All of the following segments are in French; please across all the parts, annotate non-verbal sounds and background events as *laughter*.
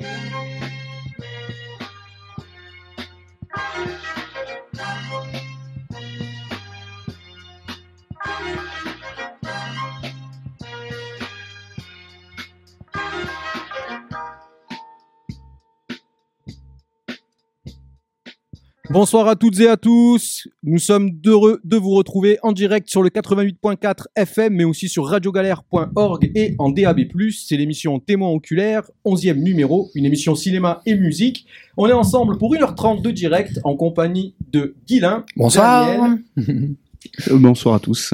Música Bonsoir à toutes et à tous. Nous sommes heureux de vous retrouver en direct sur le 88.4 FM, mais aussi sur radiogalère.org et en DAB+. C'est l'émission Témoin oculaire, 11e numéro, une émission cinéma et musique. On est ensemble pour 1h30 de direct en compagnie de Guilain. Bonsoir. Daniel, *laughs* Bonsoir à tous.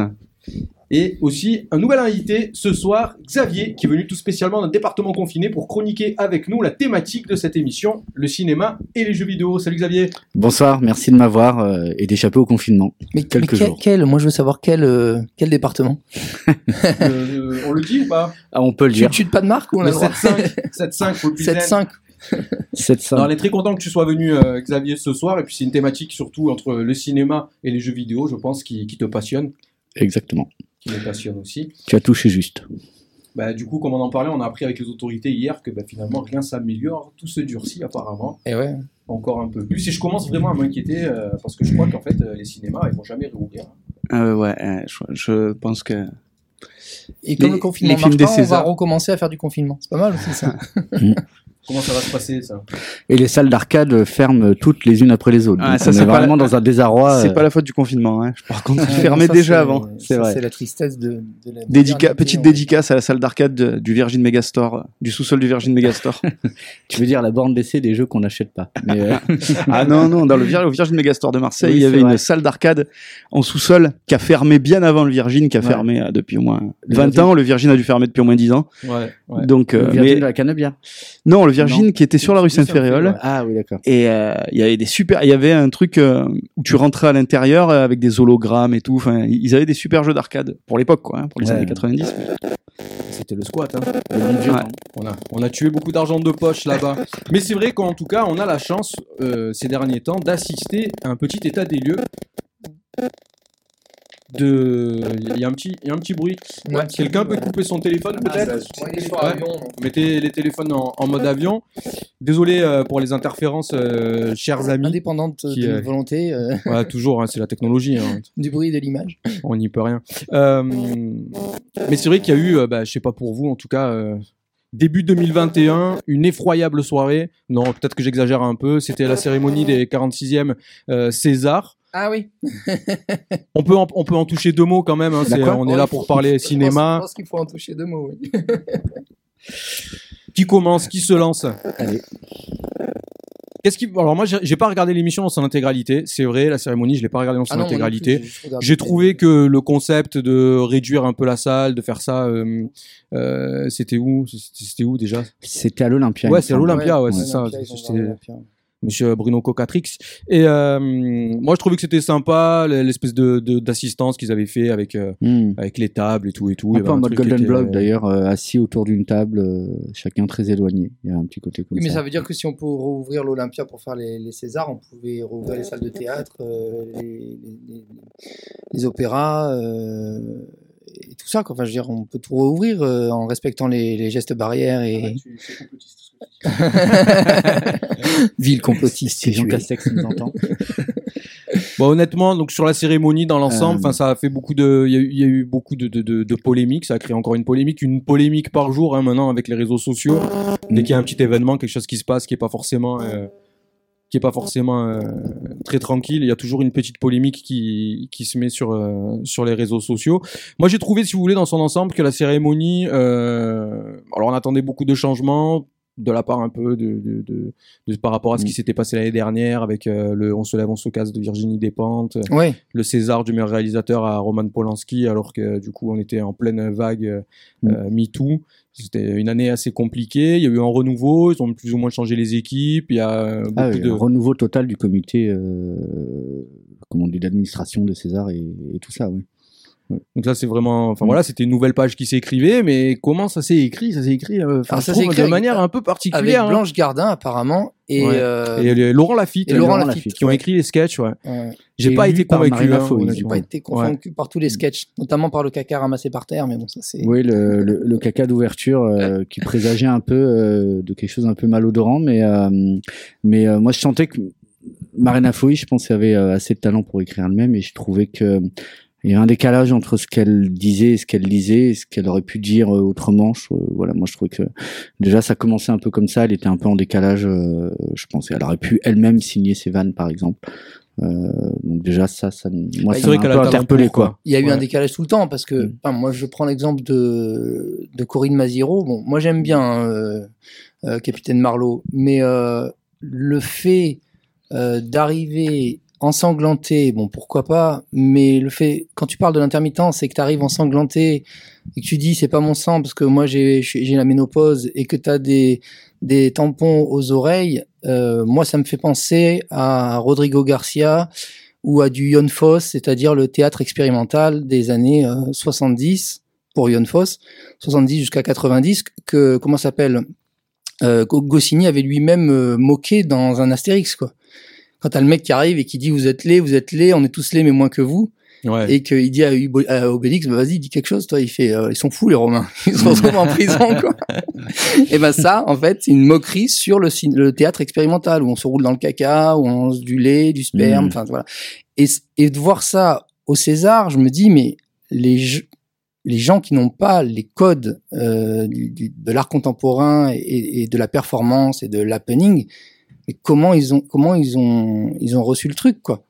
Et aussi un nouvel invité ce soir, Xavier, qui est venu tout spécialement d'un département confiné pour chroniquer avec nous la thématique de cette émission, le cinéma et les jeux vidéo. Salut Xavier. Bonsoir, merci de m'avoir euh, et d'échapper au confinement. Mais, Quelques mais quel, jours. quel- moi je veux savoir quel, euh, quel département. *laughs* Euh, on le dit ou pas? Ah, on peut le Tu dire. tu de pas de marque ou on a Le le droit 7-5, 7-5, faut le plus 7-5. 700. Alors, on est très content que tu sois venu, euh, Xavier, ce soir. Et puis, c'est une thématique surtout entre le cinéma et les jeux vidéo, je pense, qui, qui te passionne, Exactement. Qui me passionne aussi. Tu as touché juste. Bah, du coup, comme on en parlait, on a appris avec les autorités hier que bah, finalement rien s'améliore, tout se durcit apparemment, Et ouais. encore un peu plus. Et je commence vraiment à m'inquiéter euh, parce que je crois qu'en fait, euh, les cinémas, ils vont jamais réouvrir. Euh, ouais, euh, je, je pense que Et comme Les- le confinement les films marche des pas, on va recommencer à faire du confinement. C'est pas mal aussi ça. *laughs* Comment ça va se passer, ça? Et les salles d'arcade ferment toutes les unes après les autres. Ah, ça, on c'est vraiment la- dans un désarroi. c'est euh, pas la faute du confinement. Hein. Par contre, ils fermaient déjà c'est- avant. c'est ça, vrai. C'est la tristesse de, de la Dédica- petite dédicace à la salle d'arcade de- du Virgin Megastore, du sous-sol du Virgin Megastore. *laughs* Tu veux dire la borne d'essai des jeux qu'on n'achète pas. Mais, euh, *laughs* ah non, non, dans le Vir- au Virgin Megastore de Marseille, Oui, il y c'est avait une salle d'arcade en sous-sol qui a fermé bien avant le Virgin, qui a Ouais. fermé euh, depuis au moins Le 20 Virgin. ans. Le Virgin a dû fermer depuis au moins 10 ans. Ouais, ouais. Donc, euh, le Virgin mais de la Canebière. non, le Virgin Non. qui était sur la rue ouais. Ah oui, d'accord. Et euh, il y avait des super, il y avait un truc euh, où tu rentrais à l'intérieur euh, avec des hologrammes et tout. Enfin, ils avaient des super jeux d'arcade pour l'époque, quoi, hein, pour les Ouais. années 90. C'était le squat, hein. Le Ouais. On a, on a tué beaucoup d'argent de poche là-bas. Mais c'est vrai qu'en tout cas, on a la chance euh, ces derniers temps d'assister à un petit état des lieux. De, il y a un petit, il y a un petit bruit. Ouais. Quelqu'un peut couper son téléphone peut-être avion, donc. Mettez les téléphones en, en mode avion. Désolé euh, pour les interférences, euh, chers amis. Indépendante Qui, de euh, volonté, euh, *laughs* toujours, hein, c'est la technologie. hein. du bruit et de l'image. on n'y peut rien. Euh, mais c'est vrai qu'il y a eu, euh, bah, je sais pas pour vous, en tout cas, euh, début 2021, une effroyable soirée. Non, peut-être que j'exagère un peu. C'était la cérémonie des 46e euh, César. Ah oui. On peut, en, on peut en toucher deux mots quand même. hein, on est là pour parler cinéma. Je pense qu'il faut en toucher deux mots. Oui. Qui commence Qui se lance? Allez. Qu'est-ce qui Alors moi, j'ai pas regardé l'émission dans son intégralité. C'est vrai, la cérémonie, je l'ai pas regardée dans son Ah non, plus, intégralité. j'ai trouvé que le concept de réduire un peu la salle, de faire ça, euh, euh, c'était où? C'était où déjà? C'était à l'Olympia. Ouais, c'est à l'Olympia, ouais, Ouais, c'est ça. Monsieur Bruno Cocatrix. Et euh, moi, je trouvais que c'était sympa, l'espèce de de- d'assistance qu'ils avaient fait avec euh, Hmm. avec les tables et tout et tout. Un peu en mode Golden Block euh, d'ailleurs, euh, assis autour d'une table, euh, chacun très éloigné. Il y a un petit côté comme Oui, mais ça. veut dire que si on peut rouvrir l'Olympia pour faire les, les Césars, on pouvait rouvrir les salles de théâtre, euh, les, les- les- les opéras, euh, et tout ça. Quoi. Enfin, je veux dire, on peut tout rouvrir euh, en respectant les, les gestes barrières et tu dis. *laughs* ville complotiste. Si Jean. Castex nous entend. *laughs* Bon, honnêtement, donc sur la cérémonie dans l'ensemble, Euh, enfin, ça a fait beaucoup de, il y, a eu- il y a eu beaucoup de, de, de, de polémiques. Ça a créé encore une polémique, une polémique par jour hein, maintenant avec les réseaux sociaux. Dès qu'il y a un petit événement, quelque chose qui se passe, qui est pas forcément, euh, qui est pas forcément euh, très tranquille, il y a toujours une petite polémique qui, qui se met sur sur les réseaux sociaux. Moi, j'ai trouvé, si vous voulez, dans son ensemble, que la cérémonie, alors on attendait beaucoup de changements de la part un peu de, de, de, de- par rapport à ce qui Mm. s'était passé l'année dernière avec euh, le On se lève, on se casse de Virginie Despentes, Ouais, le César du meilleur réalisateur à Roman Polanski, alors que du coup on était en pleine vague euh, Mm. euh, MeToo. C'était une année assez compliquée. Il y a eu un renouveau. Ils ont plus ou moins changé les équipes. Il y a euh, beaucoup Ah oui, de. un renouveau total du comité, euh, comment on dit, d'administration de César et, et tout ça, oui. Donc ça c'est vraiment, enfin voilà, c'était une nouvelle page qui s'écrivait, mais comment ça s'est écrit? Ça s'est écrit, euh, enfin, Alors, je ça trouve, s'est écrit de avec- manière un peu Avec particulière. hein. Blanche Gardin apparemment et, Ouais. euh, Et les- Laurent Lafitte, et Laurent euh, Lafitte, qui ont écrit les sketchs. Ouais. ouais. J'ai pas été convaincu. Hein. J'ai pas été convaincu par tous les sketchs, notamment par le caca ramassé par terre, mais bon ça c'est. Oui, le, le, le caca d'ouverture euh, qui présageait un peu euh, de quelque chose un peu malodorant, mais euh, mais euh, moi je sentais que Marina Foïs, je pense, avait euh, assez de talent pour écrire elle-même, et je trouvais que il y a un décalage entre ce qu'elle disait et ce qu'elle disait, et ce qu'elle aurait pu dire euh, autrement. Je, euh, voilà, moi je trouvais que déjà ça commençait un peu comme ça, elle était un peu en décalage. euh, je pense, elle aurait pu elle-même signer ses vannes, par exemple. Euh, donc déjà ça, ça, me- moi Bah, ça c'est vrai m'a qu'elle un peu interpellé quoi. Il y a eu Ouais. un décalage tout le temps parce que Mm. moi je prends l'exemple de, de Corinne Maziro. Bon, moi j'aime bien hein, euh, euh, Capitaine Marlowe, mais le fait d'arriver ensanglanté, bon pourquoi pas, mais le fait quand tu parles de l'intermittence c'est que tu arrives ensanglanté et que tu dis c'est pas mon sang parce que moi j'ai la ménopause et que tu as des des tampons aux oreilles, euh, moi ça me fait penser à Rodrigo Garcia ou à du Yon Foss, c'est-à-dire le théâtre expérimental des années euh, 70 pour Yon Foss, 70 jusqu'à 90, que comment s'appelle euh, Go- Goscinny avait lui-même euh, moqué dans un Astérix quoi. Quand t'as le mec qui arrive et qui dit vous êtes laid, vous êtes laid, on est tous laid mais moins que vous, Ouais. et qu'il dit à, Obélix bah, vas-y dis quelque chose toi, il fait euh, ils sont fous les Romains, *laughs* ils se retrouvent en prison quoi. *laughs* et ben ça en fait c'est une moquerie sur le, théâtre expérimental où on se roule dans le caca, où on se du lait, du sperme, Mhm. enfin voilà. Et, et de voir ça au César, je me dis mais les les gens qui n'ont pas les codes euh, du- du- de l'art contemporain et, et de la performance et de l'happening, mais comment ils ont comment ils ont ils ont reçu le truc quoi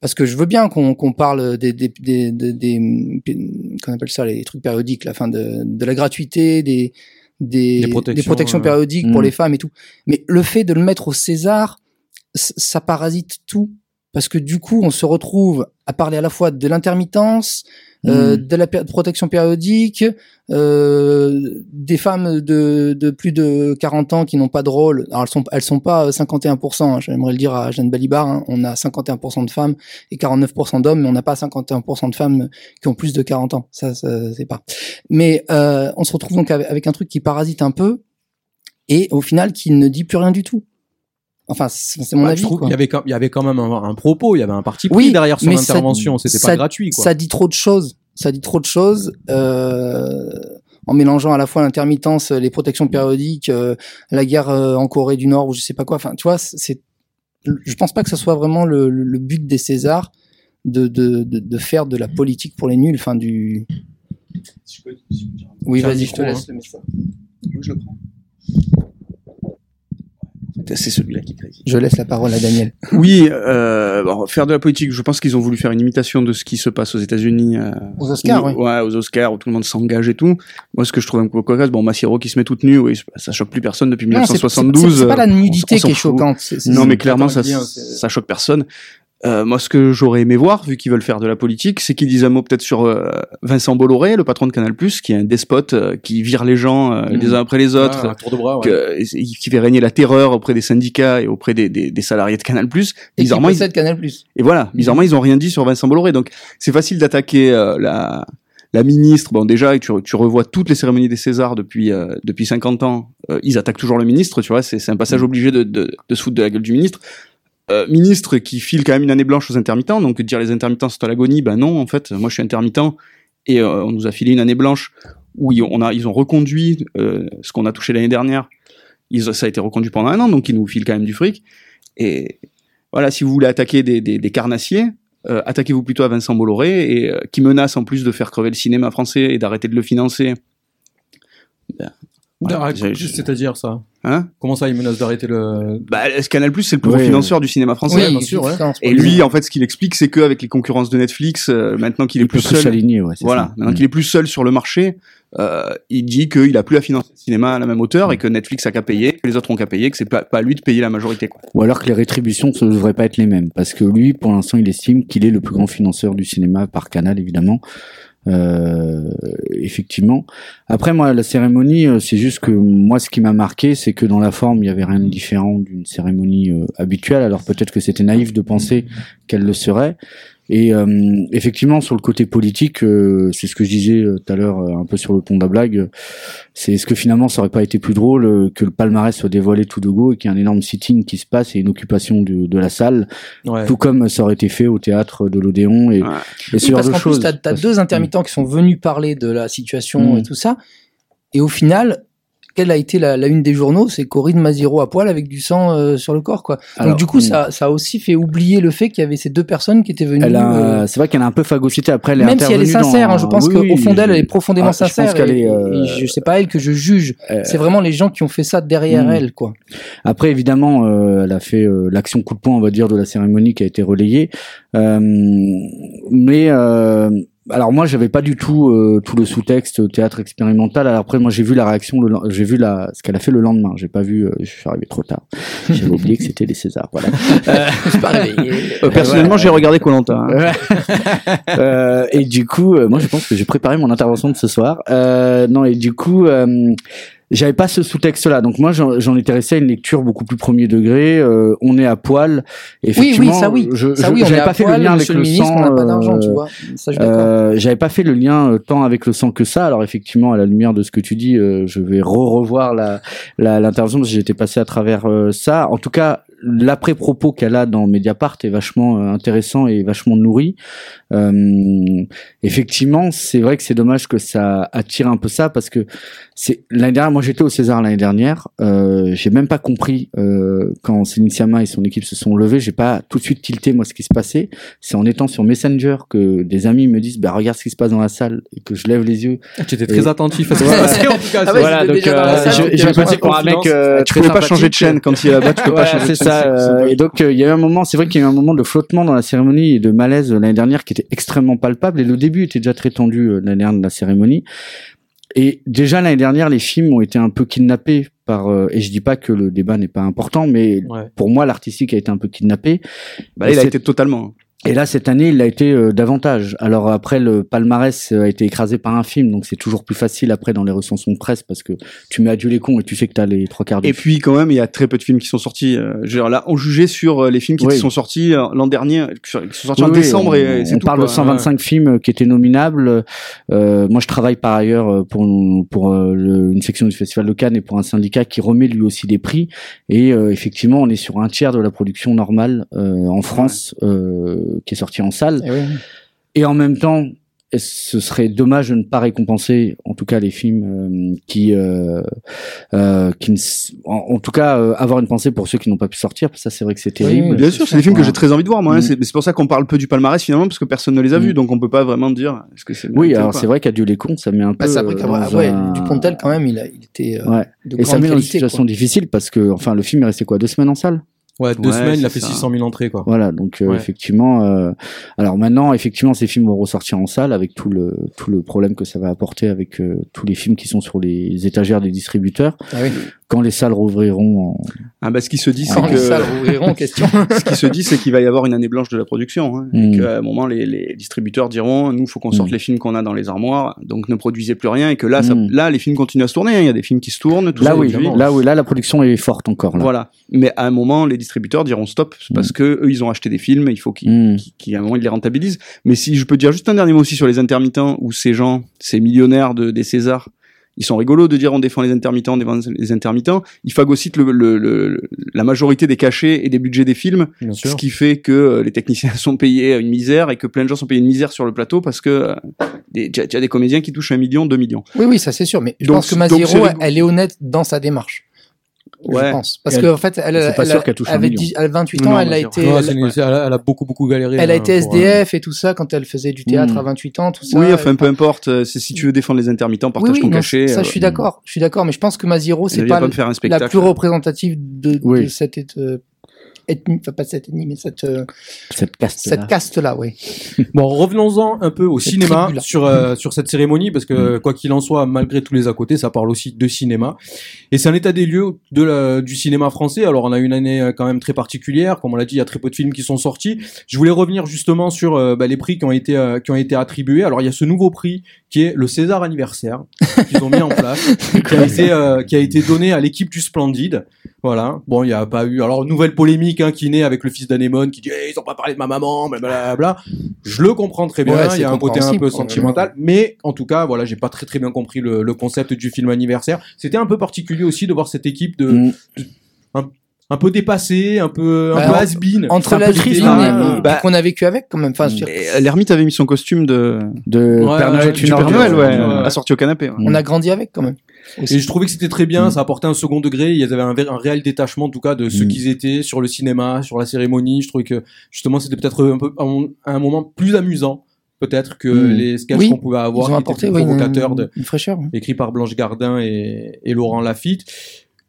parce que je veux bien qu'on qu'on parle des des des, des, des- qu'on appelle ça les trucs périodiques la fin de de la gratuité des des, Des protections, protections euh. périodiques pour Mm. les femmes et tout mais le fait de le mettre au César ça parasite tout parce que du coup on se retrouve à parler à la fois de l'intermittence euh, Mm. de la protection périodique, euh, des femmes de, de plus de 40 ans qui n'ont pas de rôle. Alors elles sont elles sont pas euh, 51%. hein, J'aimerais le dire à Jeanne Balibar. hein, on a 51% de femmes et 49% d'hommes, mais on n'a pas 51% de femmes qui ont plus de 40 ans. Ça, ça c'est pas. Mais euh, on se retrouve donc avec, avec un truc qui parasite un peu et au final qui ne dit plus rien du tout. Enfin, c'est mon Bah, avis. je trouve quoi. qu'il y avait quand, il y avait quand même un, un propos, il y avait un parti pris Oui, derrière son intervention. C'était pas gratuit, quoi. Ça dit trop de choses. Ça dit trop de choses. Euh, en mélangeant à la fois l'intermittence, les protections périodiques, euh, la guerre euh, en Corée du Nord ou je sais pas quoi. Enfin, tu vois, c'est. Je pense pas que ce soit vraiment le, but des Césars de, de, de, de faire de la politique pour les nuls. Enfin, du. Oui, vas-y, je te laisse hein. le message. Je le prends. C'est celui-là qui craque. Je laisse la parole à Daniel. *laughs* Oui, euh, bon, faire de la politique, je pense qu'ils ont voulu faire une imitation de ce qui se passe aux États-Unis. euh, Aux Oscars, oui. Ouais, aux Oscars, où tout le monde s'engage et tout. Moi, ce que je trouve un peu cocasse, bon, Massiro qui se met toute nue, oui, ça choque plus personne depuis Non, c'est- c'est- 1972. C'est pas la euh, on- nudité on qui est choquante. Non, mais clairement, ça, bien, ça choque personne. Euh, moi, ce que j'aurais aimé voir, vu qu'ils veulent faire de la politique, c'est qu'ils disent un mot peut-être sur euh, Vincent Bolloré, le patron de Canal+, qui est un despote, euh, qui vire les gens euh, Mhm. les uns après les autres, Ah, tour de bras, ouais. que- qui fait régner la terreur auprès des syndicats et auprès des, des, des salariés de Canal+. Et qui Bizarrement, ils, possède Canal+. et voilà, bizarrement, ils ont rien dit sur Vincent Bolloré. Donc, c'est facile d'attaquer euh, la, la ministre. Bon, déjà, tu, tu revois toutes les cérémonies des Césars depuis euh, depuis 50 ans. euh, ils attaquent toujours le ministre, tu vois. C'est c'est un passage obligé de, de, de se foutre de la gueule du ministre. Euh, ministre qui file quand même une année blanche aux intermittents. Donc, dire les intermittents c'est à l'agonie, ben non, en fait. Moi, je suis intermittent et euh, on nous a filé une année blanche où ils, on a, ils ont reconduit euh, ce qu'on a touché l'année dernière. Ils, ça a été reconduit pendant un an, donc ils nous filent quand même du fric. Et voilà, si vous voulez attaquer des, carnassiers, attaquez-vous plutôt à Vincent Bolloré, et, qui menace en plus de faire crever le cinéma français et d'arrêter de le financer. Ben, voilà, C'est-à-dire ça. hein Comment ça, il menace d'arrêter le. bah, ce Canal Plus, c'est le plus gros Ouais. financeur du cinéma français. Oui, bien sûr, ouais. Et lui, en fait, ce qu'il explique, c'est qu'avec les concurrences de Netflix, euh, maintenant qu'il est Il plus seul, s'aligner, ouais. voilà, ça. maintenant Mm. qu'il est plus seul sur le marché, euh, il dit qu'il a plus à financer le cinéma à la même hauteur et que Netflix a qu'à payer, que les autres ont qu'à payer, que c'est pas, pas à lui de payer la majorité. Quoi. Ou alors que les rétributions ne devraient pas être les mêmes, parce que lui, pour l'instant, il estime qu'il est le plus grand financeur du cinéma par canal, évidemment. Euh, effectivement. Après, moi, la cérémonie, euh, c'est juste que moi, ce qui m'a marqué, c'est que dans la forme, il y avait rien de différent d'une cérémonie euh, habituelle. Alors peut-être que c'était naïf de penser qu'elle le serait. Et euh, effectivement, sur le côté politique, euh, c'est ce que je disais euh, tout à l'heure, un peu sur le pont de la blague. C'est est-ce que finalement, ça aurait pas été plus drôle que le palmarès soit dévoilé tout de go et qu'il y ait un énorme sitting qui se passe et une occupation de, de la salle, Ouais. tout comme ça aurait été fait au théâtre de l'Odéon et, Ouais. et ce Oui, genre parce qu'en choses. plus, t'as, deux intermittents qui sont venus parler de la situation Mm. et tout ça. Et au final, quelle a été la, la une des journaux C'est Corinne Maziro à poil avec du sang euh, sur le corps, quoi. Alors, Donc du coup, mm. ça, ça a aussi fait oublier le fait qu'il y avait ces deux personnes qui étaient venues. Euh, c'est vrai qu'elle a un peu phagocyté après. Elle est même si elle est sincère, dans- hein, je pense Oui, qu'au oui, fond d'elle, elle est profondément Ah, je pense sincère. qu'elle et, est, euh, et je sais pas elle que je juge. Euh, C'est vraiment les gens qui ont fait ça derrière Mm. elle, quoi. Après, évidemment, euh, elle a fait euh, l'action coup de poing, on va dire, de la cérémonie qui a été relayée. Euh, mais euh, alors moi, j'avais pas du tout euh, tout le sous-texte théâtre expérimental. Alors après, moi, j'ai vu la réaction, le j'ai vu la ce qu'elle a fait le lendemain. J'ai pas vu, euh, je suis arrivé trop tard. J'avais oublié que c'était les Césars. Voilà. *laughs* Je suis pas réveillé. Euh, personnellement, j'ai regardé Colanta. Hein. *laughs* Euh, et du coup, euh, moi, je pense que j'ai préparé mon intervention de ce soir. Euh, non, et du coup, euh, j'avais pas ce sous-texte-là. Donc moi, j'en étais resté à une lecture beaucoup plus premier degré. Euh, on est à poil. Oui, Effectivement, oui, ça oui. Je, ça oui, on est j'avais pas fait poil, le lien avec le le ministre, sang. on n'a pas d'argent, tu vois. Ça, je suis d'accord. euh, j'avais pas fait le lien tant avec le sang que ça. Alors effectivement, à la lumière de ce que tu dis, euh, je vais re-revoir la, la, l'intervention parce que j'étais passé à travers euh, ça. En tout cas, l'après-propos qu'elle a dans Mediapart est vachement euh, intéressant et vachement nourri. Euh, effectivement, c'est vrai que c'est dommage que ça attire un peu ça parce que c'est l'année dernière. Moi, j'étais au César l'année dernière. Euh, j'ai même pas compris euh, quand Céline Sciamma et son équipe se sont levés. J'ai pas tout de suite tilté moi ce qui se passait. C'est en étant sur Messenger que des amis me disent bah regarde ce qui se passe dans la salle et que je lève les yeux. Tu étais très Et- attentif à ce qui se passait en tout cas. Ah ouais, voilà donc euh, j'ai passé pour un mec euh, Tu pouvais pas changer de chaîne quand il est là-bas. Tu peux pas changer de chaîne. Ça. euh, et donc euh, il y a eu un moment, c'est vrai qu'il y a eu un moment de flottement dans la cérémonie et de malaise euh, l'année dernière qui était extrêmement palpable. Et le début était déjà très tendu euh, l'année dernière de la cérémonie. Et déjà l'année dernière, les films ont été un peu kidnappés par. euh, et je dis pas que le débat n'est pas important, mais Ouais. pour moi l'artistique a été un peu kidnappé. Bah, là, il a été totalement. Et là, cette année, il l'a été euh, davantage. Alors après, le palmarès euh, a été écrasé par un film, donc c'est toujours plus facile après dans les recensions de presse parce que tu mets adieu les cons et tu sais que t'as les trois quarts du Et puis quand même, il y a très peu de films qui sont sortis. euh, dire, là, on jugeait sur euh, les films qui Oui. sont sortis euh, l'an dernier, qui sont sortis en Oui, décembre on, et, on tout. parle quoi. de 125 films qui étaient nominables. Euh, moi, je travaille par ailleurs pour pour le- une section du Festival de Cannes et pour un syndicat qui remet lui aussi des prix. Et euh, effectivement, on est sur un tiers de la production normale euh, en France euh, qui est sortie en salle. Eh oui. Et en même temps, ce serait dommage de ne pas récompenser, en tout cas, les films euh, qui, euh, euh, qui ne en, en tout cas, euh, avoir une pensée pour ceux qui n'ont pas pu sortir. Ça, c'est vrai que c'est terrible. oui, Bien sûr, c'est des films que j'ai très envie de voir, moi. hein. Mm. C'est c'est pour ça qu'on parle peu du palmarès finalement, parce que personne ne les a Mm. vus, donc on peut pas vraiment dire. Est-ce que c'est Oui, alors c'est vrai qu'à Dieu les cons, ça met un peu. Bah, c'est après euh, qu'après- dans ouais, un- Dupontel, quand même, il, a, il était euh, Ouais. de Et ça met dans une situation quoi. difficile parce que, enfin, le film est resté quoi, deux semaines en salle? Ouais, deux Ouais, semaines, il a fait ça. 600 000 entrées, quoi. Voilà, donc euh, Ouais. effectivement, euh, alors maintenant, effectivement, ces films vont ressortir en salle avec tout le tout le problème que ça va apporter avec euh, tous les films qui sont sur les étagères des distributeurs. Ah oui. Quand les salles rouvriront, en... Ah bah, ce qui se dit, c'est Quand les que *laughs* salles rouvriront, question. *laughs* ce qui se dit, c'est qu'il va y avoir une année blanche de la production, hein, Mm. et qu'à un moment, les, les distributeurs diront, nous, faut qu'on sorte Mm. les films qu'on a dans les armoires, donc ne produisez plus rien, et que là, ça- Mm. là, les films continuent à se tourner. hein. Il y a des films qui se tournent, tout là ça oui, là oui, là la production est forte encore. Là. Voilà. Mais à un moment, les distributeurs diront stop, parce que eux, ils ont acheté des films, il faut qu'ils Mm. à un moment ils les rentabilisent. Mais si je peux dire juste un dernier mot aussi sur les intermittents, où ces gens, ces millionnaires de, des Césars, ils sont rigolos de dire on défend les intermittents, on défend les intermittents. Ils phagocytent le, le, le- la majorité des cachets et des budgets des films, Bien ce sûr. qui fait que euh, les techniciens *laughs* sont payés une misère et que plein de gens sont payés une misère sur le plateau parce que as, tu as des comédiens qui touchent un million, deux millions. Oui, oui, ça c'est sûr. Mais je Donc, pense que Maziro, elle est honnête dans sa démarche. Ouais. Je pense. Parce Elle- qu'en fait, elle, c'est pas elle, sûr elle, touche avait million. dix- elle a 28 ans, Non, elle a sûr. été, Non, elle, une- elle, a, elle a beaucoup, beaucoup galéré. elle a hein, été pour, euh, SDF et tout ça quand elle faisait du théâtre Mm. à 28 ans, tout ça. oui, enfin Elle- peu importe. euh, C'est si tu veux défendre les intermittents, partage oui, ton non, cachet. ça, euh, je suis d'accord. Je suis d'accord, mais je pense que Maziro, c'est pas pas me faire un la plus représentative de, de cette euh, ethnie, enfin pas cette ethnie, mais cette, euh, Cette caste. cette oui. *laughs* Bon, revenons-en un peu au Cette cinéma sur euh, sur cette cérémonie parce que quoi qu'il en soit, malgré tous les à côté, ça parle aussi de cinéma et c'est un état des lieux de la, du cinéma français. Alors on a une année euh, quand même très particulière, comme on l'a dit, il y a très peu de films qui sont sortis. Je voulais revenir justement sur euh, bah, les prix qui ont été euh, qui ont été attribués. Alors il y a ce nouveau prix qui est le César anniversaire qu'ils ont mis en place, *laughs* qui a été euh, qui a été donné à l'équipe du Splendide. Voilà. Bon, il y a pas eu alors nouvelle polémique américain qui naît avec le fils d'anémone qui dit Eh, ils ont pas parlé de ma maman, blablabla. Je le comprends très bien. Ouais, il y a un côté un peu sentimental, mais en tout cas, voilà, j'ai pas très très bien compris le, le concept du film anniversaire. C'était un peu particulier aussi de voir cette équipe de Mm. un peu dépassée, un peu un Bah, peu has-been. Entre la hein. puis Bah- qu'on a vécu avec quand même. Enfin, je veux dire, Et, euh, L'ermite avait mis son costume de De Ouais, Père ouais, Noël. Noël, ouais, ouais. assorti au canapé. ouais. on a grandi avec quand même. Et je trouvais que c'était très bien, Mm. ça apportait un second degré, il y avait un, réel détachement en tout cas de ce Mm. qu'ils étaient sur le cinéma, sur la cérémonie. Je trouvais que justement c'était peut-être un peu un, un moment plus amusant peut-être que Mm. les sketchs Oui, qu'on pouvait Ils avoir ont qui apporté étaient ouais, provocateurs de, une fraîcheur. ouais. écrit par Blanche Gardin et, et Laurent Lafitte.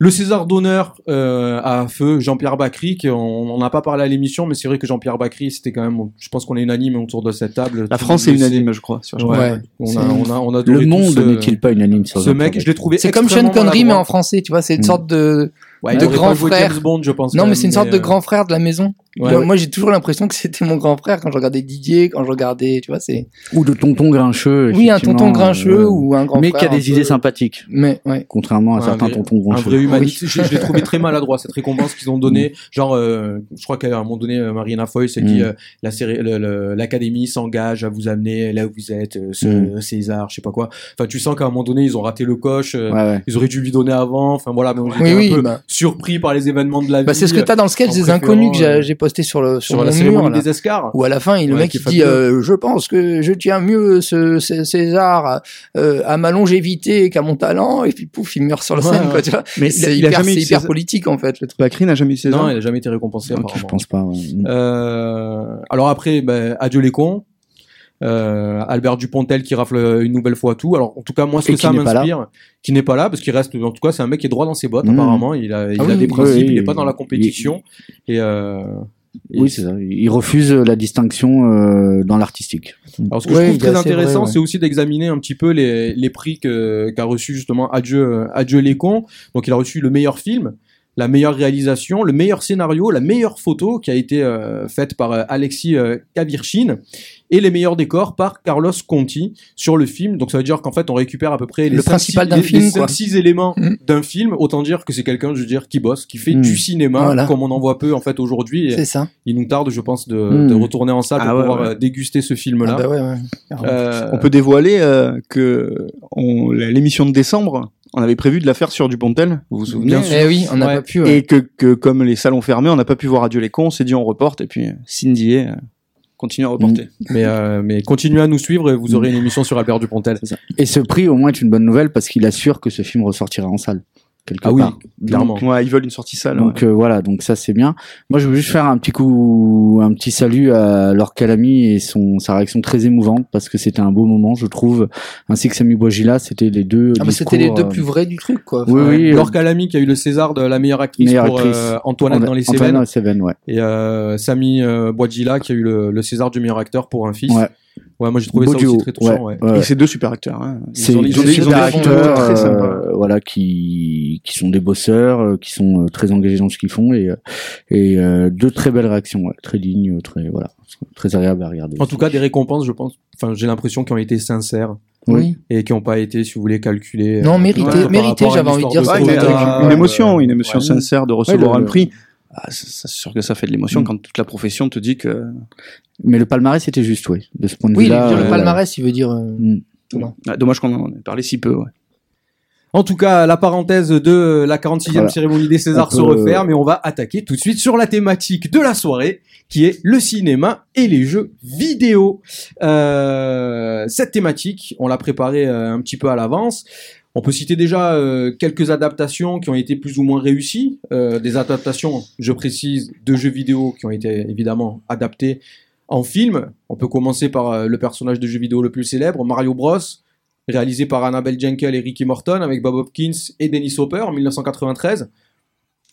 Le César d'honneur euh, à feu Jean-Pierre Bacry, qui on n'en a pas parlé à l'émission, mais c'est vrai que Jean-Pierre Bacry, c'était quand même, je pense qu'on est unanime autour de cette table. La France est unanime, je crois. sur- Ouais. Ouais. On a, on a, on a Le monde n'est-il pas unanime sur ce mec, je l'ai trouvé C'est comme Sean Connery, mais en français, tu vois, c'est une Mm. sorte de. Ouais, de grand frère. James Bond, je pense. Non, mais c'est une sorte de euh, grand frère de la maison. Ouais, moi, ouais. moi, j'ai toujours l'impression que c'était mon grand frère quand je regardais Didier, quand je regardais, tu vois, c'est. Ou de tonton grincheux. Oui, un tonton grincheux euh, ou un grand Mais frère. qui a un des peu- idées sympathiques, Mais, ouais. contrairement à Un certains tontons un grincheux. vrai humaniste. Je, je l'ai trouvé très maladroit cette récompense qu'ils ont donnée. Genre, euh, je crois qu'à un moment donné, euh, Marina Foy, c'est qui Mm. euh, la série, l'académie s'engage à vous amener là où vous êtes, euh, ce Mm. César, je sais pas quoi. Enfin, tu sens qu'à un moment donné, ils ont raté le coche. euh, Ouais, ouais. Ils auraient dû lui donner avant. Enfin voilà, mais j'étais Oui, un oui, peu bah. surpris par les événements de la Bah, vie. c'est ce que t'as dans le sketch des inconnus que j'ai posté sur le, sur, sur la cérémonie mur, des Escars. Où à la fin, il, le Ouais, mec qui il dit euh, Je pense que je tiens mieux ce, ce César euh, à ma longévité qu'à mon talent. Et puis pouf, il meurt sur la Ouais, scène. ouais. Quoi, tu vois. Mais C'est hyper, jamais eu c'est de hyper César. politique en fait. Le truc. Bacri n'a jamais eu César. Non, il a jamais été récompensé Ok, apparemment. je pense pas. ouais. Euh, alors après, ben, adieu les cons. Euh, Albert Dupontel qui rafle une nouvelle fois tout. Alors en tout cas moi ce que qui ça n'est pas là. m'inspire, qui n'est pas là parce qu'il reste en tout cas c'est un mec qui est droit dans ses bottes Mmh. apparemment. Il a, il Ah a oui, des principes, oui, il n'est pas dans la compétition. Et, euh, et Oui, c'est ça. Il refuse la distinction euh, dans l'artistique. Alors ce que Ouais, je trouve très intéressant, ouais. c'est aussi d'examiner un petit peu les, les prix qu'a reçu justement Adieu, Adieu les cons. Donc il a reçu le meilleur film, la meilleure réalisation, le meilleur scénario, la meilleure photo qui a été euh, faite par euh, Alexis euh, Kavirchin et les meilleurs décors par Carlos Conti sur le film. Donc ça veut dire qu'en fait on récupère à peu près les Le cinq, principal six- d'un les- film, les quoi. 5-6 éléments Mhm. d'un film. Autant dire que c'est quelqu'un, je veux dire, qui bosse, qui fait Mhm. du cinéma Voilà. comme on en voit peu en fait aujourd'hui. C'est ça. Il nous tarde, je pense, de, de retourner en salle Ah pour ouais, pouvoir ouais. euh, déguster ce film-là. Ah bah ouais, ouais. Carrément. Euh, On peut dévoiler euh, que on- l'émission de décembre, on avait prévu de la faire sur Dupontel, vous vous souvenez? Bien sûr. Eh oui, on n'a Ouais. pas pu. ouais. Et que, que comme les salons fermés, on n'a pas pu voir Adieu les cons, on s'est dit on reporte, et puis Cindy euh, continue à reporter. Mais, euh, mais continuez à nous suivre et vous aurez une émission sur Albert Dupontel. Et ce prix, au moins, est une bonne nouvelle parce qu'il assure que ce film ressortira en salle. Quelque Ah oui, part. clairement. Ouais, ils veulent une sortie salle. Donc ouais. euh, voilà, donc ça c'est bien. Moi je veux juste faire un petit coup, un petit salut à Laure Calamy et son sa réaction très émouvante parce que c'était un beau moment, je trouve, ainsi que Samy Bouagila, c'était les deux. Ah bah, c'était les deux euh, plus vrais du truc, quoi. Oui, Enfin, oui. Laure Euh, Calamy qui a eu le César de la meilleure actrice Meilleure pour actrice. euh, Antoinette dans les Cévennes dans les Cévennes, ouais. et euh, Samy euh, Bouadjila qui a eu le, le César du meilleur acteur pour un fils. Ouais. Ouais, moi j'ai trouvé Beau ça duo, aussi très touchant. ouais, ouais. ouais. Et c'est deux super acteurs. hein. Ils ont- des ils ont des- ils ont super acteurs, très sympas. euh, voilà, qui qui sont des bosseurs, euh, qui sont euh, très engagés dans ce qu'ils font et et euh, deux très belles réactions, ouais, très dignes, très voilà, très agréables à regarder. En tout cas, des récompenses, je pense. Enfin, j'ai l'impression qui ont été sincères Oui. et qui n'ont pas été, si vous voulez, calculées. Non, mérité, mérité, j'avais envie de dire ça. une émotion, une émotion ouais. sincère de recevoir Ouais, le- un prix. Ah, c'est sûr que ça fait de l'émotion Mm. quand toute la profession te dit que. Mais le palmarès était juste, oui, de ce point de Oui, vue-là. le euh, palmarès, il veut dire. euh, mm. Ah, dommage qu'on en ait parlé si peu. Ouais. En tout cas, la parenthèse de la 46e Voilà. cérémonie des Césars On se peut- referme et on va attaquer tout de suite sur la thématique de la soirée, qui est le cinéma et les jeux vidéo. Euh, cette thématique, on l'a préparée euh, un petit peu à l'avance. On peut citer déjà euh, quelques adaptations qui ont été plus ou moins réussies. Euh, des adaptations, je précise, de jeux vidéo qui ont été évidemment adaptés en film. On peut commencer par euh, le personnage de jeu vidéo le plus célèbre, Mario Bros, réalisé par Annabelle Jenkel et Ricky Morton avec Bob Hopkins et Dennis Hopper en 1993.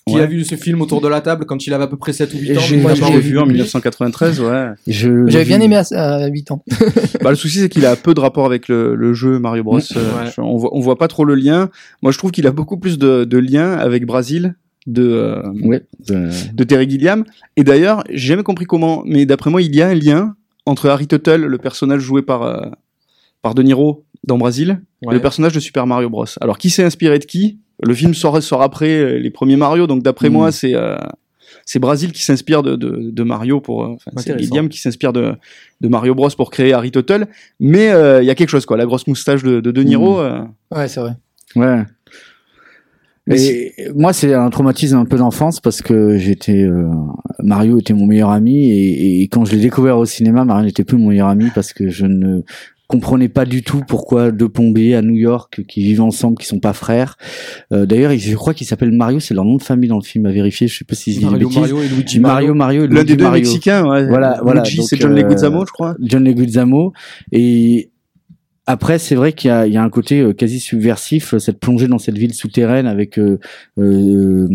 Qui Ouais. a vu ce film autour de la table quand il avait à peu près 7 ou 8 ans Moi, je l'ai vu en depuis. 1993, ouais. J'avais bien aimé à, à 8 ans. *laughs* Bah, le souci, c'est qu'il a peu de rapport avec le, le jeu Mario Bros. Mm. Euh, on, voit, on voit pas trop le lien. Moi, je trouve qu'il a beaucoup plus de, de liens avec Brasil de, euh, Ouais. euh, de Terry Gilliam. Et d'ailleurs, j'ai jamais compris comment, mais d'après moi, il y a un lien entre Harry Tuttle, le personnage joué par, euh, par De Niro dans Brasil, et le personnage de Super Mario Bros. Alors, qui s'est inspiré de qui? Le film sort, sort après euh, les premiers Mario, donc d'après moi, c'est euh, c'est Brasil qui s'inspire de, de, de Mario pour, euh, enfin, c'est. William qui s'inspire de, de Mario Bros pour créer Harry Tuttle. Mais euh, il y a quelque chose, quoi. La grosse moustache de, de De Niro. euh, Ouais, c'est vrai. Ouais. Mais Et moi, c'est un traumatisme un peu d'enfance parce que j'étais euh, Mario était mon meilleur ami et, et quand je l'ai découvert au cinéma, Mario n'était plus mon meilleur ami parce que je ne comprenais pas du tout pourquoi deux plombiers à New York qui vivent ensemble, qui sont pas frères. Euh, D'ailleurs, je crois qu'ils s'appellent Mario, c'est leur nom de famille dans le film à vérifier. Je sais pas si Mario. Mario et Luigi Mario, Mario, et L'un des deux. Mexicains, ouais. Voilà, voilà, Luigi, c'est John euh, Leguizamo, je crois. John Leguizamo et après c'est vrai qu'il y a, un côté euh, quasi subversif euh, cette plongée dans cette ville souterraine avec euh, euh,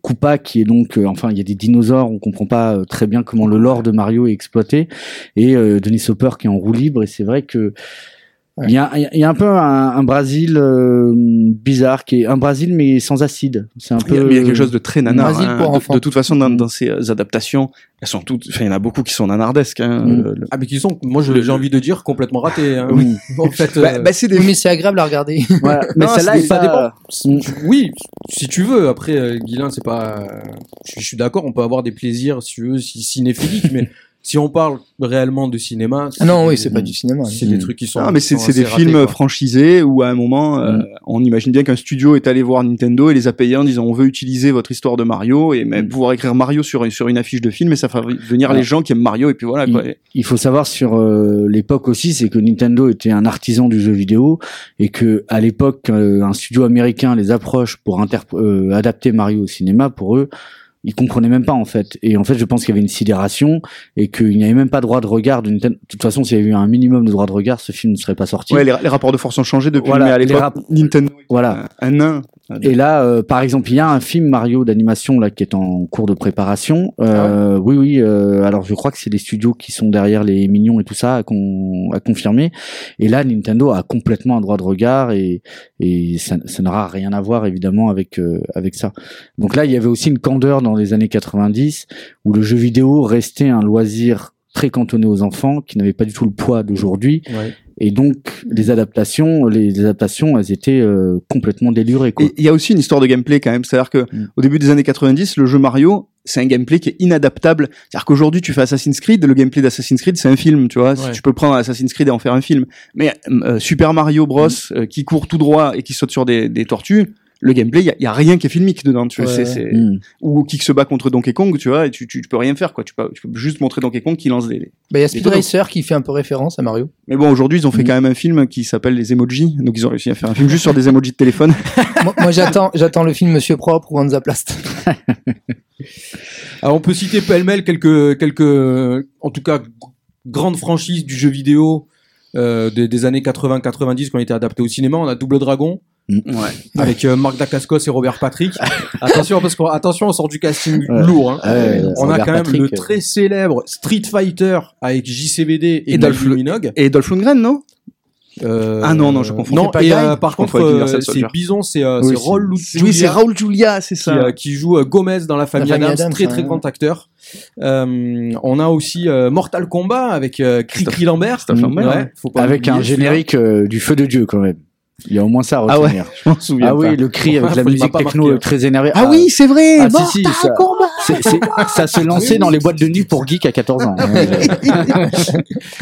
Koopa qui est donc enfin il y a des dinosaures on comprend pas très bien comment le lore de Mario est exploité et euh, Denis Hopper qui est en roue libre et c'est vrai que il y, a, il y a un peu un, un Brésil euh, bizarre qui est un Brésil mais sans acide c'est un Il y, a, peu il y a quelque chose de très nanar. Brésil hein. pour De- enfants. De, toute façon, dans, dans ces euh, adaptations, elles sont toutes. Enfin, il y en a beaucoup qui sont nanardesques. Hein. Mm. Le- le- Ah, mais qui sont, moi, j'ai envie de dire, complètement ratés. hein. Oui. *laughs* En fait, Bah, euh, bah, c'est des. Oui, mais c'est agréable à regarder. voilà. mais *laughs* Non, celle-là ça pas- dépend. Oui, si tu veux. Après, euh, Guilain, c'est pas. Je, suis- je suis d'accord, on peut avoir des plaisirs, si tu veux, si, cinéphiliques, mais *laughs* si on parle réellement de cinéma. Ah non, oui, c'est pas du cinéma. C'est des trucs qui sont. Ah, mais c'est des ratés, films quoi. franchisés où à un moment, euh, Mm. on imagine bien qu'un studio est allé voir Nintendo et les a payés en disant on veut utiliser votre histoire de Mario et même Mm. pouvoir écrire Mario sur, une- sur une affiche de film et ça fait venir Ah. les gens qui aiment Mario et puis voilà quoi. il faut savoir sur euh, l'époque aussi, c'est que Nintendo était un artisan du jeu vidéo et que à l'époque, euh, un studio américain les approche pour euh, adapter Mario au cinéma. Pour eux, ils comprenaient même pas en fait. Et en fait, je pense qu'il y avait une sidération et qu'il n'y avait même pas droit de regard de Nintendo. De toute façon, s'il y avait eu un minimum de droit de regard, ce film ne serait pas sorti. Ouais, les, les rapports de force ont changé depuis, Voilà, mais à l'époque, Nintendo Voilà. un, un nain. Et là, euh, par exemple, il y a un film Mario d'animation là qui est en cours de préparation. Euh, Oui, oui. euh, alors, je crois que c'est les studios qui sont derrière les mignons et tout ça à, con- à confirmer. Et là, Nintendo a complètement un droit de regard et, et ça, ça n'aura rien à voir évidemment avec euh, avec ça. Donc là, il y avait aussi une candeur dans les années 90 où le jeu vidéo restait un loisir très cantonné aux enfants qui n'avait pas du tout le poids d'aujourd'hui Ouais. Et donc les adaptations les, les adaptations elles étaient euh, complètement délurées il y a aussi une histoire de gameplay quand même, c'est-à-dire que Mm. au début des années 90, le jeu Mario, c'est un gameplay qui est inadaptable. C'est-à-dire qu'aujourd'hui, tu fais Assassin's Creed, le gameplay d'Assassin's Creed, c'est un film, tu vois. Ouais. Tu peux prendre Assassin's Creed et en faire un film. Mais euh, Super Mario Bros, euh, qui court tout droit et qui saute sur des, des tortues, le gameplay, il y a, il y a rien qui est filmique dedans. Tu vois, Ouais, c'est- ouais. c'est- Mm. Ou qui se bat contre Donkey Kong, tu vois, et tu, tu, tu peux rien faire, quoi. Tu peux, tu peux juste montrer Donkey Kong qui lance des. Bah, il y a Speed. Racer qui fait un peu référence à Mario. Mais bon, aujourd'hui, ils ont fait Mm. quand même un film qui s'appelle Les Emojis. Donc, ils ont réussi à faire un film juste sur des emojis de téléphone. *laughs* moi, moi, j'attends, j'attends le film Monsieur Propre ou Hansaplast. *laughs* Alors on peut citer pêle-mêle quelques, quelques, en tout cas, grandes franchises du jeu vidéo euh, des, des années 80-90 qui ont été adaptées au cinéma. On a Double Dragon Ouais. *laughs* avec euh, Marc Dacascos et Robert Patrick. *laughs* attention parce qu'on attention, on sort du casting Ouais. lourd. hein. Ouais, on a quand même Patrick, le euh, très célèbre Street Fighter avec JCVD et, Et Dolph Minogue. Et Dolph Lundgren, non? Euh, Ah non, non, je confonds. Non, pas et euh, par contre, euh, c'est. Bison, c'est euh, Oui, Raoul Oui, c'est Julia Raoul Julia, c'est qui, ça. euh, qui joue Gomez dans la famille famille Adams, très très grand acteur. Euh, on a aussi euh, Mortal Kombat avec euh, Cricri Lambert. Ouais, faut pas avec un générique euh, du feu de Dieu quand même. Il y a au moins ça à Ah ouais, retenir. Je m'en souviens Ah, oui, pas. le cri avec la musique techno marqué, euh, très énervée. Ah oui, c'est vrai. Ah, si, si, ça- ça se lançait Oui, dans oui. les boîtes de nuit pour geeks à 14 ans. *laughs*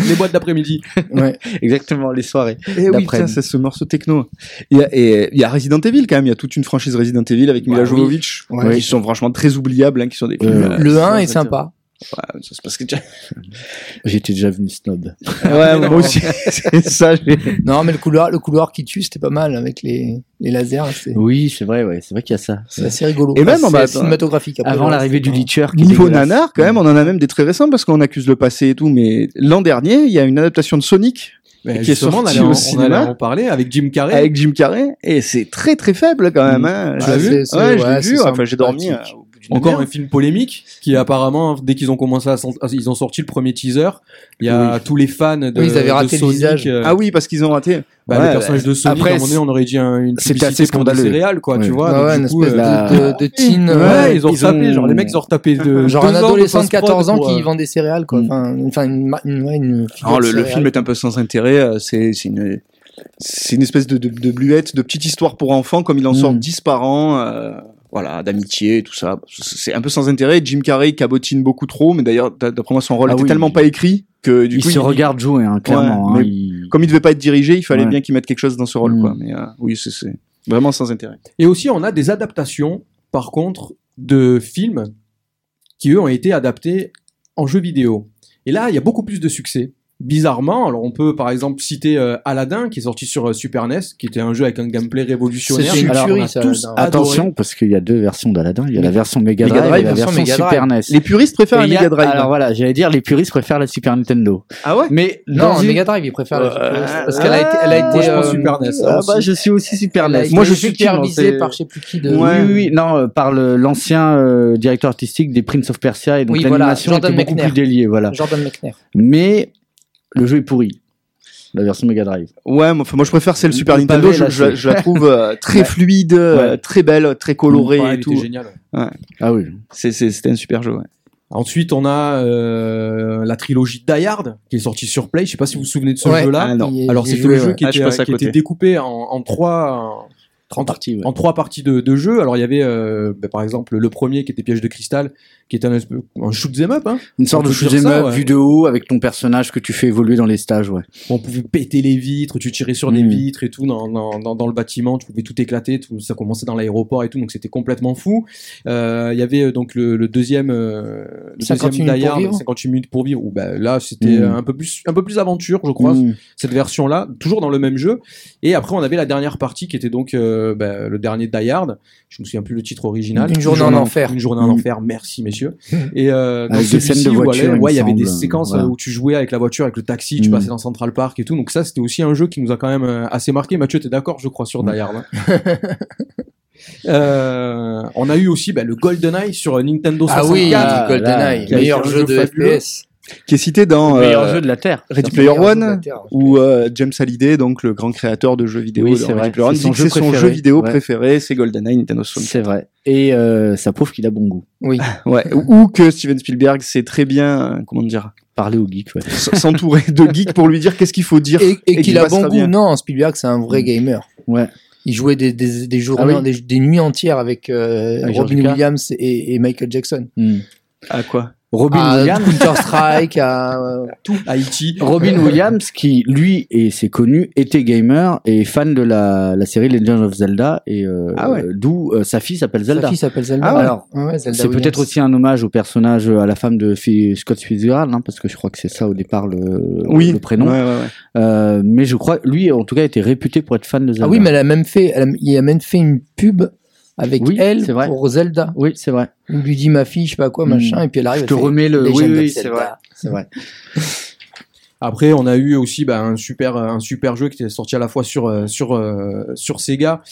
Les boîtes d'après-midi. Ouais. Exactement, les soirées. Et oui, D'après- tiens, c'est ce morceau techno. Il y, a, et il y a Resident Evil quand même. Il y a toute une franchise Resident Evil avec Mila Ouais, oui. Jovovich, Ouais. qui sont franchement très oubliables, hein, qui sont des films. Euh, euh, Le 1 ouais, est sympa. Ouais, ça, c'est parce que tu- *laughs* J'étais déjà venu snob. ouais, non. *laughs* moi aussi. *laughs* c'est ça. Non, mais le couloir, le couloir qui tue, c'était pas mal avec les, les lasers. C'est, Oui, c'est vrai, ouais, c'est vrai qu'il y a ça. c'est assez rigolo. Et même, bah, cinématographique. Après, Avant l'arrivée du est Niveau nanar, quand même, on en a même des très récents parce qu'on accuse le passé et tout. Mais l'an dernier, il y a une adaptation de Sonic Mais Qui est on sorti allait, en, au on cinéma. allait en parler avec Jim Carrey. avec Jim Carrey et c'est très très faible quand même. Hein. Tu l'as Ouais, vu c'est- c'est- Ouais, je ouais, l'ai c'est vu. Enfin, j'ai dormi euh, au Encore demi-heure. un film polémique qui apparemment, dès qu'ils ont commencé à, ils ont sorti le premier teaser, il y a tous les fans de, Oui, ils avaient de raté le Sonic, visage. euh, Ah oui, parce qu'ils ont raté. bah, Ouais, les personnages de Sonic, Après, à un moment donné, on aurait dit un, une c'était publicité assez pour des scandaleux. céréales, quoi, tu Ouais. vois. Ouais, donc, ouais, du une coup, espèce euh, de, de, de teen. Ouais, ouais. ils ont ils tapé, ont- genre les mecs ont retapé de *laughs* Genre un adolescent de post-prod 14 ans pour, qui euh, vend des céréales, quoi. Mm. Enfin, une, enfin, une, une, ouais, une Alors, le, le film est un peu sans intérêt. euh, C'est c'est une c'est une espèce de, de, de bluette, de petite histoire pour enfants, comme il en sort Mm. 10 par an. Voilà, d'amitié, tout ça. C'est un peu sans intérêt. Jim Carrey cabotine beaucoup trop, mais d'ailleurs, d'a- d'après moi, son rôle Ah était oui. tellement pas écrit que du il coup, se regarde jouer, hein, clairement. Ouais, hein, mais il- comme il devait pas être dirigé, il fallait Ouais. bien qu'il mette quelque chose dans ce rôle, Mm. quoi. Mais euh, oui, c'est- c'est vraiment sans intérêt. Et aussi, on a des adaptations, par contre, de films qui, eux, ont été adaptés en jeux vidéo. Et là, il y a beaucoup plus de succès. Bizarrement, alors on peut par exemple citer euh, Aladdin qui est sorti sur euh, Super NES, qui était un jeu avec un gameplay révolutionnaire. C'était une Alors, tuerie, on a ça. tous. Attention, parce qu'il y a deux versions d'Aladdin. Il y a la version Mega Drive, et la version version Mega Super NES. Les puristes préfèrent Et la Mega Drive. Alors voilà, j'allais dire, les puristes préfèrent la Super Nintendo. Ah ouais? Mais Non, une- Mega Drive, il préfère la Super NES, parce qu'elle a été, elle a été Moi, je pense euh, Super NES. Ah aussi. bah, je suis aussi Super NES. été Moi, je suis supervisée c'est- par je sais plus qui de. Ouais. Oui, oui, non, euh, par le- l'ancien euh, directeur artistique des Prince of Persia et donc l'animation Jordan était beaucoup plus déliée, voilà. Jordan Mechner. Mais le jeu est pourri. La version Mega Drive. Ouais, moi, je préfère celle Le Super Nintendo. Je, là, je- c'est- je la trouve euh, très Ouais. fluide, euh, Ouais. très belle, très colorée Ouais, et tout. génial. Ah oui. C'était un super jeu. Ouais. Ensuite, on a euh, la trilogie Die Hard qui est sortie sur Play. Je sais pas si vous vous souvenez de ce Ouais. jeu-là. Ah, Alors c'était le jeu ouais. qui, Ah, était, qui était découpé en, en trois en, parties, ouais. en trois parties de, de jeu. Alors il y avait euh, bah, par exemple le premier qui était Piège de cristal, qui était un, un shoot 'em up. Hein. Une sorte de shoot'em ça, up ouais. vu de haut avec ton personnage que tu fais évoluer dans les stages, ouais. On pouvait péter les vitres, tu tirais sur des Mm. vitres et tout dans, dans, dans, dans le bâtiment, tu pouvais tout éclater, tout, ça commençait dans l'aéroport et tout, donc c'était complètement fou. Euh, Il y avait euh, donc le, le deuxième, euh, le 58 deuxième minutes Die pour Hard, vivre. 58 minutes pour vivre. Où bah, là c'était Mm. un peu plus un peu plus aventure, je crois, Mm. cette version-là, toujours dans le même jeu. Et après on avait la dernière partie qui était donc euh, bah, le dernier Die Hard. Je me souviens plus le titre original. Une journée en enfer. Une journée en Mm. enfer. Merci messieurs. *laughs* Et euh, dans celui-ci il ouais, y avait des séquences Voilà. euh, où tu jouais avec la voiture, avec le taxi, tu Mm. passais dans Central Park et tout. Donc ça, c'était aussi un jeu qui nous a quand même euh, assez marqué. Mathieu, t'es d'accord, je crois, sur Mm. Die Hard. hein *laughs* Euh, on a eu aussi bah, le GoldenEye sur Nintendo 64. Ah oui, GoldenEye, meilleur jeu de fabuleux. FPS. Qui est cité dans Le meilleur euh, jeu de la Terre. Ready Player One, Terre. où euh, James Hallyday, donc le grand créateur de jeux vidéo Oui, c'est Ready. Player One, son que jeu c'est son jeu vidéo Ouais. préféré, c'est GoldenEye Nintendo 64. C'est vrai. Et euh, ça prouve qu'il a bon goût. Oui. *laughs* Ouais. Ou que Steven Spielberg sait très bien, euh, comment dire, Parler au geek, ouais. s- s'entourer de *laughs* geeks pour lui dire qu'est-ce qu'il faut dire. Et, et Et qu'il a bon goût. bien. Non, Spielberg, c'est un vrai Mm. gamer. Ouais. Il jouait des, des, des journées, Ah oui. des, des nuits entières avec, euh, Robin. Williams et, et Michael Jackson. Mm. À quoi? Robin à Williams. Counter Strike, à euh, *laughs* tout. Haïti. Robin *laughs* Williams, qui lui, et c'est connu, était gamer et fan de la, la série Legend of Zelda, et euh, Ah ouais. d'où euh, sa fille s'appelle Sa Zelda. fille s'appelle Zelda. Ah ouais. Alors, ouais, C'est peut-être aussi un hommage au personnage, à la femme de Scott Fitzgerald, hein, parce que je crois que c'est ça au départ le, Oui. le prénom. Ouais, ouais, ouais. Euh, mais je crois, lui, en tout cas, était réputé pour être fan de Zelda. Ah oui, mais elle a même fait, elle a, il a même fait une pub avec Oui, elle c'est vrai. pour Zelda. Oui, c'est vrai. On lui dit ma fille, je sais pas quoi, Mm. machin, et puis elle arrive. Je elle te remets le. Oui, oui, c'est vrai. C'est vrai. Après, on a eu aussi bah, un super un super jeu qui était sorti à la fois sur euh, sur euh, sur Sega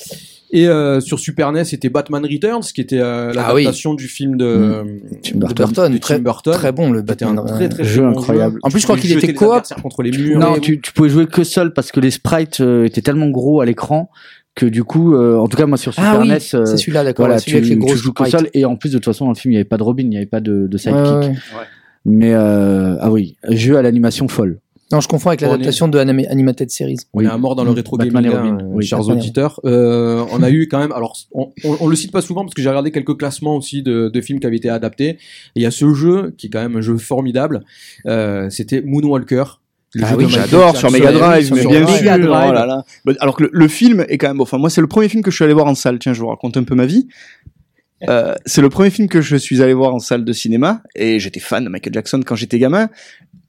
et euh, sur Super NES. C'était Batman Returns, qui était euh, Ah oui. l'adaptation du film de, euh, Tim de Burton. Burton, de très- Tim Burton. Très bon le C'était un Batman. très très Jeu très bon incroyable. En plus, je crois qu'il était coop. contre les murs. Non, tu, tu pouvais jouer que seul parce que les sprites euh, étaient tellement gros à l'écran que du coup, euh, en tout cas moi sur Super Ah oui, NES, euh, c'est celui-là, d'accord. voilà, celui avec tu, les tu joues seul et en plus de toute façon dans le film il n'y avait pas de Robin, il n'y avait pas de, de sidekick. Ouais, ouais, ouais. Mais euh, ah oui, jeu à l'animation folle. Non, je confonds avec On est- l'adaptation de Anima- Animated Series. On Oui. est à mort dans le Mm. rétro Batman gaming, et Robin, hein, oui. chers Batman auditeurs. Euh, on a eu quand même, alors on, on, on le cite pas souvent parce que j'ai regardé quelques classements aussi de, de films qui avaient été adaptés. Et il y a ce jeu qui est quand même un jeu formidable. Euh, C'était Moonwalker. Le Ah oui, j'adore sur. Mega Drive, mais bien sûr. Oh là là. Bah, Alors que le, le film est quand même. Enfin, moi, c'est le premier film que je suis allé voir en salle. Tiens, je vous raconte un peu ma vie. *laughs* Euh, c'est le premier film que je suis allé voir en salle de cinéma et j'étais fan de Michael Jackson quand j'étais gamin.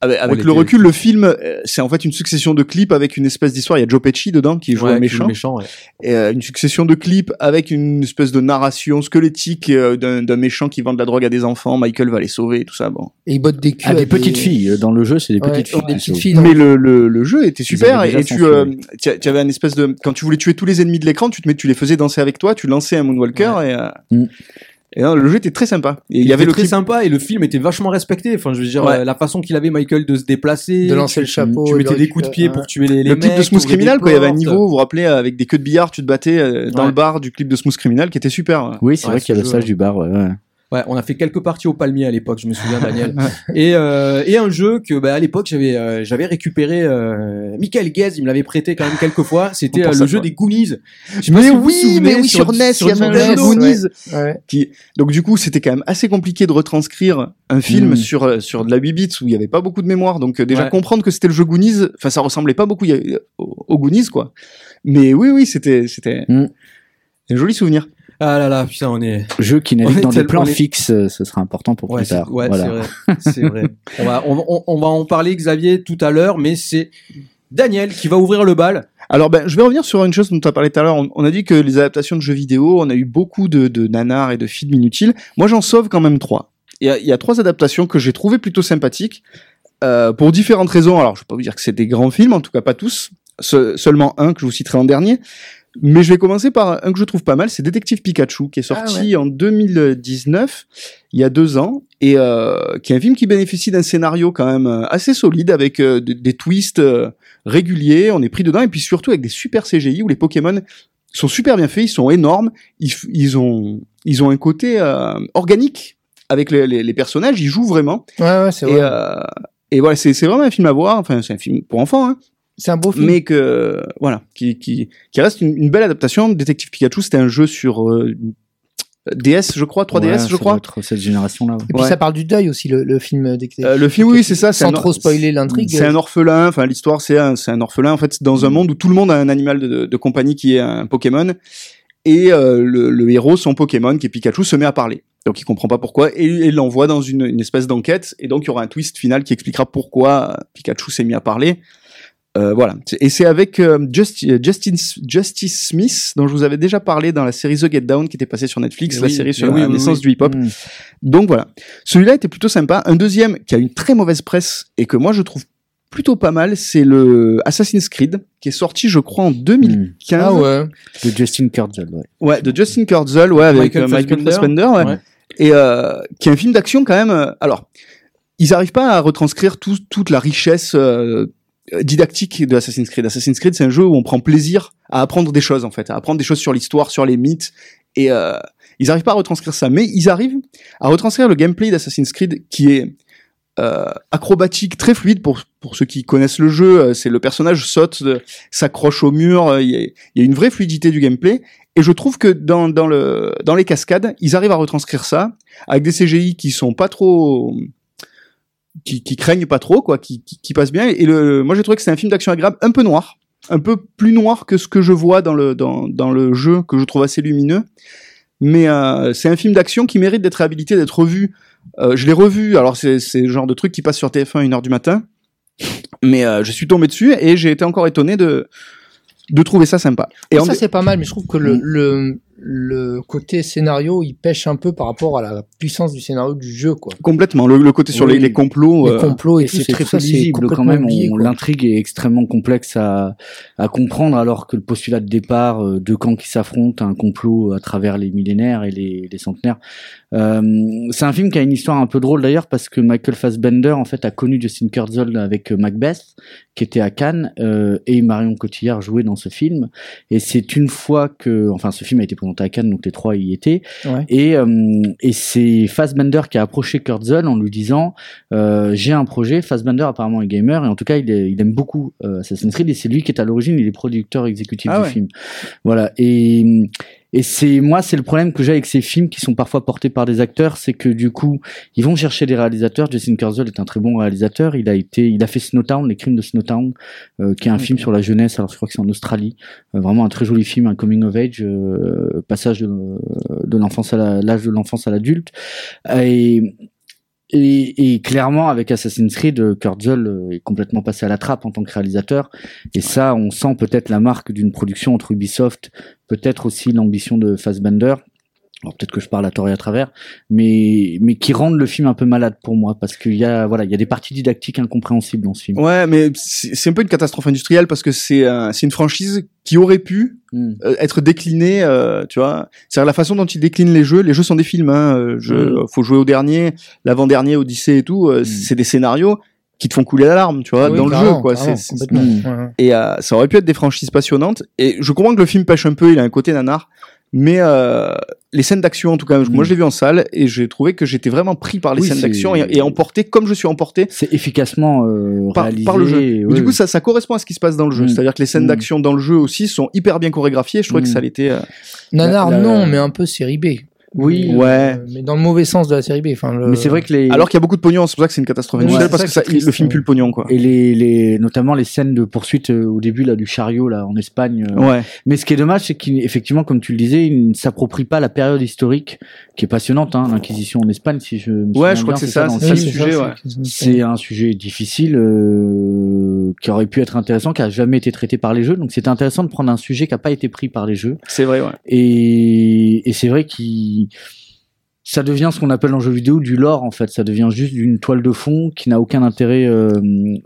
Avec, avec le recul, le film, euh, c'est en fait une succession de clips avec une espèce d'histoire. Il y a Joe Pesci dedans qui joue Ouais, un méchant. joue méchant, ouais. Et, euh, une succession de clips avec une espèce de narration squelettique euh, d'un méchant qui vend de la drogue à des enfants. Michael va les sauver et tout ça. Bon. Et ils bottent des culs Ah, à des petites filles dans le jeu, c'est des Ouais, petites filles. des petites Mais le, le, le jeu était super et, tu, euh, tu avais un espèce de quand tu voulais tuer tous les ennemis de l'écran, tu te mets, tu les faisais danser avec toi, tu lançais un Moonwalker et, euh, Mm. Et non, le jeu était très sympa. Et il y avait était le très clip. sympa et le film était vachement respecté. Enfin, je veux dire, Ouais. euh, la façon qu'il avait Michael de se déplacer, de lancer tu, le chapeau. tu mettais des coups de pied récupérer- pour tuer les, les Le clip mecs, de Smooth Criminal, quand il y avait un niveau, vous vous rappelez, avec des queues de billard, tu te battais euh, dans Ouais. le bar du clip de Smooth Criminal qui était super. Oui, c'est Ouais, vrai qu'il y a ce le jeu, stage ouais. du bar. Ouais, on a fait quelques parties au palmier à l'époque, je me souviens, Daniel. *laughs* et, euh, et un jeu que, bah, à l'époque, j'avais, euh, j'avais récupéré, euh, Michael Guez, il me l'avait prêté quand même quelques fois. C'était euh, le jeu des Goonies. Je Mais si vous vous oui, mais oui, sur, NES, il y avait un Nintendo. jeu Goonies. Ouais. Qui... Donc du coup, c'était quand même assez compliqué de retranscrire un film Mm. sur sur de la 8 bits où il y avait pas beaucoup de mémoire. Donc euh, déjà Ouais. comprendre que c'était le jeu Goonies, enfin ça ressemblait pas beaucoup il y a- au, au Goonies quoi. Mais oui oui, c'était c'était Mm. un joli souvenir. Ah là là, putain, on est. Jeu qui navigue dans des plans est- fixes, euh, ce sera important pour Ouais, plus c'est tard. ouais, Voilà. *laughs* c'est vrai. On va, on, on- on va en parler, Xavier, tout à l'heure, mais c'est Daniel qui va ouvrir le bal. Alors ben, je vais revenir sur une chose dont tu as parlé tout à l'heure. On, on a dit que les adaptations de jeux vidéo, on a eu beaucoup de, de nanars et de films inutiles. Moi, j'en sauve quand même trois. Il y a, il y a trois adaptations que j'ai trouvées plutôt sympathiques euh, pour différentes raisons. Alors, je vais pas vous dire que c'est des grands films, en tout cas pas tous. Se- seulement un que je vous citerai en dernier. Mais je vais commencer par un que je trouve pas mal, c'est Détective Pikachu, qui est sorti en 2019, il y a deux ans, et euh, qui est un film qui bénéficie d'un scénario quand même euh, assez solide, avec euh, des, des twists euh, réguliers, on est pris dedans, et puis surtout avec des super CGI où les Pokémon sont super bien faits, ils sont énormes, ils, ont ils ont un côté euh, organique avec les, les, les personnages, ils jouent vraiment, Ouais, ouais, c'est et, vrai. euh, et voilà, c'est c'est vraiment un film à voir, enfin c'est un film pour enfants, hein, C'est un beau film. mais que voilà, qui qui qui reste une, une belle adaptation. Détective Pikachu, c'était un jeu sur euh, DS, je crois, 3DS, Ouais, je crois. cette génération-là. ouais. Et puis Ouais. ça parle du deuil aussi, le, le film. dès que- Euh, le film, oui, c'est ça. Sans un- trop spoiler l'intrigue. C'est un orphelin. Enfin, l'histoire, c'est un, c'est un orphelin. En fait, dans un monde où tout le monde a un animal de, de compagnie qui est un Pokémon, et euh, le, le héros, son Pokémon, qui est Pikachu, se met à parler. Donc, il comprend pas pourquoi, et et il l'envoie dans une, une espèce d'enquête. Et donc, il y aura un twist final qui expliquera pourquoi Pikachu s'est mis à parler. Euh, voilà. Et c'est avec euh, Justi- Justin, Justice Smith, dont je vous avais déjà parlé dans la série The Get Down, qui était passée sur Netflix, Mais la oui, série mais sur oui, la oui, naissance oui. du hip-hop. Mm. Donc voilà. Celui-là était plutôt sympa. Un deuxième qui a une très mauvaise presse et que moi je trouve plutôt pas mal, c'est le Assassin's Creed qui est sorti je crois en 2015. Ah ouais. De Justin Kurzel, ouais. Ouais, de Justin Kurzel, ouais, avec Michael euh, Michael Fassbender. Ouais. Ouais. Et euh, qui est un film d'action quand même. euh, alors, ils arrivent pas à retranscrire tout- toute la richesse euh, didactique de Assassin's Creed. Assassin's Creed, c'est un jeu où on prend plaisir à apprendre des choses en fait, à apprendre des choses sur l'histoire, sur les mythes. Et euh, ils arrivent pas à retranscrire ça, mais ils arrivent à retranscrire le gameplay d'Assassin's Creed qui est euh, acrobatique, très fluide pour pour ceux qui connaissent le jeu. euh, C'est le personnage saute, euh, s'accroche au mur. euh, Il y, a, il y a une vraie fluidité du gameplay. Et je trouve que dans dans le dans les cascades, ils arrivent à retranscrire ça avec des CGI qui sont pas trop qui, qui craignent pas trop quoi, qui, qui, qui passent bien. Et le moi j'ai trouvé que c'est un film d'action agréable, un peu noir, un peu plus noir que ce que je vois dans le dans dans le jeu que je trouve assez lumineux. Mais euh, c'est un film d'action qui mérite d'être réhabilité, d'être revu. Euh, je l'ai revu. Alors c'est le genre de truc qui passe sur TF1 à 1h du matin. Mais euh, je suis tombé dessus et j'ai été encore étonné de de trouver ça sympa. Et en- ça c'est pas mal, mais je trouve que le, le, le côté scénario, il pêche un peu par rapport à la puissance du scénario du jeu, quoi. complètement le, le côté sur les, Oui. les complots. Les euh, complots et, Et tout, c'est très lisible quand même. L'intrigue est extrêmement complexe à, à comprendre, alors que le postulat de départ, euh, deux camps qui s'affrontent, un complot à travers les millénaires et les, les centenaires. Euh, c'est un film qui a une histoire un peu drôle d'ailleurs parce que Michael Fassbender en fait a connu Justin Kurzel avec euh, Macbeth, qui était à Cannes, euh, et Marion Cotillard jouait dans ce film. Et c'est une fois que, enfin, ce film a été présenté à Cannes, donc les trois y étaient. Ouais. Et, euh, et c'est Fassbender qui a approché Kurtzon en lui disant euh, j'ai un projet. Fassbender apparemment est gamer et en tout cas il, est- il aime beaucoup euh, Assassin's Creed et c'est lui qui est à l'origine, il est producteur exécutif Ah du ouais. film. Voilà et et c'est moi c'est le problème que j'ai avec ces films qui sont parfois portés par des acteurs, c'est que du coup ils vont chercher des réalisateurs. Justin Kurzel est un très bon réalisateur. Il a été il a fait Snowtown, les crimes de Snowtown, euh, qui est un film sur la jeunesse. Alors je crois que c'est en Australie. Euh, vraiment un très joli film, un coming of age, euh, passage de, de l'enfance à l'âge de l'enfance à l'adulte. Et, et, et clairement, avec Assassin's Creed, euh, Kurtzl euh, est complètement passé à la trappe en tant que réalisateur. Et ça, on sent peut-être la marque d'une production entre Ubisoft, peut-être aussi l'ambition de Fassbender. Alors peut-être que je parle à tort et à travers, mais mais qui rendent le film un peu malade pour moi parce qu'il y a voilà il y a des parties didactiques incompréhensibles dans ce film. Ouais, mais c'est un peu une catastrophe industrielle parce que c'est euh, c'est une franchise qui aurait pu Hmm. euh, être déclinée, euh, tu vois. C'est-à-dire la façon dont ils déclinent les jeux. Les jeux sont des films. Hein, euh, je, Mm. faut jouer au dernier, l'avant-dernier, Odyssée et tout. euh, C'est des scénarios qui te font couler la larme, tu vois, Oui, dans le jeu, quoi. C'est-. Mm. Et euh, ça aurait pu être des franchises passionnantes. Et je comprends que le film pêche un peu. Il a un côté nanar. Mais euh, les scènes d'action, en tout cas, moi Mm. je l'ai vu en salle et j'ai trouvé que j'étais vraiment pris par les Oui, scènes d'action et, et emporté comme je suis emporté C'est efficacement euh, par, réalisé. par le jeu. et- Mais ouais, du coup, ça, ça correspond à ce qui se passe dans le jeu. Mm. C'est-à-dire que les scènes Mm. d'action dans le jeu aussi sont hyper bien chorégraphiées. Je trouvais que ça l'était. euh, Nanar, La- la- non, mais un peu série B. Oui. Mais, Ouais. euh, mais dans le mauvais sens de la série B. Enfin, le... Mais c'est vrai que les Alors qu'il y a beaucoup de pognon, c'est pour ça que c'est une catastrophe Ouais, industrielle c'est parce ça que ça, triste, le film ouais. pue le pognon, quoi. et les, les notamment les scènes de poursuite euh, au début là du chariot là en Espagne. euh, Ouais. Mais ce qui est dommage, c'est qu'effectivement, comme tu le disais, il ne s'approprie pas la période historique qui est passionnante, hein, l'Inquisition en Espagne, si je me souviens je crois bien, que c'est ça, c'est le sujet, ouais. C'est un sujet difficile euh, qui aurait pu être intéressant, qui a jamais été traité par les jeux. Donc c'était intéressant de prendre un sujet qui a pas été pris par les jeux. C'est vrai, ouais. Et, et c'est vrai qu'il ça devient ce qu'on appelle en jeu vidéo du lore en fait. Ça devient juste d'une toile de fond qui n'a aucun intérêt. euh,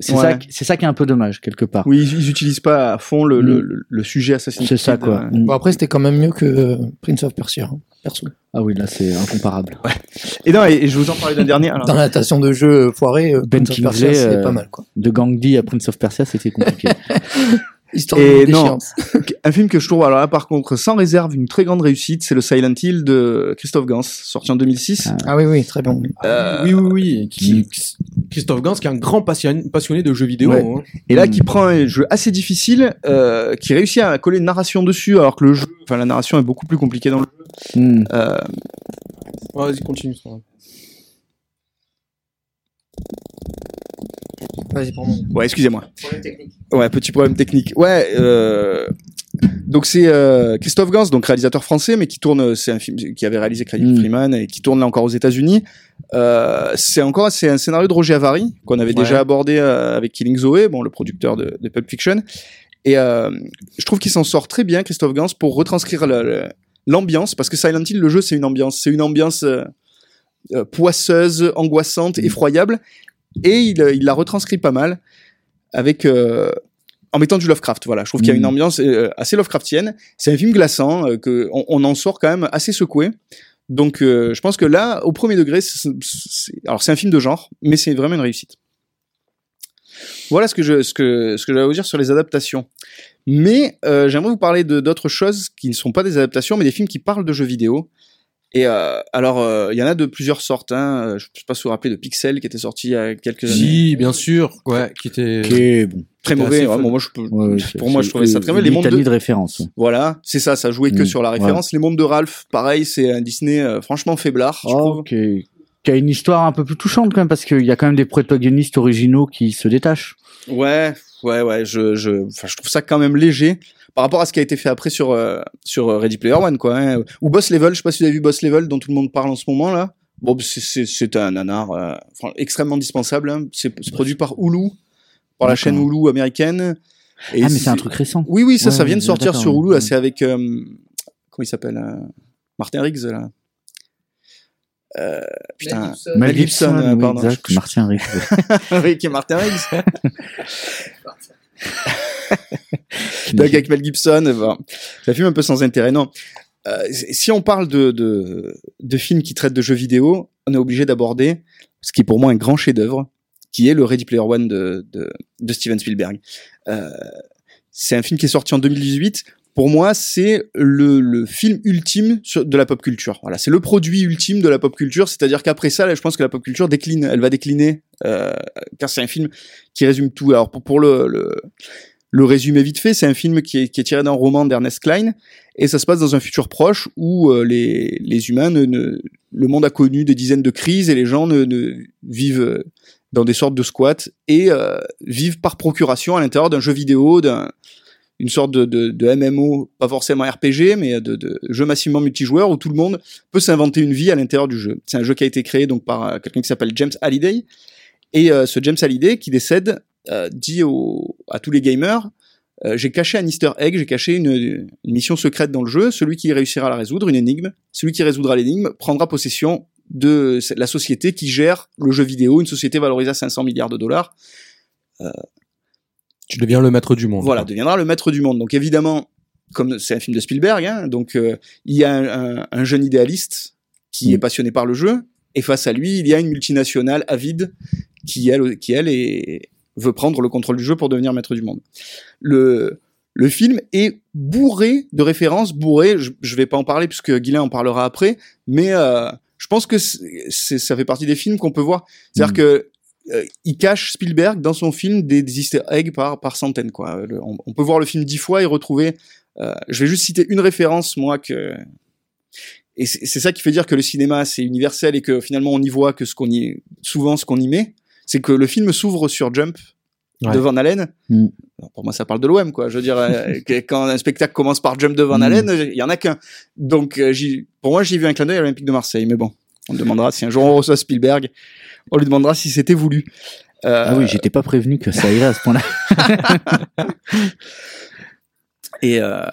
c'est Ouais. ça, qui- c'est ça qui est un peu dommage quelque part. Oui, ils, ils utilisent pas à fond le, Mm. le, le- le sujet Assassin's C'est Creed. ça quoi. euh. Mm. Bon, après, c'était quand même mieux que euh, Prince of Persia, hein, perso. Ah oui, là c'est incomparable. Et non, et, et je vous en parlais d'un dernier. alors. Dans l'adaptation de jeu foiré, euh, Ben Prince of Persia, Kingsley, c'est euh, pas mal, quoi. De Gandhi à Prince of Persia, c'était compliqué. *laughs* Histoire Et de non. *laughs* Un film que je trouve, alors là, par contre, sans réserve, une très grande réussite, c'est le Silent Hill de Christophe Gans, sorti en 2006. Ah. Ah oui, oui, très bon. Euh, Oui, oui, oui. Qui- Christophe Gans, qui est un grand passion- passionné de jeux vidéo. Ouais. hein. Et là, Mm. qui prend un jeu assez difficile, euh, qui réussit à coller une narration dessus, alors que le jeu, enfin, la narration est beaucoup plus compliquée dans le jeu. Hmm. Euh, Vas-y, continue pas grave. Vas-y, pour moi. ouais, excusez-moi. Problème technique. Ouais, petit problème technique. Ouais, euh, donc c'est euh, Christophe Gans, donc réalisateur français, mais qui tourne, c'est un film qui avait réalisé Craig Mm. Freeman et qui tourne là encore aux États-Unis. Euh, c'est encore, c'est un scénario de Roger Avary qu'on avait Ouais. déjà abordé euh, avec Killing Zoe, bon, le producteur de, de Pulp Fiction. Et euh, je trouve qu'il s'en sort très bien, Christophe Gans, pour retranscrire le- le- l'ambiance, parce que Silent Hill, le jeu, c'est une ambiance, c'est une ambiance euh, euh, poisseuse, angoissante, Mm. effroyable, et il, euh, il la retranscrit pas mal avec euh, en mettant du Lovecraft. Voilà, je trouve qu'il y a une ambiance euh, assez Lovecraftienne. C'est un film glaçant euh, que on, on en sort quand même assez secoué. Donc, je pense que là, au premier degré, c'est, c'est- alors c'est un film de genre, mais c'est vraiment une réussite. Voilà ce que je, ce que, ce que j'avais à vous dire sur les adaptations. Mais j'aimerais vous parler de d'autres choses qui ne sont pas des adaptations, mais des films qui parlent de jeux vidéo. Et euh, alors, euh, il y en a de plusieurs sortes. Hein. Je ne sais pas si vous vous rappelez de Pixel qui était sorti il y a quelques années. Si, bien sûr. Ouais, qui était. Ok, bon. Très mauvais. Ouais, bon, moi, je peux- Ouais, ouais, c'est- pour moi, je trouvais ça très bien. Les mondes de... de référence. Voilà, c'est ça, ça jouait que Mm, sur la référence. Les mondes de Ralph, pareil, c'est un Disney euh, franchement faiblard, je Oh, trouve. ok. Qui a une histoire un peu plus touchante quand même parce qu'il y a quand même des protagonistes originaux qui se détachent. Ouais, ouais, ouais, je, je, enfin, je trouve ça quand même léger par rapport à ce qui a été fait après sur, euh, sur euh, Ready Player One, quoi. hein. Ou Boss Level, je sais pas si vous avez vu Boss Level, dont tout le monde parle en ce moment, là. Bon, c'est- un nanar euh, enfin, extrêmement dispensable. hein. C'est produit par Hulu, par la chaîne Hulu américaine. Et ah, mais c'est un truc récent. Oui, oui, ça, Ouais, ça vient de sortir sur Hulu. ouais. C'est avec euh, comment il s'appelle euh, Martin Riggs là. Euh, putain, Mel Gibson, euh, oui, pardon. exact. Martin Riggs. *laughs* oui, qui est Martin Riggs. *laughs* Donc avec Mel Gibson, euh, bon, c'est un film un peu sans intérêt. Non, Euh, si on parle de, de, de films qui traitent de jeux vidéo, on est obligé d'aborder ce qui est pour moi un grand chef-d'œuvre, qui est le Ready Player One de, de, de Steven Spielberg. Euh, c'est un film qui est sorti en 2018. Pour moi, c'est le, le film ultime sur- de la pop culture. Voilà, c'est le produit ultime de la pop culture. C'est-à-dire qu'après ça, là, je pense que la pop culture décline. Elle va décliner, euh, car c'est un film qui résume tout. Alors pour, pour le, le, le résumé vite fait, c'est un film qui est, tiré d'un roman d'Ernest Klein et ça se passe dans un futur proche où euh, les, les humains, le monde a connu des dizaines de crises et les gens vivent euh, dans des sortes de squats et euh, vivent par procuration à l'intérieur d'un jeu vidéo, d'un une sorte de, de, MMO, pas forcément RPG, mais de, jeu massivement multijoueur où tout le monde peut s'inventer une vie à l'intérieur du jeu. C'est un jeu qui a été créé donc par quelqu'un qui s'appelle James Halliday et ce James Halliday qui décède dit au, à tous les gamers euh, j'ai caché un Easter egg, j'ai caché une, une mission secrète dans le jeu. Celui qui réussira à la résoudre, une énigme, celui qui résoudra l'énigme prendra possession de la société qui gère le jeu vidéo, une société valorisée à 500 milliards de dollars. Tu deviens le maître du monde. Voilà, quoi. deviendra le maître du monde. Donc évidemment, comme c'est un film de Spielberg, hein, donc euh, il y a un, un- un jeune idéaliste qui Mm. est passionné par le jeu, et face à lui, il y a une multinationale avide qui elle, qui elle est, veut prendre le contrôle du jeu pour devenir maître du monde. Le le film est bourré de références, bourré. Je, je vais pas en parler puisque Guilain en parlera après, mais euh, je pense que c'est, ça fait partie des films qu'on peut voir. C'est-à-dire Mm. que euh, il cache Spielberg dans son film des, des Easter eggs par par centaines quoi. Le- on, on peut voir le film dix fois et retrouver. euh, je vais juste citer une référence moi que et c'est ça qui fait dire que le cinéma c'est universel et que finalement on y voit que ce qu'on y souvent ce qu'on y met, c'est que le film s'ouvre sur Jump Ouais. de Van Halen. Mm. Pour moi, ça parle de l'OM, quoi. Je veux dire, euh, *laughs* quand un spectacle commence par Jump de Van Mm. Halen, il y en a qu'un. Donc, euh, pour moi, j'ai vu un clin d'œil à l'Olympique de Marseille. Mais bon, on demandera si un jour on reçoit Spielberg, on lui demandera si c'était voulu. Euh, Ah oui, j'étais pas prévenu que ça irait à ce point-là. *laughs* Et euh,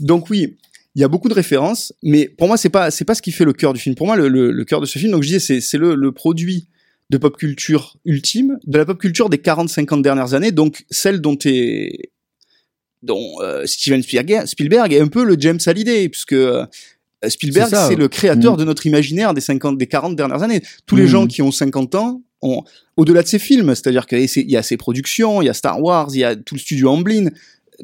donc oui, il y a beaucoup de références, mais pour moi c'est pas c'est pas ce qui fait le cœur du film. Pour moi le, le, le cœur de ce film, donc je disais c'est c'est le, le produit de pop culture ultime, de la pop culture des 40-50 dernières années, donc celle dont est dont euh, Steven Spielberg, est un peu le James Hallyday, puisque euh, Spielberg C'est le créateur Mm. de notre imaginaire des 50 des 40 dernières années. Tous les Mm. gens qui ont 50 ans ont au-delà de ses films, c'est-à-dire qu'il y a ses productions, il y a Star Wars, il y a tout le studio Amblin,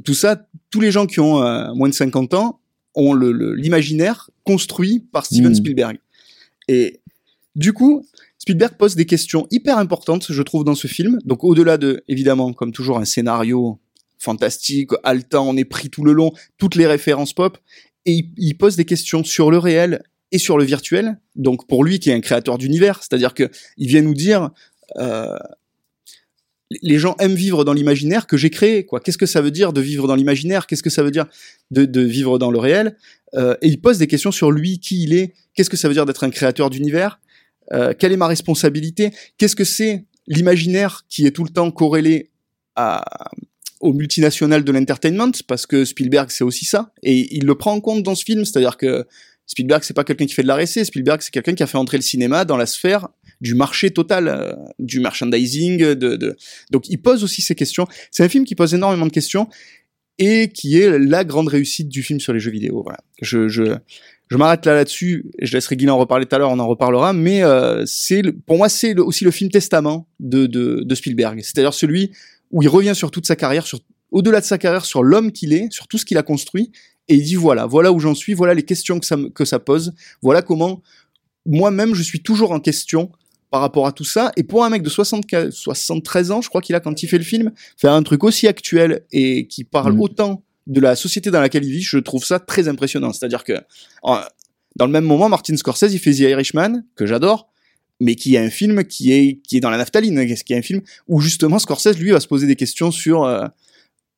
tout ça, tous les gens qui ont euh, moins de 50 ans ont le- le- l'imaginaire construit par Steven Mm. Spielberg. Et du coup, Spielberg pose des questions hyper importantes, je trouve, dans ce film. Donc, au-delà de, évidemment, comme toujours, un scénario fantastique, haletant, on est pris tout le long, toutes les références pop, et il, pose des questions sur le réel et sur le virtuel. Donc, pour lui, qui est un créateur d'univers, c'est-à-dire que il vient nous dire, euh, les gens aiment vivre dans l'imaginaire que j'ai créé. Quoi Qu'est-ce que ça veut dire de vivre dans l'imaginaire? Qu'est-ce que ça veut dire de, de vivre dans le réel? Euh, Et il pose des questions sur lui, qui il est. Qu'est-ce que ça veut dire d'être un créateur d'univers? Euh, Quelle est ma responsabilité? Qu'est-ce que c'est l'imaginaire qui est tout le temps corrélé à, aux multinationales de l'entertainment? Parce que Spielberg, c'est aussi ça. Et il le prend en compte dans ce film. C'est-à-dire que Spielberg, c'est pas quelqu'un qui fait de la récé. Spielberg, c'est quelqu'un qui a fait entrer le cinéma dans la sphère du marché total, euh, du merchandising. De, de... Donc, il pose aussi ces questions. C'est un film qui pose énormément de questions et qui est la grande réussite du film sur les jeux vidéo. Voilà. Je, je, je m'arrête là là-dessus. Je laisserai Guilain en reparler tout à l'heure, on en reparlera. Mais euh, c'est pour moi, c'est aussi le film testament de, de, de Spielberg. C'est-à-dire celui où il revient sur toute sa carrière, sur au-delà de sa carrière, sur l'homme qu'il est, sur tout ce qu'il a construit, et il dit voilà, voilà où j'en suis, voilà les questions que ça, que ça pose, voilà comment moi-même je suis toujours en question par rapport à tout ça. Et pour un mec de 64 73 ans, je crois qu'il a quand il fait le film, faire un truc aussi actuel et qui parle Mm. autant de la société dans laquelle il vit, je trouve ça très impressionnant. C'est-à-dire que dans le même moment, Martin Scorsese, il fait The Irishman, que j'adore, mais qui est un film qui est qui est dans la naphtaline, qui est un film où justement Scorsese lui va se poser des questions sur euh,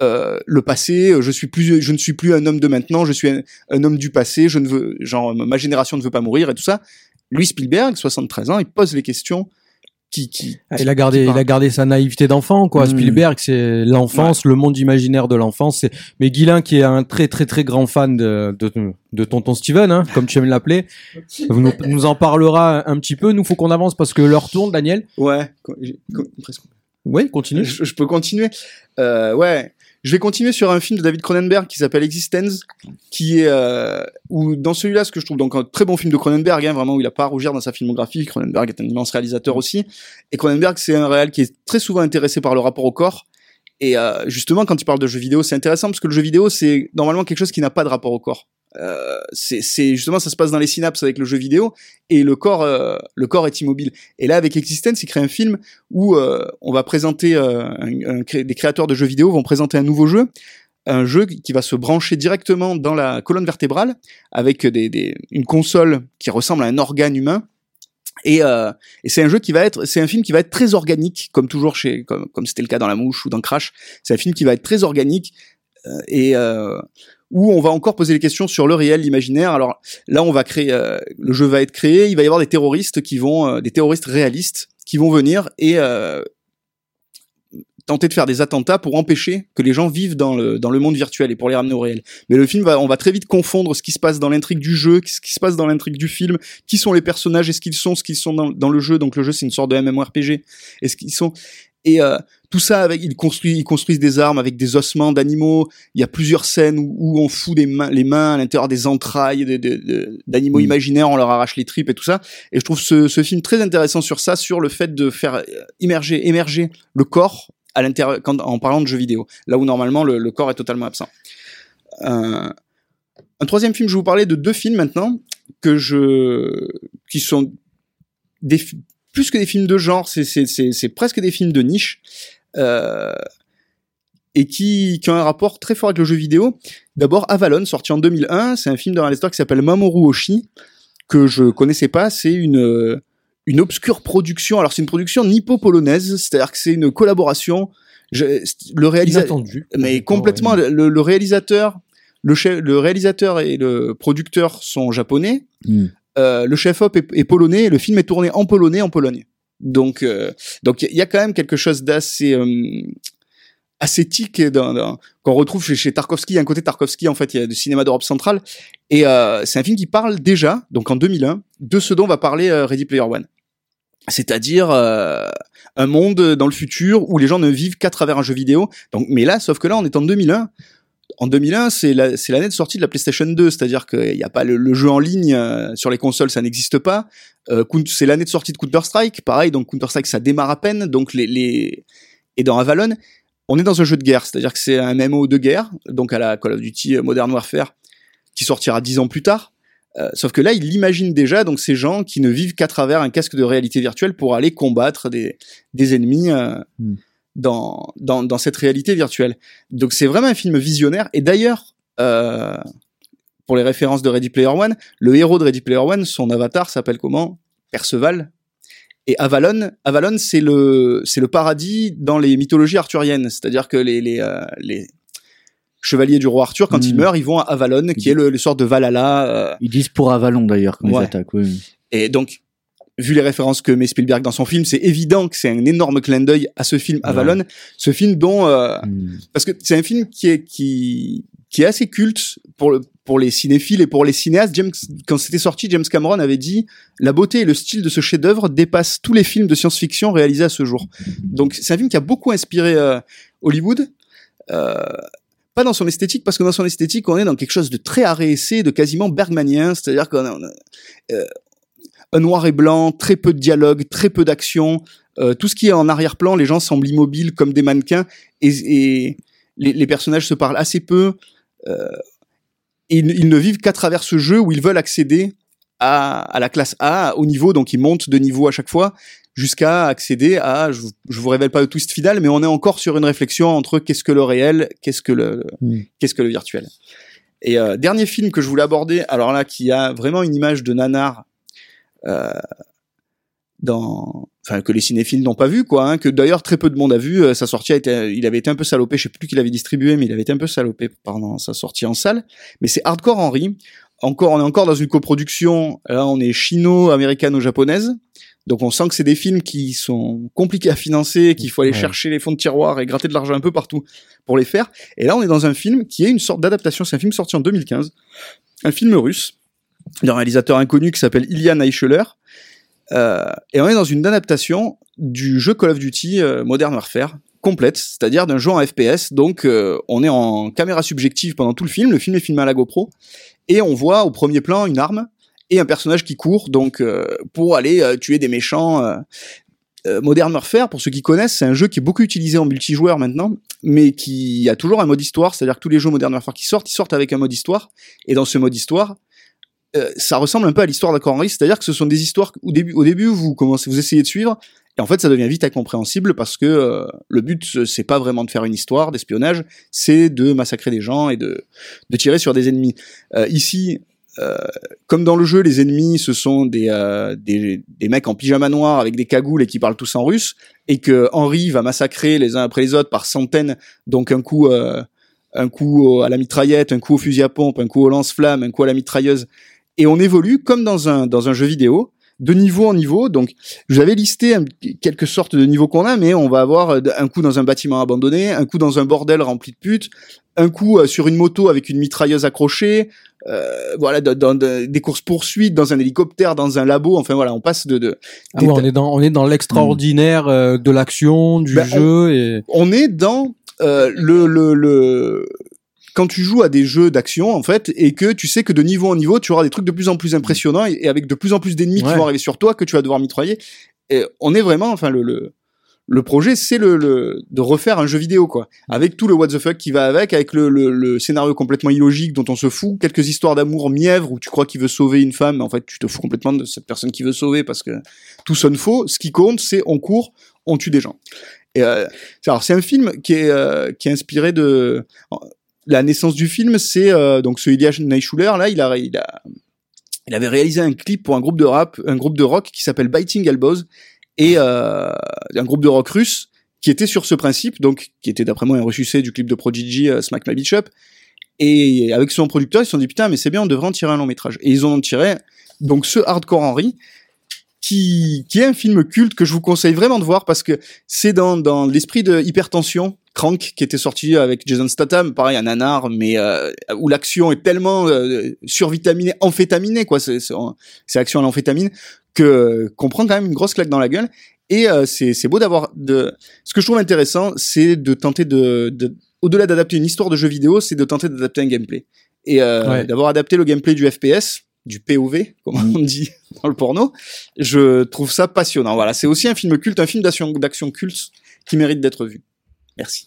euh, le passé. Je suis plus, je ne suis plus un homme de maintenant, je suis un, un homme du passé. Je ne veux, genre ma génération ne veut pas mourir et tout ça. Lui Spielberg, 73 ans, il pose les questions qui qui Ah, Il a gardé, qui il a gardé sa naïveté d'enfant, quoi. Mm. Spielberg, c'est l'enfance, le monde imaginaire de l'enfance. C'est- Mais Guilain, qui est un très, très, très grand fan de, de, de Tonton Steven, hein, comme tu aimes l'appeler, nous, nous en parlera un petit peu. Nous, faut qu'on avance parce que l'heure tourne, Daniel. Ouais, co- j'ai- co- presque. Oui, continue. Je, je peux continuer. Euh, ouais, je vais continuer sur un film de David Cronenberg qui s'appelle Existence, qui est euh, où dans celui-là, ce que je trouve donc un très bon film de Cronenberg, hein, vraiment où il a pas à rougir dans sa filmographie. Cronenberg est un immense réalisateur aussi, et Cronenberg c'est un réal qui est très souvent intéressé par le rapport au corps. Et euh, justement, quand il parle de jeux vidéo, c'est intéressant parce que le jeu vidéo c'est normalement quelque chose qui n'a pas de rapport au corps. Euh, c'est justement ça se passe dans les synapses avec le jeu vidéo et le corps euh, le corps est immobile. Et là avec Existence, il crée un film où euh, on va présenter des créateurs de jeux vidéo vont présenter un nouveau jeu, un jeu qui va se brancher directement dans la colonne vertébrale avec des, une console qui ressemble à un organe humain. Et, c'est un jeu qui va être, c'est un film qui va être très organique, comme toujours chez, comme comme c'était le cas dans La Mouche ou dans Crash. C'est un film qui va être très organique et où on va encore poser les questions sur le réel, l'imaginaire. Alors là, on va créer, euh, le jeu va être créé. Il va y avoir des terroristes qui vont, euh, des terroristes réalistes qui vont venir et euh, tenter de faire des attentats pour empêcher que les gens vivent dans le dans le monde virtuel et pour les ramener au réel. Mais le film va, on va très vite confondre ce qui se passe dans l'intrigue du jeu, ce qui se passe dans l'intrigue du film, qui sont les personnages et ce qu'ils sont, ce qu'ils sont dans, le jeu. Donc le jeu c'est une sorte de MMORPG et ce qu'ils sont et euh, tout ça avec ils construisent ils construisent des armes avec des ossements d'animaux. Il y a plusieurs scènes où, où on fout des mains, les mains à l'intérieur des entrailles de- de- de- d'animaux Mm. imaginaires, on leur arrache les tripes et tout ça. Et je trouve ce, ce film très intéressant sur ça, sur le fait de faire euh, immerger émerger le corps à l'intérieur, quand- en parlant de jeux vidéo, là où normalement le, le corps est totalement absent. Euh, un troisième film, je vais vous parler de deux films maintenant que je, qui sont des, plus que des films de genre, c'est presque des films de niche. Euh, et qui, qui ont un rapport très fort avec le jeu vidéo. D'abord, Avalon, sorti en 2001, c'est un film d'un réalisateur qui s'appelle Mamoru Oshii, que je connaissais pas, c'est une, euh, une obscure production. Alors, c'est une production nippo-polonaise, c'est-à-dire que c'est une collaboration. Je- le réalisateur, mais complètement, le, le réalisateur, le, chef, le réalisateur et le producteur sont japonais. Hmm. Euh, le chef-op est, polonais. et Le film est tourné en polonais en Pologne. Donc, euh, donc il y, a quand même quelque chose d'assez euh, dans- qu'on retrouve chez, Tarkovsky. Il y a un côté Tarkovsky en fait. Il y a du cinéma d'Europe centrale et euh, c'est un film qui parle déjà, donc en 2001, de ce dont va parler Ready Player One. C'est-à-dire un monde dans le futur où les gens ne vivent qu'à travers un jeu vidéo. Donc, mais là, sauf que là, on est en 2001. En 2001, c'est la- c'est l'année de sortie de la PlayStation 2, c'est-à-dire qu'il n'y a pas le, jeu en ligne euh, sur les consoles, ça n'existe pas. Euh, c'est l'année de sortie de Counter Strike, pareil. Donc Counter Strike, ça démarre à peine. Donc les, et dans Avalon, on est dans un jeu de guerre, c'est-à-dire que c'est un MMO de guerre, donc à la Call of Duty Modern Warfare, qui sortira dix ans plus tard. Euh, sauf que là, il imagine déjà donc ces gens qui ne vivent qu'à travers un casque de réalité virtuelle pour aller combattre des, des ennemis euh, Hmm. Dans, dans, dans cette réalité virtuelle. Donc c'est vraiment un film visionnaire. Et d'ailleurs, euh, pour les références de Ready Player One, le héros de Ready Player One, son avatar s'appelle comment? Perceval. Et Avalon, Avalon, c'est le, c'est le paradis dans les mythologies arthuriennes. C'est-à-dire que les, les, euh, les chevaliers du roi Arthur, quand Hmm. ils meurent, ils vont à Avalon, qui est le, le sort de Valhalla. euh, Ils disent pour Avalon d'ailleurs quand Ouais. ils attaquent. Oui. et donc, vu les références que met Spielberg dans son film, c'est évident que c'est un énorme clin d'œil à ce film Avalon, ce film dont euh, Hmm. parce que c'est un film qui est qui qui est assez culte pour le pour les cinéphiles et pour les cinéastes. James quand c'était sorti, James Cameron avait dit la beauté et le style de ce chef-d'œuvre dépassent tous les films de science-fiction réalisés à ce jour. Donc c'est un film qui a beaucoup inspiré euh, Hollywood. Euh, pas dans son esthétique, parce que dans son esthétique, on est dans quelque chose de très arrêté, de quasiment bergmanien, c'est-à-dire qu'on euh, noir et blanc, très peu de dialogue, très peu d'action, euh, tout ce qui est en arrière-plan, les gens semblent immobiles comme des mannequins, et, et les, les personnages se parlent assez peu, euh, et ils, ils ne vivent qu'à travers ce jeu où ils veulent accéder à, à la classe A, au niveau, donc ils montent de niveau à chaque fois, jusqu'à accéder à, je, vous- je vous révèle pas le twist final, mais on est encore sur une réflexion entre qu'est-ce que le réel, qu'est-ce que le, Mm. qu'est-ce que le virtuel. Et euh, dernier film que je voulais aborder, alors là, qui a vraiment une image de nanar, euh, dans, enfin que les cinéphiles n'ont pas vu quoi, hein, que d'ailleurs très peu de monde a vu. Euh, sa sortie a été, il avait été un peu salopé, je sais plus qui l'avait distribué, mais il avait été un peu salopé pendant sa sortie en salle. Mais c'est Hardcore Henry. Encore, on est encore dans une coproduction. Là, on est chino-américano-japonaise. Donc on sent que c'est des films qui sont compliqués à financer, qu'il faut aller Ouais. chercher les fonds de tiroir et gratter de l'argent un peu partout pour les faire. Et là, on est dans un film qui est une sorte d'adaptation. C'est un film sorti en 2015, un film russe d'un réalisateur inconnu qui s'appelle Ilian Eicheler. Euh, et on est dans une adaptation du jeu Call of Duty euh, Modern Warfare complète, c'est-à-dire d'un jeu en FPS. Donc euh, on est en caméra subjective pendant tout le film. Le film est filmé à la GoPro et on voit au premier plan une arme et un personnage qui court donc pour aller tuer des méchants. Modern Warfare, pour ceux qui connaissent, c'est un jeu qui est beaucoup utilisé en multijoueur maintenant, mais qui a toujours un mode histoire, c'est-à-dire que tous les jeux Modern Warfare qui sortent, ils sortent avec un mode histoire, et dans ce mode histoire, euh, ça ressemble un peu à l'histoire Henry, c'est-à-dire que ce sont des histoires au début, au début vous commencez, vous essayez de suivre, et en fait ça devient vite incompréhensible parce que euh, le but c'est pas vraiment de faire une histoire d'espionnage, c'est de massacrer des gens et de, tirer sur des ennemis. Euh, ici, comme dans le jeu, les ennemis ce sont des, mecs en pyjama noir avec des cagoules et qui parlent tous en russe, et que Henry va massacrer les uns après les autres par centaines, donc un coup à la mitraillette, un coup au fusil à pompe, un coup au lance-flamme, un coup à la mitrailleuse. Et on évolue comme dans un, dans un jeu vidéo, de niveau en niveau. Donc, je vous avais listé un- quelques sortes de niveaux qu'on a, mais on va avoir euh, un coup dans un bâtiment abandonné, un coup dans un bordel rempli de putes, un coup euh, sur une moto avec une mitrailleuse accrochée, euh, voilà, dans, dans- dans des courses poursuites, dans un hélicoptère, dans un labo. Enfin voilà, on passe de, de Ah ouais, on est dans on est dans l'extraordinaire euh, de l'action, du Ben, jeu et on est dans euh, le, le, le quand tu joues à des jeux d'action en fait et que tu sais que de niveau en niveau tu auras des trucs de plus en plus impressionnants et, et avec de plus en plus d'ennemis qui vont arriver sur toi que tu vas devoir mitrailler et on est vraiment enfin le, le le projet, c'est le, le, de refaire un jeu vidéo, quoi. Avec tout le what the fuck qui va avec, avec le, le, le scénario complètement illogique dont on se fout, quelques histoires d'amour mièvre où tu crois qu'il veut sauver une femme, mais en fait, tu te fous complètement de cette personne qui veut sauver parce que tout sonne faux. Ce qui compte, c'est on court, on tue des gens. Et euh, alors, c'est un film qui est, euh, qui est inspiré de la naissance du film, c'est euh, donc ce Ilya Neischuler là, il a, il a, il avait réalisé un clip pour un groupe de rap, un groupe de rock qui s'appelle Biting Elbows et euh, un groupe de rock russe qui était sur ce principe, donc qui était d'après moi un ressuscité du clip de Prodigy euh, Smack My Bitch Up. Et avec son producteur, ils se sont dit putain, mais c'est bien, on devrait en tirer un long métrage. Et ils en ont tiré donc ce Hardcore Henry, qui, qui est un film culte que je vous conseille vraiment de voir parce que c'est dans, dans l'esprit de Hypertension, Crank, qui était sorti avec Jason Statham, pareil, un nanar, mais euh, où l'action est tellement euh, survitaminée, amphétaminée, quoi, c'est, c'est, action à l'amphétamine, que qu'on prend quand même une grosse claque dans la gueule. Et euh, c'est, c'est beau d'avoir de. Ce que je trouve intéressant, c'est de tenter de, de au-delà d'adapter une histoire de jeu vidéo, c'est de tenter d'adapter un gameplay et euh, Ouais. d'avoir adapté le gameplay du FPS, du POV, comme on dit *laughs* dans le porno. Je trouve ça passionnant. Voilà, c'est aussi un film culte, un film d'action, d'action culte qui mérite d'être vu. Merci.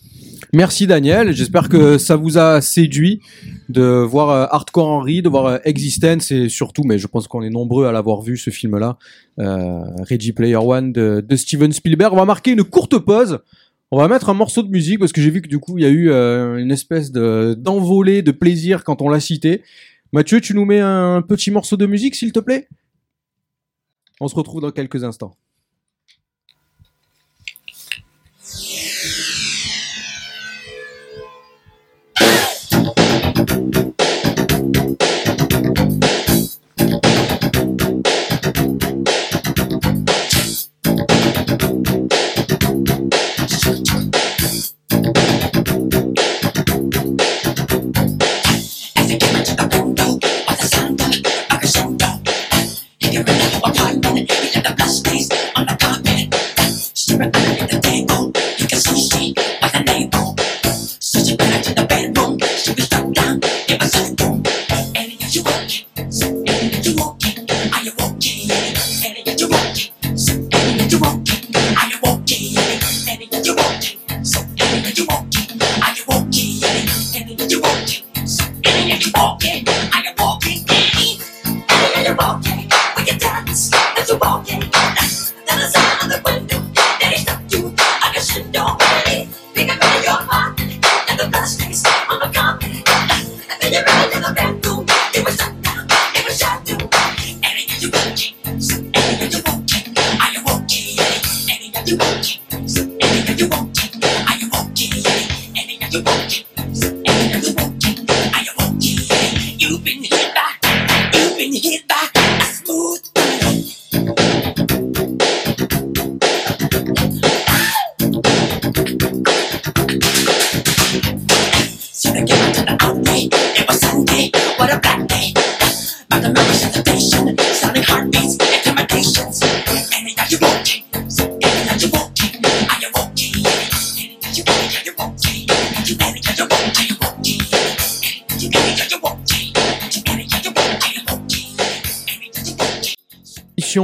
Merci Daniel, j'espère que ça vous a séduit de voir euh, Hardcore Henry, de voir euh, Existence et surtout, mais je pense qu'on est nombreux à l'avoir vu ce film-là, euh, Ready Player One de, de Steven Spielberg. On va marquer une courte pause. On va mettre un morceau de musique parce que j'ai vu que du coup il y a eu euh, une espèce de d'envolée de plaisir quand on l'a cité. Mathieu, tu nous mets un petit morceau de musique s'il te plaît? On se retrouve dans quelques instants.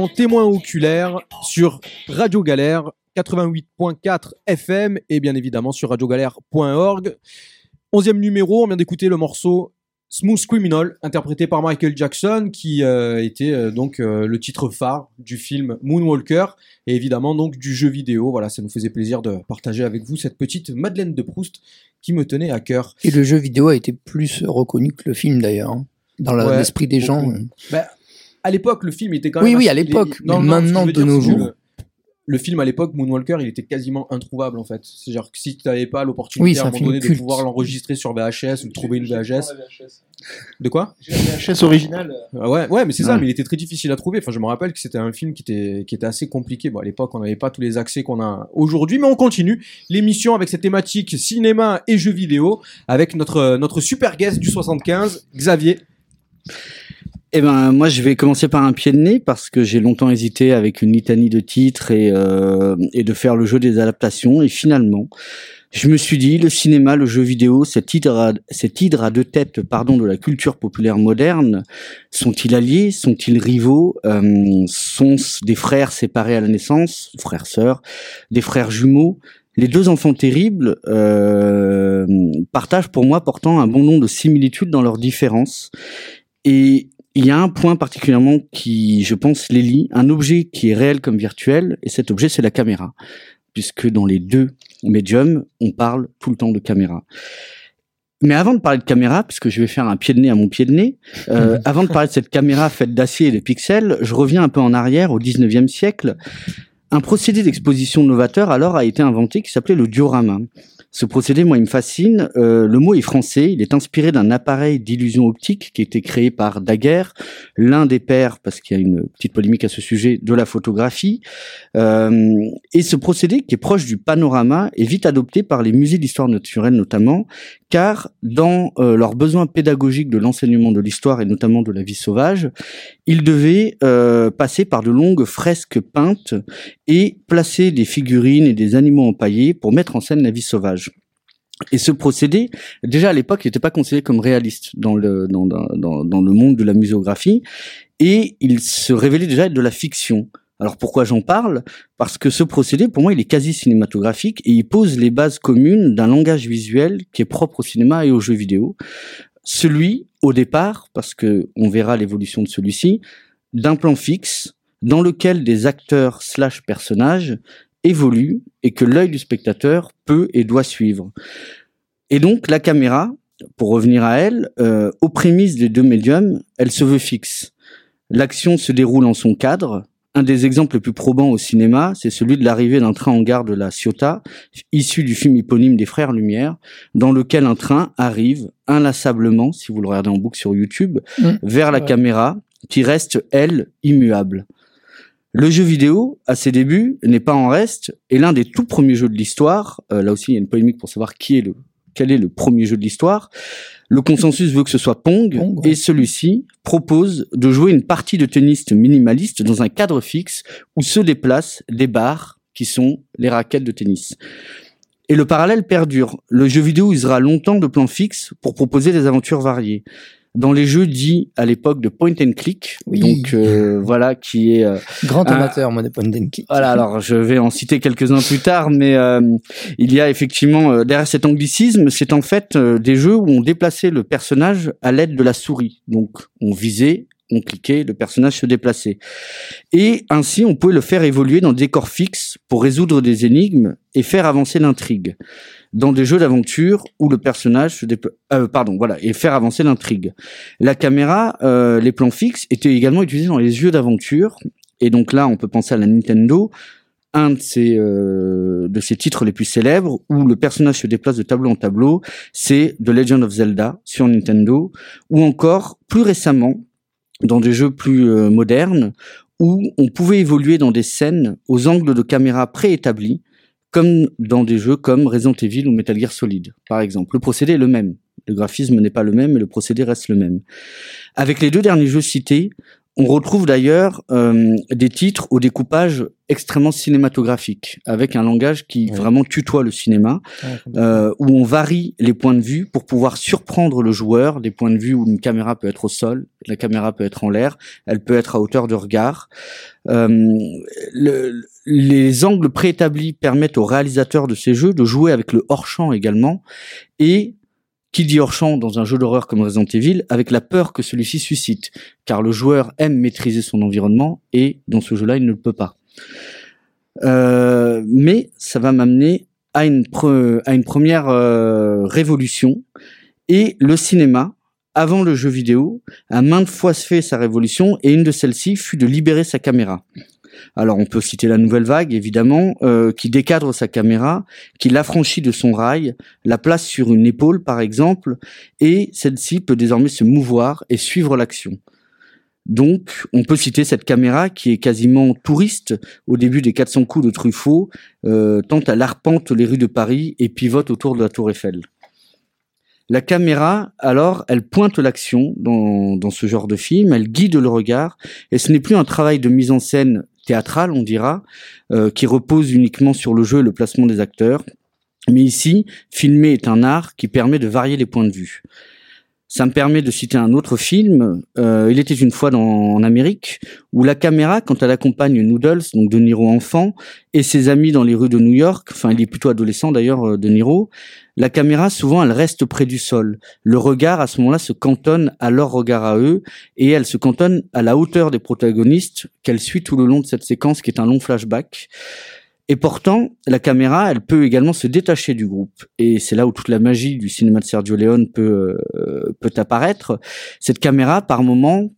Émission témoin oculaire sur Radio Galère 88.4 FM et bien évidemment sur radiogalère.org. Onzième numéro, on vient d'écouter le morceau Smooth Criminal interprété par Michael Jackson qui euh, était euh, donc euh, le titre phare du film Moonwalker et évidemment donc du jeu vidéo. Voilà, ça nous faisait plaisir de partager avec vous cette petite Madeleine de Proust qui me tenait à cœur. Et le jeu vidéo a été plus reconnu que le film d'ailleurs, hein, dans Ouais, l'esprit des gens. Bah, à l'époque, le film était quand Oui, même. oui, à assez- l'époque, mais maintenant, de nos jours. Le, film à l'époque, Moonwalker, il était quasiment introuvable en fait. C'est-à-dire que si tu n'avais pas l'opportunité Oui, c'est à un un moment film donné de pouvoir l'enregistrer sur VHS ou de trouver une VHS. De quoi? J'ai la VHS originale. Ah Ouais, ouais, mais c'est ça, mais il était très difficile à trouver. Enfin, je me rappelle que c'était un film qui était, qui était assez compliqué. Bon, à l'époque, on n'avait pas tous les accès qu'on a aujourd'hui, mais on continue l'émission avec cette thématique cinéma et jeux vidéo avec notre, notre super guest du 75, Xavier. Eh ben, moi, je vais commencer par un pied de nez parce que j'ai longtemps hésité avec une litanie de titres et, euh, et de faire le jeu des adaptations. Et finalement, Je me suis dit, le cinéma, le jeu vidéo, cet hydre à, cet hydre à deux têtes pardon, de la culture populaire moderne, sont-ils alliés, sont-ils rivaux, euh, sont des frères séparés à la naissance, frères-sœurs, des frères jumeaux? Les deux enfants terribles euh, partagent pour moi pourtant un bon nombre de similitudes dans leurs différences. Et il y a un point particulièrement qui, je pense, les lie, un objet qui est réel comme virtuel, et cet objet, c'est la caméra. Puisque dans les deux médiums, on parle tout le temps de caméra. Mais avant de parler de caméra, puisque je vais faire un pied de nez à mon pied de nez, euh, *laughs* avant de parler de cette caméra faite d'acier et de pixels, je reviens un peu en arrière au 19e siècle. Un procédé d'exposition novateur alors a été inventé qui s'appelait le diorama. Ce procédé, moi, il me fascine. Euh, le mot est français. Il est inspiré d'un appareil d'illusion optique qui a été créé par Daguerre, l'un des pères, parce qu'il y a une petite polémique à ce sujet, de la photographie. Euh, et ce procédé, qui est proche du panorama, est vite adopté par les musées d'histoire naturelle notamment, car dans euh, leurs besoins pédagogiques de l'enseignement de l'histoire et notamment de la vie sauvage, ils devaient euh, passer par de longues fresques peintes et placer des figurines et des animaux empaillés pour mettre en scène la vie sauvage. Et ce procédé, déjà à l'époque, n'était pas considéré comme réaliste dans le, dans, dans, dans le monde de la muséographie, et il se révélait déjà être de la fiction. Alors pourquoi j'en parle? Parce que ce procédé, pour moi, il est quasi cinématographique et il pose les bases communes d'un langage visuel qui est propre au cinéma et aux jeux vidéo. Celui, au départ, parce que on verra l'évolution de celui-ci, d'un plan fixe dans lequel des acteurs slash personnages évoluent et que l'œil du spectateur peut et doit suivre. Et donc la caméra, pour revenir à elle, euh, aux prémices des deux médiums, elle se veut fixe. L'action se déroule en son cadre, un des exemples les plus probants au cinéma, c'est celui de l'arrivée d'un train en gare de la Ciotat, issu du film éponyme des Frères Lumière, dans lequel un train arrive inlassablement, si vous le regardez en boucle sur YouTube, Mm. vers la Ouais. caméra, qui reste, elle, immuable. Le jeu vidéo, à ses débuts, n'est pas en reste, et l'un des tout premiers jeux de l'histoire, euh, là aussi il y a une polémique pour savoir qui est le, quel est le premier jeu de l'histoire, le consensus veut que ce soit Pong, Pong, ouais. et celui-ci propose de jouer une partie de tennis minimaliste dans un cadre fixe où se déplacent des barres qui sont les raquettes de tennis. Et le parallèle perdure. Le jeu vidéo usera longtemps de plans fixes pour proposer des aventures variées. Dans les jeux dits à l'époque de point and click, Oui. donc euh, voilà qui est euh, Grand amateur, moi, de point and kick. voilà, alors je vais en citer quelques-uns plus tard, mais euh, il y a effectivement euh, derrière cet anglicisme, c'est en fait euh, des jeux où on déplaçait le personnage à l'aide de la souris. Donc on visait, on cliquait, le personnage se déplaçait. Et ainsi, on pouvait le faire évoluer dans des décors fixes pour résoudre des énigmes et faire avancer l'intrigue. Dans des jeux d'aventure où le personnage se déplace, euh, pardon, voilà, et faire avancer l'intrigue. La caméra, euh, les plans fixes étaient également utilisés dans les jeux d'aventure. Et donc là, on peut penser à la Nintendo, un de ses, euh, de ses titres les plus célèbres, où le personnage se déplace de tableau en tableau, c'est The Legend of Zelda sur Nintendo, ou encore, plus récemment, dans des jeux plus euh, modernes, où on pouvait évoluer dans des scènes aux angles de caméra préétablis, comme dans des jeux comme Resident Evil ou Metal Gear Solid, par exemple. Le procédé est le même. Le graphisme n'est pas le même, mais le procédé reste le même. Avec les deux derniers jeux cités, on retrouve d'ailleurs euh, des titres au découpage extrêmement cinématographique, avec un langage qui Ouais. vraiment tutoie le cinéma, euh, où on varie les points de vue pour pouvoir surprendre le joueur, des points de vue où une caméra peut être au sol, la caméra peut être en l'air, elle peut être à hauteur de regard. Euh, le- les angles préétablis permettent aux réalisateurs de ces jeux de jouer avec le hors-champ également, et qui dit hors-champ dans un jeu d'horreur comme Resident Evil, avec la peur que celui-ci suscite, car le joueur aime maîtriser son environnement, et dans ce jeu-là, il ne le peut pas. Euh, mais ça va m'amener à une, première euh, révolution, et le cinéma, avant le jeu vidéo, a maintes fois fait sa révolution, et une de celles-ci fut de libérer sa caméra. Alors on peut citer la nouvelle vague, évidemment, euh, qui décadre sa caméra, qui l'affranchit de son rail, la place sur une épaule par exemple, et celle-ci peut désormais se mouvoir et suivre l'action. Donc, on peut citer cette caméra qui est quasiment touriste au début des 400 coups de Truffaut, euh, tant elle arpente les rues de Paris et pivote autour de la Tour Eiffel. La caméra, alors, elle pointe l'action dans, dans ce genre de film, elle guide le regard, et ce n'est plus un travail de mise en scène théâtrale, on dira, euh, qui repose uniquement sur le jeu et le placement des acteurs. Mais ici, filmer est un art qui permet de varier les points de vue. Ça me permet de citer un autre film, euh, Il était une fois dans, en Amérique, où la caméra, quand elle accompagne Noodles, donc De Niro enfant, et ses amis dans les rues de New York, enfin il est plutôt adolescent d'ailleurs, euh, De Niro, la caméra souvent elle reste près du sol. Le regard à ce moment-là se cantonne à leur regard à eux, et elle se cantonne à la hauteur des protagonistes qu'elle suit tout le long de cette séquence qui est un long flashback. Et pourtant, la caméra, elle peut également se détacher du groupe. Et c'est là où toute la magie du cinéma de Sergio Leone peut, euh, peut apparaître. Cette caméra, par moment,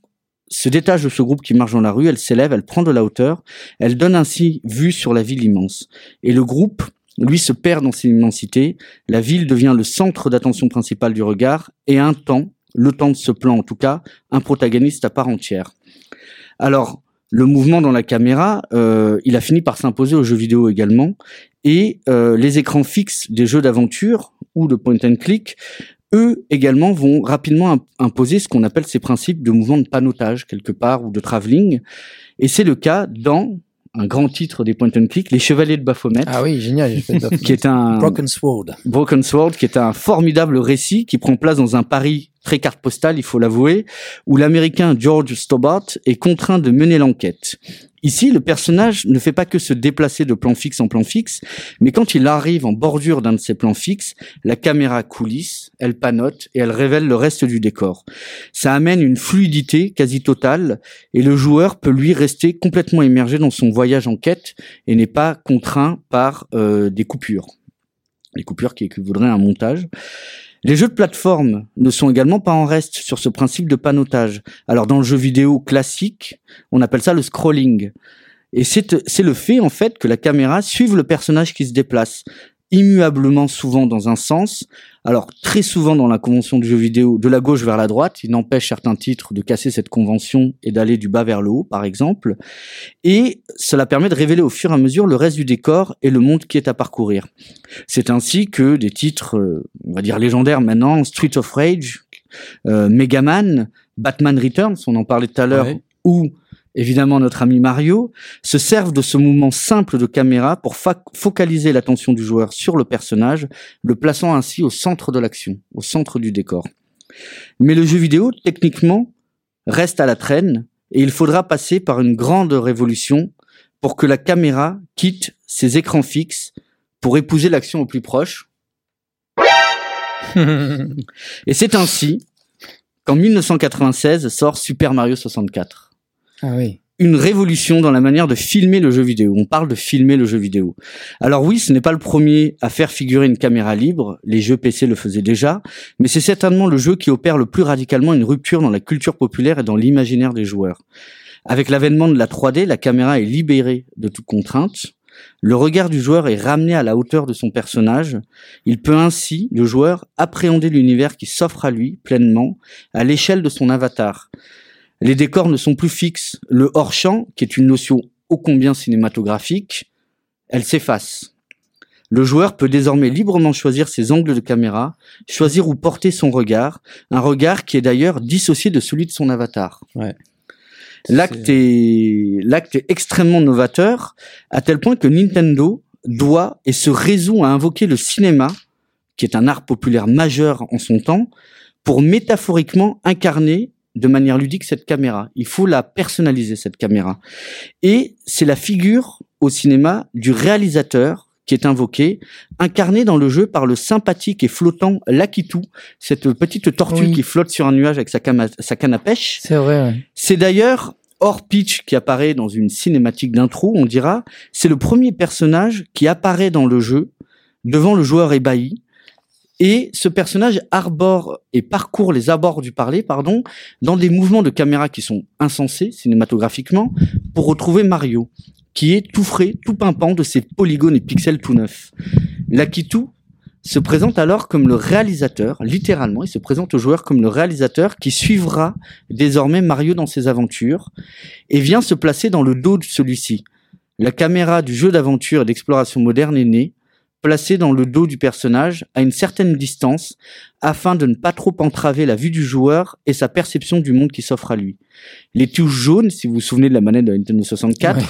se détache de ce groupe qui marche dans la rue, elle s'élève, elle prend de la hauteur, elle donne ainsi vue sur la ville immense. Et le groupe, lui, se perd dans ses immensités, la ville devient le centre d'attention principal du regard, et un temps, le temps de ce plan en tout cas, un protagoniste à part entière. Alors, le mouvement dans la caméra, euh, il a fini par s'imposer aux jeux vidéo également. Et euh, les écrans fixes des jeux d'aventure ou de point and click, eux également vont rapidement im- imposer ce qu'on appelle ces principes de mouvement de panotage quelque part ou de travelling. Et c'est le cas dans un grand titre des point and click, Les Chevaliers de Baphomet, Ah oui, génial. *laughs* qui est un Broken Sword. Broken Sword, qui est un formidable récit qui prend place dans un Paris très carte postale, il faut l'avouer, où l'Américain George Stobart est contraint de mener l'enquête. Ici, le personnage ne fait pas que se déplacer de plan fixe en plan fixe, mais quand il arrive en bordure d'un de ces plans fixes, la caméra coulisse, elle panote et elle révèle le reste du décor. Ça amène une fluidité quasi totale et le joueur peut lui rester complètement immergé dans son voyage en quête et n'est pas contraint par euh, des coupures les coupures qui équivaudraient à un montage. Les jeux de plateforme ne sont également pas en reste sur ce principe de panotage. Alors dans le jeu vidéo classique, on appelle ça le scrolling. Et c'est le fait en fait que la caméra suive le personnage qui se déplace immuablement souvent dans un sens. Alors très souvent dans la convention du jeu vidéo de la gauche vers la droite, il n'empêche certains titres de casser cette convention et d'aller du bas vers le haut par exemple. Et cela permet de révéler au fur et à mesure le reste du décor et le monde qui est à parcourir. C'est ainsi que des titres, euh, on va dire légendaires maintenant, Street of Rage, euh, Mega Man, Batman Returns, on en parlait tout à l'heure, Ouais. ou évidemment notre ami Mario, se servent de ce mouvement simple de caméra pour focaliser l'attention du joueur sur le personnage, le plaçant ainsi au centre de l'action, au centre du décor. Mais le jeu vidéo, techniquement, reste à la traîne et il faudra passer par une grande révolution pour que la caméra quitte ses écrans fixes pour épouser l'action au plus proche. *laughs* Et c'est ainsi qu'en 1996 sort Super Mario 64. Ah. Une révolution dans la manière de filmer le jeu vidéo. On parle de filmer le jeu vidéo. Alors oui, ce n'est pas le premier à faire figurer une caméra libre. Les jeux PC le faisaient déjà. Mais c'est certainement le jeu qui opère le plus radicalement une rupture dans la culture populaire et dans l'imaginaire des joueurs. Avec l'avènement de la 3D, la caméra est libérée de toute contrainte. Le regard du joueur est ramené à la hauteur de son personnage. Il peut ainsi, le joueur, appréhender l'univers qui s'offre à lui pleinement à l'échelle de son avatar. Les décors ne sont plus fixes. Le hors-champ, qui est une notion ô combien cinématographique, elle s'efface. Le joueur peut désormais librement choisir ses angles de caméra, choisir où porter son regard, un regard qui est d'ailleurs dissocié de celui de son avatar. Ouais. L'acte est, l'acte est extrêmement novateur, à tel point que Nintendo doit et se résout à invoquer le cinéma, qui est un art populaire majeur en son temps, pour métaphoriquement incarner de manière ludique cette caméra. Il faut la personnaliser, cette caméra. Et c'est la figure au cinéma du réalisateur qui est invoquée, incarnée dans le jeu par le sympathique et flottant Lakitu, cette petite tortue Oui. qui flotte sur un nuage avec sa, sa canne à pêche. C'est vrai. ouais. C'est d'ailleurs hors pitch qui apparaît dans une cinématique d'intro, on dira, c'est le premier personnage qui apparaît dans le jeu devant le joueur ébahi. Et ce personnage arbore et parcourt les abords du parler, pardon, dans des mouvements de caméra qui sont insensés cinématographiquement pour retrouver Mario, qui est tout frais, tout pimpant de ses polygones et pixels tout neufs. Lakitu se présente alors comme le réalisateur, littéralement, il se présente au joueur comme le réalisateur qui suivra désormais Mario dans ses aventures et vient se placer dans le dos de celui-ci. La caméra du jeu d'aventure et d'exploration moderne est née, placée dans le dos du personnage à une certaine distance afin de ne pas trop entraver la vue du joueur et sa perception du monde qui s'offre à lui. Les touches jaunes, si vous vous souvenez de la manette de la Nintendo 64, Ouais.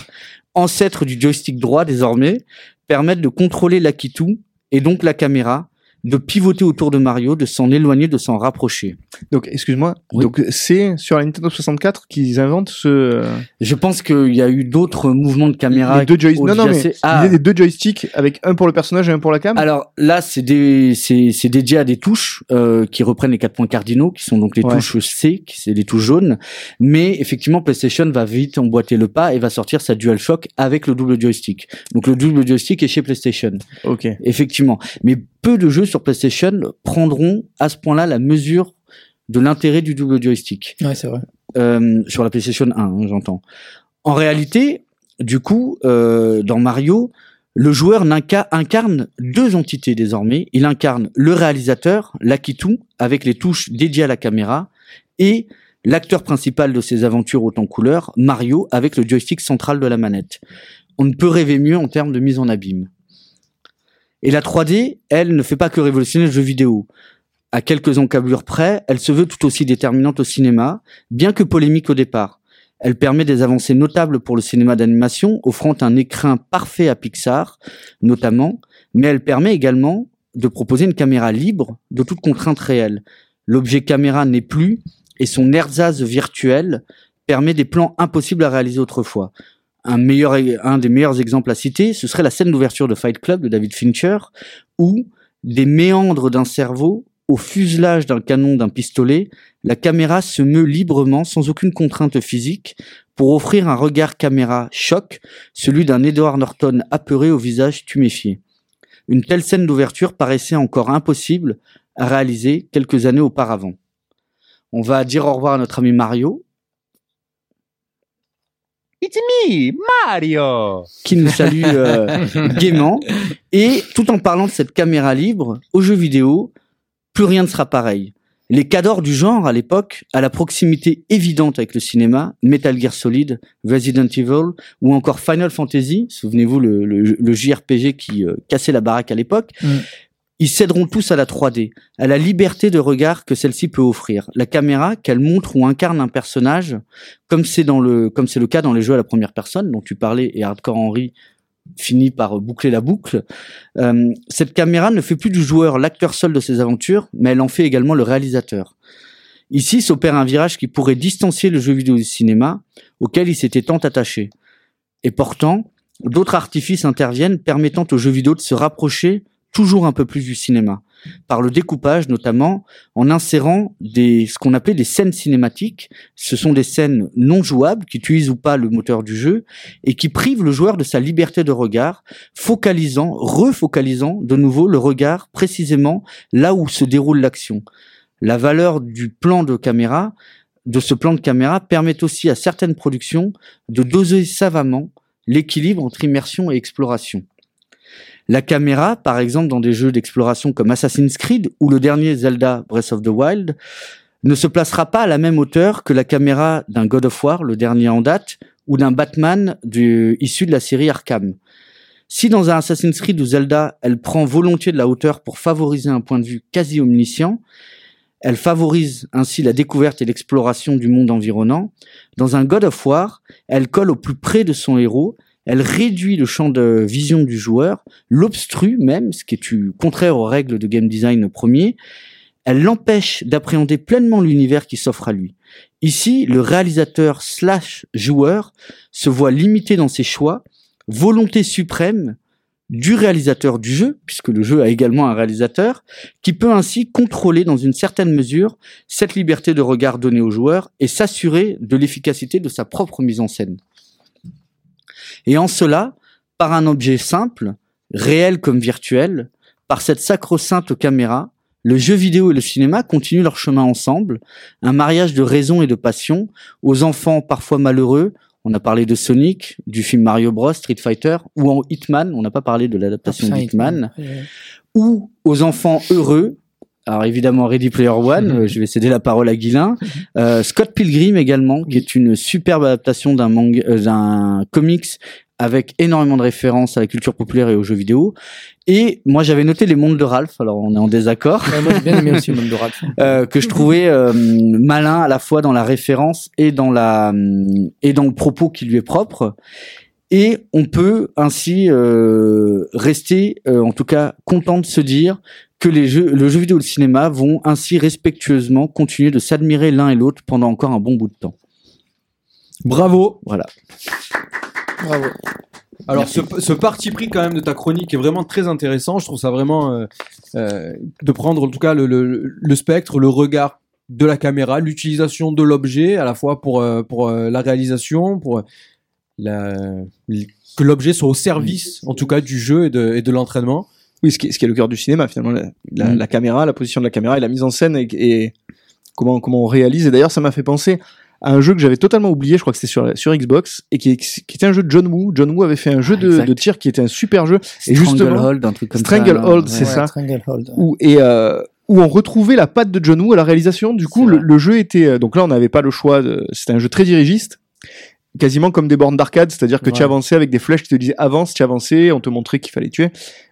ancêtre du joystick droit désormais, permettent de contrôler l'Akitu et donc la caméra de pivoter autour de Mario, de s'en éloigner, de s'en rapprocher. Donc, excuse-moi. Oui. Donc, c'est sur la Nintendo 64 qu'ils inventent ce. Je pense qu'il y a eu d'autres mouvements de caméra. les deux joysticks. Non, non, mais. Ah. des deux joysticks avec un pour le personnage et un pour la cam. Alors là, c'est des, c'est, c'est dédié à des touches euh, qui reprennent les quatre points cardinaux, qui sont donc les Ouais. touches C, qui c'est les touches jaunes. Mais effectivement, PlayStation va vite emboîter le pas et va sortir sa DualShock avec le double joystick. Donc le double joystick est chez PlayStation, Ok. effectivement. Mais peu de jeux sur PlayStation prendront à ce point-là la mesure de l'intérêt du double joystick Ouais, c'est vrai. euh, sur la PlayStation 1, hein, j'entends. En réalité, du coup, euh, dans Mario, le joueur incarne deux entités désormais. Il incarne le réalisateur, l'Akitu, avec les touches dédiées à la caméra, et l'acteur principal de ses aventures autant couleur, Mario, avec le joystick central de la manette. On ne peut rêver mieux en termes de mise en abîme. Et la 3D, elle, ne fait pas que révolutionner le jeu vidéo. À quelques encablures près, elle se veut tout aussi déterminante au cinéma, bien que polémique au départ. Elle permet des avancées notables pour le cinéma d'animation, offrant un écrin parfait à Pixar, notamment, mais elle permet également de proposer une caméra libre de toute contrainte réelle. L'objet caméra n'est plus, et son ersatz virtuel permet des plans impossibles à réaliser autrefois. Un, meilleur, un des meilleurs exemples à citer, ce serait la scène d'ouverture de Fight Club de David Fincher, où des méandres d'un cerveau au fuselage d'un canon d'un pistolet, la caméra se meut librement sans aucune contrainte physique pour offrir un regard caméra choc, celui d'un Edward Norton apeuré au visage tuméfié. Une telle scène d'ouverture paraissait encore impossible à réaliser quelques années auparavant. On va dire au revoir à notre ami Mario, It's me, Mario. qui nous salue euh, *laughs* gaiement. Et tout en parlant de cette caméra libre, aux jeux vidéo, plus rien ne sera pareil. Les cadors du genre, à l'époque, à la proximité évidente avec le cinéma, Metal Gear Solid, Resident Evil, ou encore Final Fantasy, souvenez-vous le, le, le JRPG qui euh, cassait la baraque à l'époque, Mm. Ils céderont tous à la 3D, à la liberté de regard que celle-ci peut offrir. La caméra, qu'elle montre ou incarne un personnage, comme c'est dans le, comme c'est le cas dans les jeux à la première personne, dont tu parlais, et Hardcore Henry finit par boucler la boucle. Euh, cette caméra ne fait plus du joueur l'acteur seul de ses aventures, mais elle en fait également le réalisateur. Ici s'opère un virage qui pourrait distancier le jeu vidéo du cinéma, auquel il s'était tant attaché. Et pourtant, d'autres artifices interviennent permettant au jeu vidéo de se rapprocher toujours un peu plus du cinéma, par le découpage notamment, en insérant ce qu'on appelait des scènes cinématiques. Ce sont des scènes non jouables qui utilisent ou pas le moteur du jeu et qui privent le joueur de sa liberté de regard, focalisant, refocalisant de nouveau le regard précisément là où se déroule l'action. La valeur du plan de caméra, de ce plan de caméra, permet aussi à certaines productions de doser savamment l'équilibre entre immersion et exploration. La caméra, par exemple dans des jeux d'exploration comme Assassin's Creed ou le dernier Zelda Breath of the Wild, ne se placera pas à la même hauteur que la caméra d'un God of War, le dernier en date, ou d'un Batman du, issu de la série Arkham. Si dans un Assassin's Creed ou Zelda, elle prend volontiers de la hauteur pour favoriser un point de vue quasi omniscient, elle favorise ainsi la découverte et l'exploration du monde environnant. Dans un God of War, elle colle au plus près de son héros, elle réduit le champ de vision du joueur, l'obstrue même, ce qui est contraire aux règles de game design premier, elle l'empêche d'appréhender pleinement l'univers qui s'offre à lui. Ici, le réalisateur slash joueur se voit limité dans ses choix, volonté suprême du réalisateur du jeu, puisque le jeu a également un réalisateur, qui peut ainsi contrôler dans une certaine mesure cette liberté de regard donnée au joueur et s'assurer de l'efficacité de sa propre mise en scène. Et en cela, par un objet simple, réel comme virtuel, par cette sacro-sainte caméra, le jeu vidéo et le cinéma continuent leur chemin ensemble, un mariage de raison et de passion, aux enfants parfois malheureux, on a parlé de Sonic, du film Mario Bros, Street Fighter, ou en Hitman, on n'a pas parlé de l'adaptation de Hitman, ou aux enfants heureux. Alors évidemment Ready Player One, *laughs* euh, je vais céder la parole à Guilain. Euh, Scott Pilgrim également, qui est une superbe adaptation d'un manga, euh, d'un comics avec énormément de références à la culture populaire et aux jeux vidéo. Et moi j'avais noté les mondes de Ralph, alors on est en désaccord, Ouais, moi j'ai bien aimé aussi le monde de Ralph. *laughs* euh, que je trouvais euh, malin à la fois dans la référence et dans la et dans le propos qui lui est propre. Et on peut ainsi euh, rester, euh, en tout cas, content de se dire que les jeux, le jeu vidéo et le cinéma vont ainsi respectueusement continuer de s'admirer l'un et l'autre pendant encore un bon bout de temps. Bravo. Voilà. Bravo. Alors ce, ce parti pris quand même de ta chronique est vraiment très intéressant. Je trouve ça vraiment euh, euh, de prendre en tout cas le, le, le spectre, le regard de la caméra, l'utilisation de l'objet à la fois pour euh, pour euh, la réalisation, pour la, que l'objet soit au service en tout cas du jeu et de, et de l'entraînement. Oui, ce qui, est, ce qui est le cœur du cinéma finalement, la, la, Mm. la caméra, la position de la caméra et la mise en scène et, et comment comment on réalise. Et d'ailleurs, ça m'a fait penser à un jeu que j'avais totalement oublié. Je crois que c'était sur Xbox et qui, était un jeu de John Woo. John Woo avait fait un jeu Ah, de, de tir qui était un super jeu. Et justement, Stranglehold, un truc comme ça. Stranglehold, c'est Ouais, ça. Stranglehold. où et euh, où on retrouvait la patte de John Woo à la réalisation. Du coup, le, jeu était euh, donc là, on n'avait pas le choix. de- C'était un jeu très dirigiste. Quasiment comme des bornes d'arcade, c'est-à-dire que tu avançais avec des flèches qui te disaient avance, tu avançais, on te montrait qu'il fallait tuer.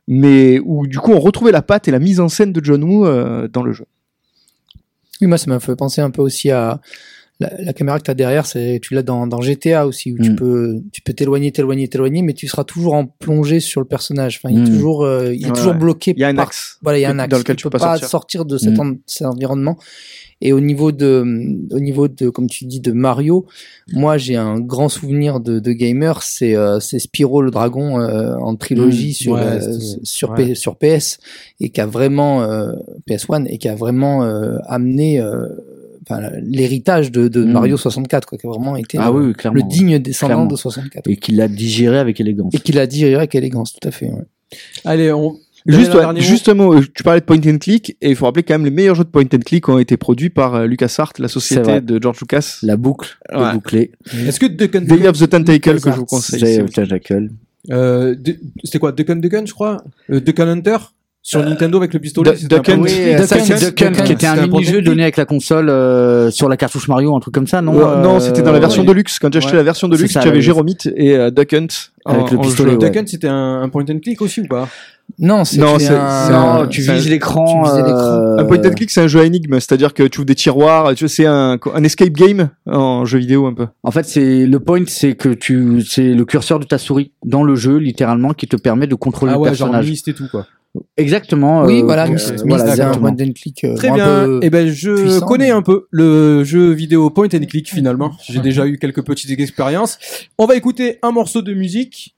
Mais où du coup on retrouvait la patte et la mise en scène de John Woo euh, dans le jeu. Oui, moi, ça m'a fait penser un peu aussi à la, la caméra que tu as derrière. C'est, tu l'as dans, dans GTA aussi, où tu Mm. peux, tu peux t'éloigner, t'éloigner, t'éloigner, mais tu seras toujours en plongée sur le personnage. Enfin, il est Mm. toujours, euh, il est Ouais, toujours ouais. bloqué. Il y a un par- axe. Voilà, il y a un dans axe. lequel tu tu peux pas sortir. sortir de cet, Mm. en- cet environnement. Et au niveau de, au niveau de, comme tu dis, de Mario, moi j'ai un grand souvenir de, de gamer, c'est euh, c'est Spyro le dragon euh, en trilogie sur ouais, euh, sur ouais. P- sur PS et qui a vraiment euh, PS1 et qui a vraiment euh, amené euh, enfin, l'héritage de, de Mm. Mario 64 quoi, qui a vraiment été Ah le, oui, oui, clairement. le digne descendant Clairement. de 64 Et qu'il l'a digéré avec élégance. et qu'il a dit avec élégance, tout à fait. ouais. Allez, on Juste, ouais, justement, euh, tu parlais de point and click et il faut rappeler quand même les meilleurs jeux de point and click ont été produits par euh, LucasArts, la société de George Lucas. La boucle Ouais. bouclée. Est-ce que Duck and Day of the Tentacle que je vous conseille. Si euh, vous- Tentacle. euh, c'était quoi Duck and Duck je crois? Euh, Duck and Hunter? Sur Nintendo avec le pistolet. Duck- Hunt, qui était c'était un mini-jeu donné avec la console euh, sur la cartouche Mario, un truc comme ça, non Euh, non, c'était dans la Euh, version ouais. de luxe. Quand achetais Ouais. la version de luxe, tu avais Jéromite et euh, Duck Hunt Avec en- le pistolet, ouais. Duck Hunt, c'était un, un point and click aussi ou pas? Non, c'est Non, un- Non, tu vises l'écran. euh, Un point and click, c'est un jeu à énigme, c'est-à-dire que tu ouvres des tiroirs, tu c'est un, un escape game en jeu vidéo un peu. En fait, c'est le point, c'est que tu, c'est le curseur de ta souris dans le jeu, littéralement, qui te permet de contrôler Ah le ouais, genre personnage. Et tout quoi. Exactement. Oui, euh, voilà, euh, voilà, c'est un exactement. point and click. euh, Très bien. Et ben je puissant, connais mais- un peu le jeu vidéo point and click finalement. J'ai déjà eu quelques petites expériences. On va écouter un morceau de musique.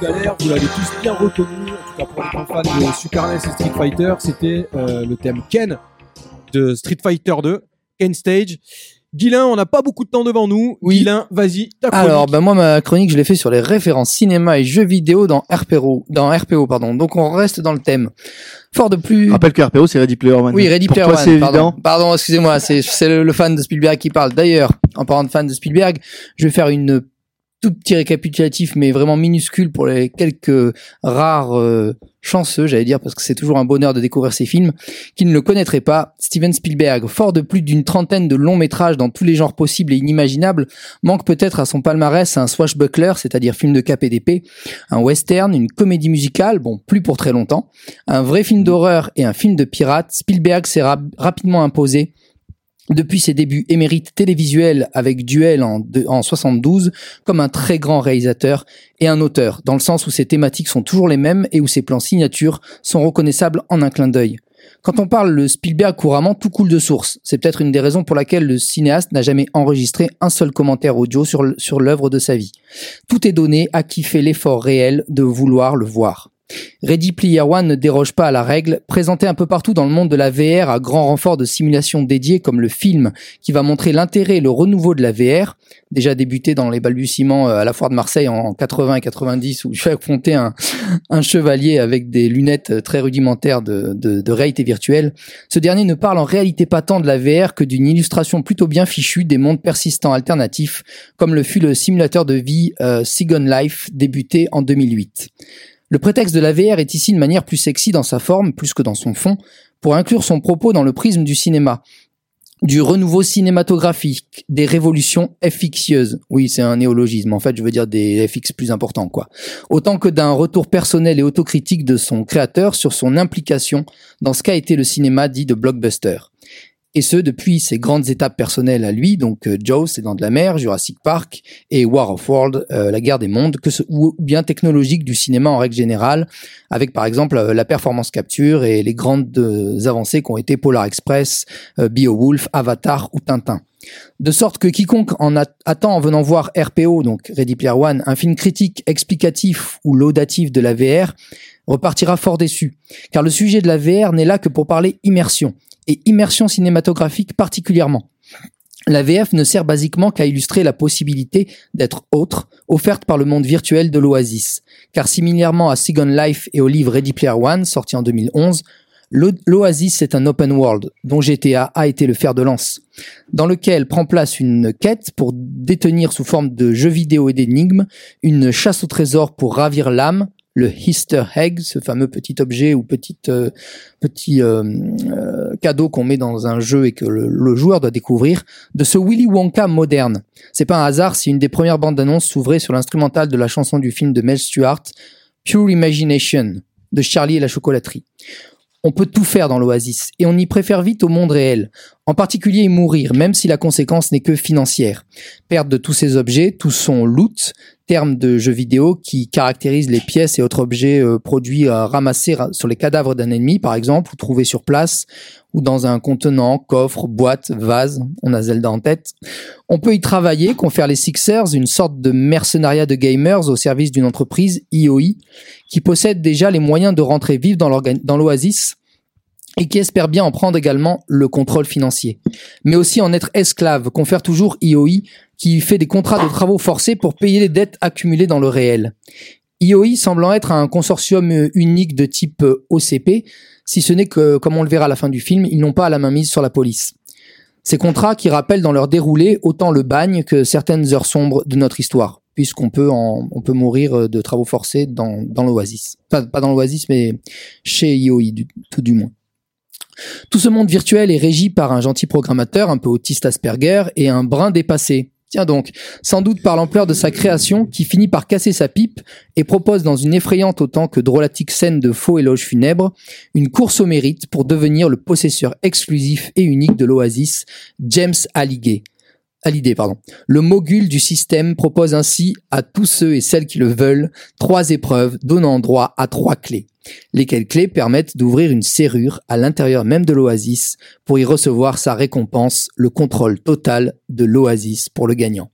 Vous l'avez tous bien reconnu, en tout cas pour les grands fans de Super NES et Street Fighter, c'était euh, le thème Ken de Street Fighter 2, Ken Stage. Guilain, on n'a pas beaucoup de temps devant nous. Oui. Guilain, vas-y, ta chronique. Alors, ben moi, ma chronique, je l'ai fait sur les références cinéma et jeux vidéo dans RPO, dans RPO, pardon. Donc, on reste dans le thème. Fort de plus. Rappelle que RPO, c'est Ready Player One. Oui, Ready Pour Player toi, One. c'est pardon, évident. pardon excusez-moi, c'est c'est le, le fan de Spielberg qui parle. D'ailleurs, en parlant de fan de Spielberg, je vais faire une tout petit récapitulatif, mais vraiment minuscule pour les quelques rares euh, chanceux, j'allais dire, parce que c'est toujours un bonheur de découvrir ces films, qui ne le connaîtraient pas. Steven Spielberg, fort de plus d'une trentaine de longs métrages dans tous les genres possibles et inimaginables, manque peut-être à son palmarès un swashbuckler, c'est-à-dire film de cap et d'épée, un western, une comédie musicale, bon, plus pour très longtemps, un vrai film d'horreur et un film de pirate. Spielberg s'est rap- rapidement imposé depuis ses débuts émérites télévisuels avec Duel en, de- en 72 comme un très grand réalisateur et un auteur, dans le sens où ses thématiques sont toujours les mêmes et où ses plans signatures sont reconnaissables en un clin d'œil. Quand on parle de Spielberg couramment, tout coule de source. C'est peut-être une des raisons pour laquelle le cinéaste n'a jamais enregistré un seul commentaire audio sur l'œuvre de sa vie. Tout est donné à qui fait l'effort réel de vouloir le voir. Ready Player One ne déroge pas à la règle, présenté un peu partout dans le monde de la VR à grand renfort de simulations dédiées comme le film qui va montrer l'intérêt et le renouveau de la VR, déjà débuté dans les balbutiements euh, à la foire de Marseille en 80 et 90 où je vais affronter un, chevalier avec des lunettes euh, très rudimentaires de, réalité virtuelle. Ce dernier ne parle en réalité pas tant de la VR que d'une illustration plutôt bien fichue des mondes persistants alternatifs, comme le fut le simulateur de vie euh, Life débuté en 2008. Le prétexte de la VR est ici une manière plus sexy dans sa forme, plus que dans son fond, pour inclure son propos dans le prisme du cinéma, du renouveau cinématographique, des révolutions FXieuses. Oui, c'est un néologisme. En fait, je veux dire des FX plus importants, quoi. Autant que d'un retour personnel et autocritique de son créateur sur son implication dans ce qu'a été le cinéma dit de blockbuster. Et ce, depuis ses grandes étapes personnelles à lui, donc euh, Jaws, c'est dans de la mer, Jurassic Park et War of World, euh, la guerre des mondes, que ce, ou bien technologique du cinéma en règle générale, avec par exemple euh, la performance capture et les grandes euh, avancées qui ont été Polar Express, euh, Beowulf, Avatar ou Tintin. De sorte que quiconque en attend en venant voir RPO, donc Ready Player One, un film critique, explicatif ou laudatif de la VR, repartira fort déçu. Car le sujet de la VR n'est là que pour parler immersion, et immersion cinématographique particulièrement. La VF ne sert basiquement qu'à illustrer la possibilité d'être autre, offerte par le monde virtuel de l'Oasis. Car similairement à Second Life et au livre Ready Player One, sorti en 2011, l'O- l'Oasis est un open world, dont GTA a été le fer de lance, dans lequel prend place une quête pour détenir sous forme de jeux vidéo et d'énigmes, une chasse au trésor pour ravir l'âme, le Easter egg, ce fameux petit objet ou petit, euh, petit euh, euh, cadeau qu'on met dans un jeu et que le, le joueur doit découvrir, de ce Willy Wonka moderne. C'est pas un hasard si une des premières bandes d'annonces s'ouvrait sur l'instrumental de la chanson du film de Mel Stewart, Pure Imagination, de Charlie et la chocolaterie. On peut tout faire dans l'oasis, et on y préfère vite au monde réel. En particulier mourir, même si la conséquence n'est que financière. Perte de tous ces objets, tout son loot, terme de jeu vidéo qui caractérise les pièces et autres objets euh, produits à ramasser ra- sur les cadavres d'un ennemi, par exemple, ou trouvés sur place, ou dans un contenant, coffre, boîte, vase. On a Zelda en tête. On peut y travailler, confère les Sixers, une sorte de mercenariat de gamers au service d'une entreprise, IOI, qui possède déjà les moyens de rentrer l'organ- dans l'oasis et qui espère bien en prendre également le contrôle financier. Mais aussi en être esclave, confère toujours IOI, qui fait des contrats de travaux forcés pour payer les dettes accumulées dans le réel. IOI semblant être un consortium unique de type OCP, si ce n'est que, comme on le verra à la fin du film, ils n'ont pas la main mise sur la police. Ces contrats qui rappellent dans leur déroulé autant le bagne que certaines heures sombres de notre histoire, puisqu'on peut en, on peut mourir de travaux forcés dans, dans l'oasis. Pas, pas dans l'oasis, mais chez IOI, du- tout du moins. Tout ce monde virtuel est régi par un gentil programmateur un peu autiste Asperger et un brin dépassé. Tiens donc, sans doute par l'ampleur de sa création, qui finit par casser sa pipe et propose dans une effrayante autant que drôlatique scène de faux éloges funèbres, une course au mérite pour devenir le possesseur exclusif et unique de l'Oasis, James Hallyday. Hallyday, pardon. Le mogul du système propose ainsi à tous ceux et celles qui le veulent trois épreuves donnant droit à trois clés lesquelles clés permettent d'ouvrir une serrure à l'intérieur même de l'oasis pour y recevoir sa récompense, le contrôle total de l'oasis pour le gagnant.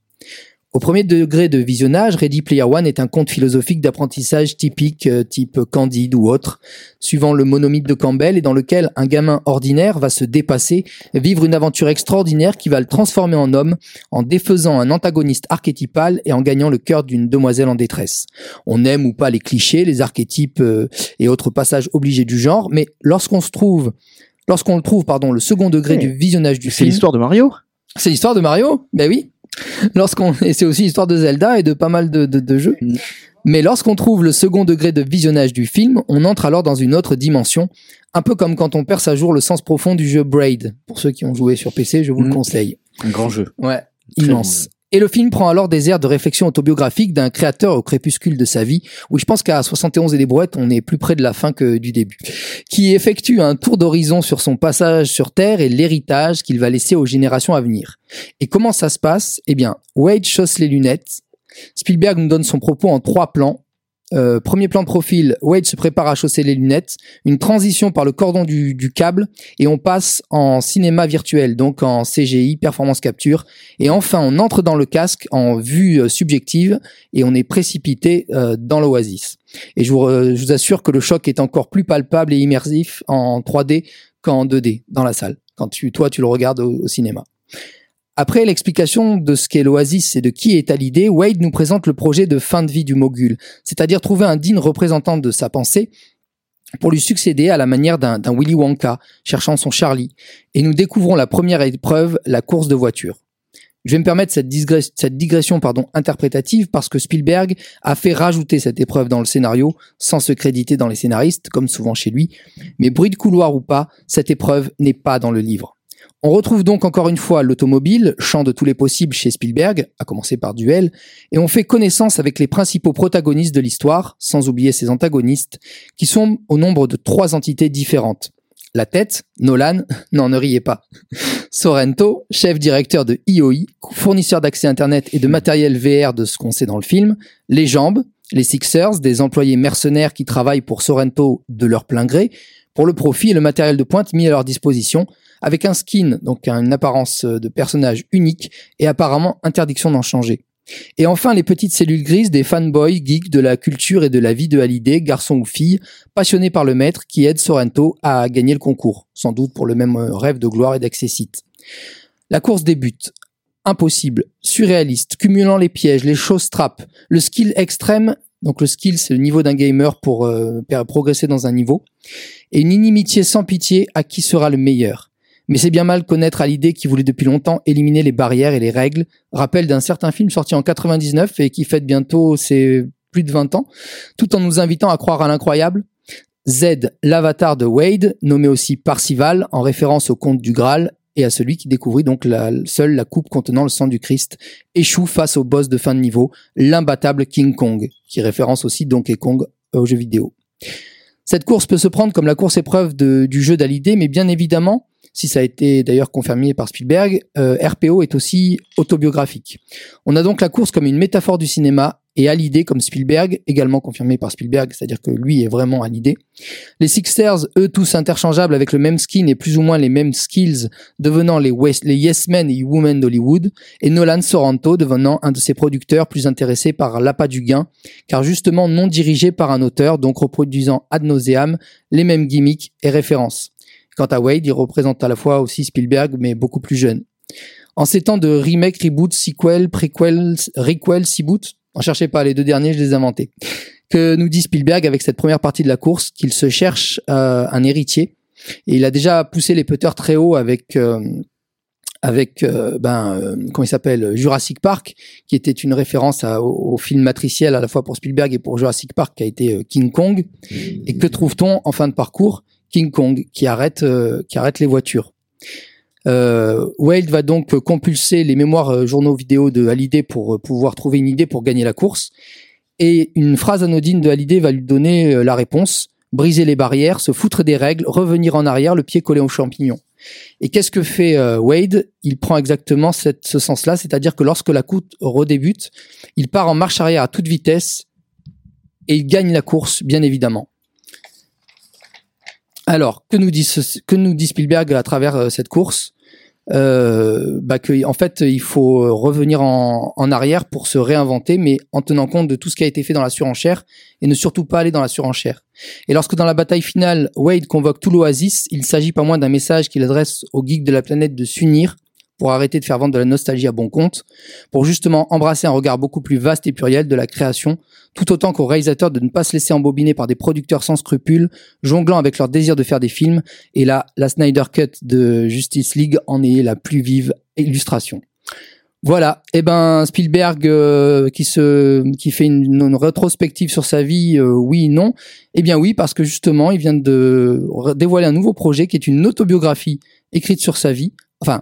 Au premier degré de visionnage, Ready Player One est un conte philosophique d'apprentissage typique, euh, type Candide ou autre, suivant le monomythe de Campbell et dans lequel un gamin ordinaire va se dépasser, vivre une aventure extraordinaire qui va le transformer en homme, en défaisant un antagoniste archétypal et en gagnant le cœur d'une demoiselle en détresse. On aime ou pas les clichés, les archétypes euh, et autres passages obligés du genre, mais lorsqu'on se trouve, lorsqu'on le trouve, pardon, le second degré du visionnage du C'est film, l'histoire de Mario? c'est l'histoire de Mario, ben oui. Lorsqu'on et c'est aussi l'histoire de Zelda et de pas mal de, de, de jeux. Mm. Mais lorsqu'on trouve le second degré de visionnage du film, on entre alors dans une autre dimension, un peu comme quand on perce à jour le sens profond du jeu Braid. Pour ceux qui ont joué sur PC, je vous le Mm. conseille. Un grand jeu. Ouais, Très immense. Et le film prend alors des airs de réflexion autobiographique d'un créateur au crépuscule de sa vie, où je pense qu'à 71 et des brouettes, on est plus près de la fin que du début, qui effectue un tour d'horizon sur son passage sur Terre et l'héritage qu'il va laisser aux générations à venir. Et comment ça se passe? Eh bien, Wade chausse les lunettes, Spielberg nous donne son propos en trois plans, Euh, premier plan de profil, Wade se prépare à chausser les lunettes, une transition par le cordon du, du câble, et on passe en cinéma virtuel, donc en CGI, performance capture, et enfin on entre dans le casque en vue euh, subjective, et on est précipité euh, dans l'oasis. Et je vous, re- je vous assure que le choc est encore plus palpable et immersif en 3D qu'en 2D dans la salle, quand tu, toi tu le regardes au cinéma. Après l'explication de ce qu'est l'Oasis et de qui est à l'idée, Wade nous présente le projet de fin de vie du mogul, c'est-à-dire trouver un digne représentant de sa pensée pour lui succéder à la manière d'un Willy Wonka cherchant son Charlie. Et nous découvrons la première épreuve, la course de voiture. Je vais me permettre cette digression pardon, interprétative parce que Spielberg a fait rajouter cette épreuve dans le scénario sans se créditer dans les scénaristes, comme souvent chez lui. Mais bruit de couloir ou pas, cette épreuve n'est pas dans le livre. On retrouve donc encore une fois l'automobile, champ de tous les possibles chez Spielberg, à commencer par Duel, et on fait connaissance avec les principaux protagonistes de l'histoire, sans oublier ses antagonistes, qui sont au nombre de trois entités différentes. La tête, Nolan, *laughs* non ne riez pas. *laughs* Sorrento, chef directeur de IOI, fournisseur d'accès Internet et de matériel VR de ce qu'on sait dans le film. Les jambes, les Sixers, des employés mercenaires qui travaillent pour Sorrento de leur plein gré, pour le profit et le matériel de pointe mis à leur disposition, avec un skin, donc une apparence de personnage unique, et apparemment interdiction d'en changer. Et enfin, les petites cellules grises des fanboys geeks de la culture et de la vie de Hallyday, garçons ou filles, passionnés par le maître qui aide Sorrento à gagner le concours, sans doute pour le même euh, rêve de gloire et d'accessite. La course débute. Impossible, surréaliste, cumulant les pièges, les choses trappes, le skill extrême, donc le skill c'est le niveau d'un gamer pour euh, progresser dans un niveau, et une inimitié sans pitié à qui sera le meilleur. Mais c'est bien mal connaître à l'idée qui voulait depuis longtemps éliminer les barrières et les règles, rappel d'un certain film sorti en 99 et qui fête bientôt ses plus de 20 ans, tout en nous invitant à croire à l'incroyable. Z, l'avatar de Wade, nommé aussi Parcival, en référence au conte du Graal, et à celui qui découvrit donc la, seule la coupe contenant le sang du Christ, échoue face au boss de fin de niveau, l'imbattable King Kong, qui référence aussi Donkey Kong au jeu vidéo. Cette course peut se prendre comme la course épreuve du jeu d'Hallyday, mais bien évidemment, si ça a été d'ailleurs confirmé par Spielberg, euh, RPO est aussi autobiographique. On a donc la course comme une métaphore du cinéma et Hallyday comme Spielberg, également confirmé par Spielberg, c'est-à-dire que lui est vraiment Hallyday. Les Sixers, eux tous interchangeables avec le même skin et plus ou moins les mêmes skills, devenant les Yes Men et Women d'Hollywood, et Nolan Sorrento devenant un de ses producteurs plus intéressés par l'appât du gain, car justement non dirigé par un auteur, donc reproduisant ad nauseam les mêmes gimmicks et références. Quant à Wade, il représente à la fois aussi Spielberg, mais beaucoup plus jeune. En ces temps de remake, reboot, sequel, prequel, requel, seaboot, en cherchez pas, les deux derniers, je les ai inventés. Que nous dit Spielberg avec cette première partie de la course, qu'il se cherche euh, un héritier. Et il a déjà poussé les putters très haut avec euh, avec euh, ben euh, comment il s'appelle Jurassic Park qui était une référence au film matriciel à la fois pour Spielberg et pour Jurassic Park qui a été euh, King Kong et que trouve-t-on en fin de parcours? King Kong qui arrête euh, qui arrête les voitures euh, Wade va donc compulser les mémoires euh, journaux vidéo de Hallyday pour pouvoir trouver une idée pour gagner la course et une phrase anodine de Hallyday va lui donner la réponse briser les barrières, se foutre des règles, revenir en arrière, le pied collé au champignon. Et qu'est-ce que fait Wade? Il prend exactement ce sens-là, c'est-à-dire que lorsque la course redébute, il part en marche arrière à toute vitesse et il gagne la course, bien évidemment. Alors, que nous dit, que nous dit Spielberg à travers euh, cette course? Euh, bah En fait, il faut euh, revenir en, en arrière pour se réinventer, mais en tenant compte de tout ce qui a été fait dans la surenchère et ne surtout pas aller dans la surenchère. Et lorsque dans la bataille finale, Wade convoque tout l'Oasis, il s'agit pas moins d'un message qu'il adresse aux geeks de la planète de s'unir pour arrêter de faire vendre de la nostalgie à bon compte, pour justement embrasser un regard beaucoup plus vaste et pluriel de la création, tout autant qu'aux réalisateurs de ne pas se laisser embobiner par des producteurs sans scrupules, jonglant avec leur désir de faire des films, et là, la Snyder Cut de Justice League en est la plus vive illustration. Voilà, et ben Spielberg euh, qui se qui fait une, rétrospective sur sa vie, euh, oui non, eh bien oui parce que justement il vient de dévoiler un nouveau projet qui est une autobiographie écrite sur sa vie, enfin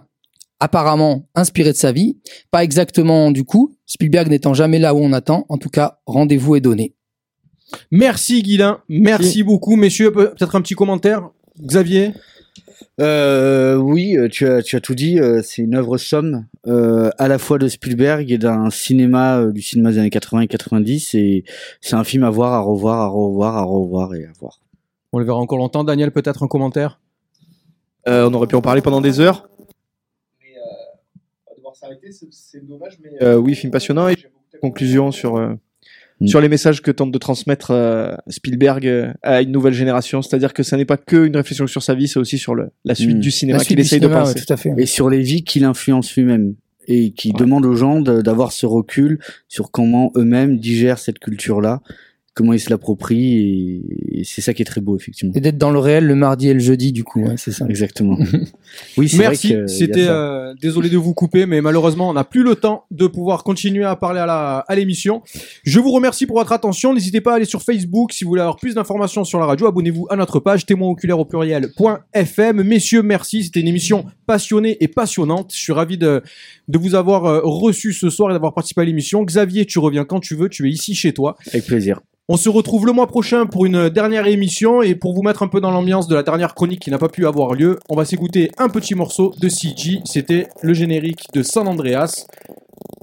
apparemment inspirée de sa vie, pas exactement du coup, Spielberg n'étant jamais là où on attend, en tout cas rendez-vous est donné. Merci Guilain, merci beaucoup messieurs. Pe- Peut-être un petit commentaire, Xavier? Euh, oui, euh, tu as, tu as tout dit. euh, c'est une œuvre somme euh, à la fois de Spielberg et d'un cinéma euh, du cinéma des années 80 et 90. Et c'est un film à voir, à revoir, à revoir, à revoir et à voir. On le verra encore longtemps. Daniel, peut-être un commentaire? Euh, on aurait pu en parler pendant des heures. Mais euh, on va devoir s'arrêter, c'est- c'est dommage. Mais euh, oui, film passionnant et j'ai beaucoup de conclusions sur euh, Mm. sur les messages que tente de transmettre euh, Spielberg euh, à une nouvelle génération. C'est-à-dire que ça n'est pas que une réflexion sur sa vie, c'est aussi sur le, la suite Mm. du cinéma qu'il essaye cinéma, de ouais, penser. tout à fait. Et sur les vies qu'il influence lui-même et qui Ouais. demande aux gens d'avoir ce recul sur comment eux-mêmes digèrent cette culture-là, comment ils se l'approprient. Et, et c'est ça qui est très beau, effectivement. Et d'être dans le réel le mardi et le jeudi, du coup, ouais, c'est ça. Exactement. *laughs* oui, c'est vrai Merci. C'était euh, désolé de vous couper, mais malheureusement, on n'a plus le temps de pouvoir continuer à parler à la à l'émission. Je vous remercie pour votre attention. N'hésitez pas à aller sur Facebook si vous voulez avoir plus d'informations sur la radio. Abonnez-vous à notre page témoin oculaire au pluriel.fm. Messieurs, merci. C'était une émission passionnée et passionnante. Je suis ravi de de vous avoir euh, reçu ce soir et d'avoir participé à l'émission. Xavier, tu reviens quand tu veux. Tu es ici chez toi. Avec plaisir. On se retrouve le mois prochain pour une dernière émission et pour vous mettre un peu dans l'ambiance de la dernière chronique qui n'a pas pu avoir lieu, on va s'écouter un petit morceau de CG. C'était le générique de San Andreas.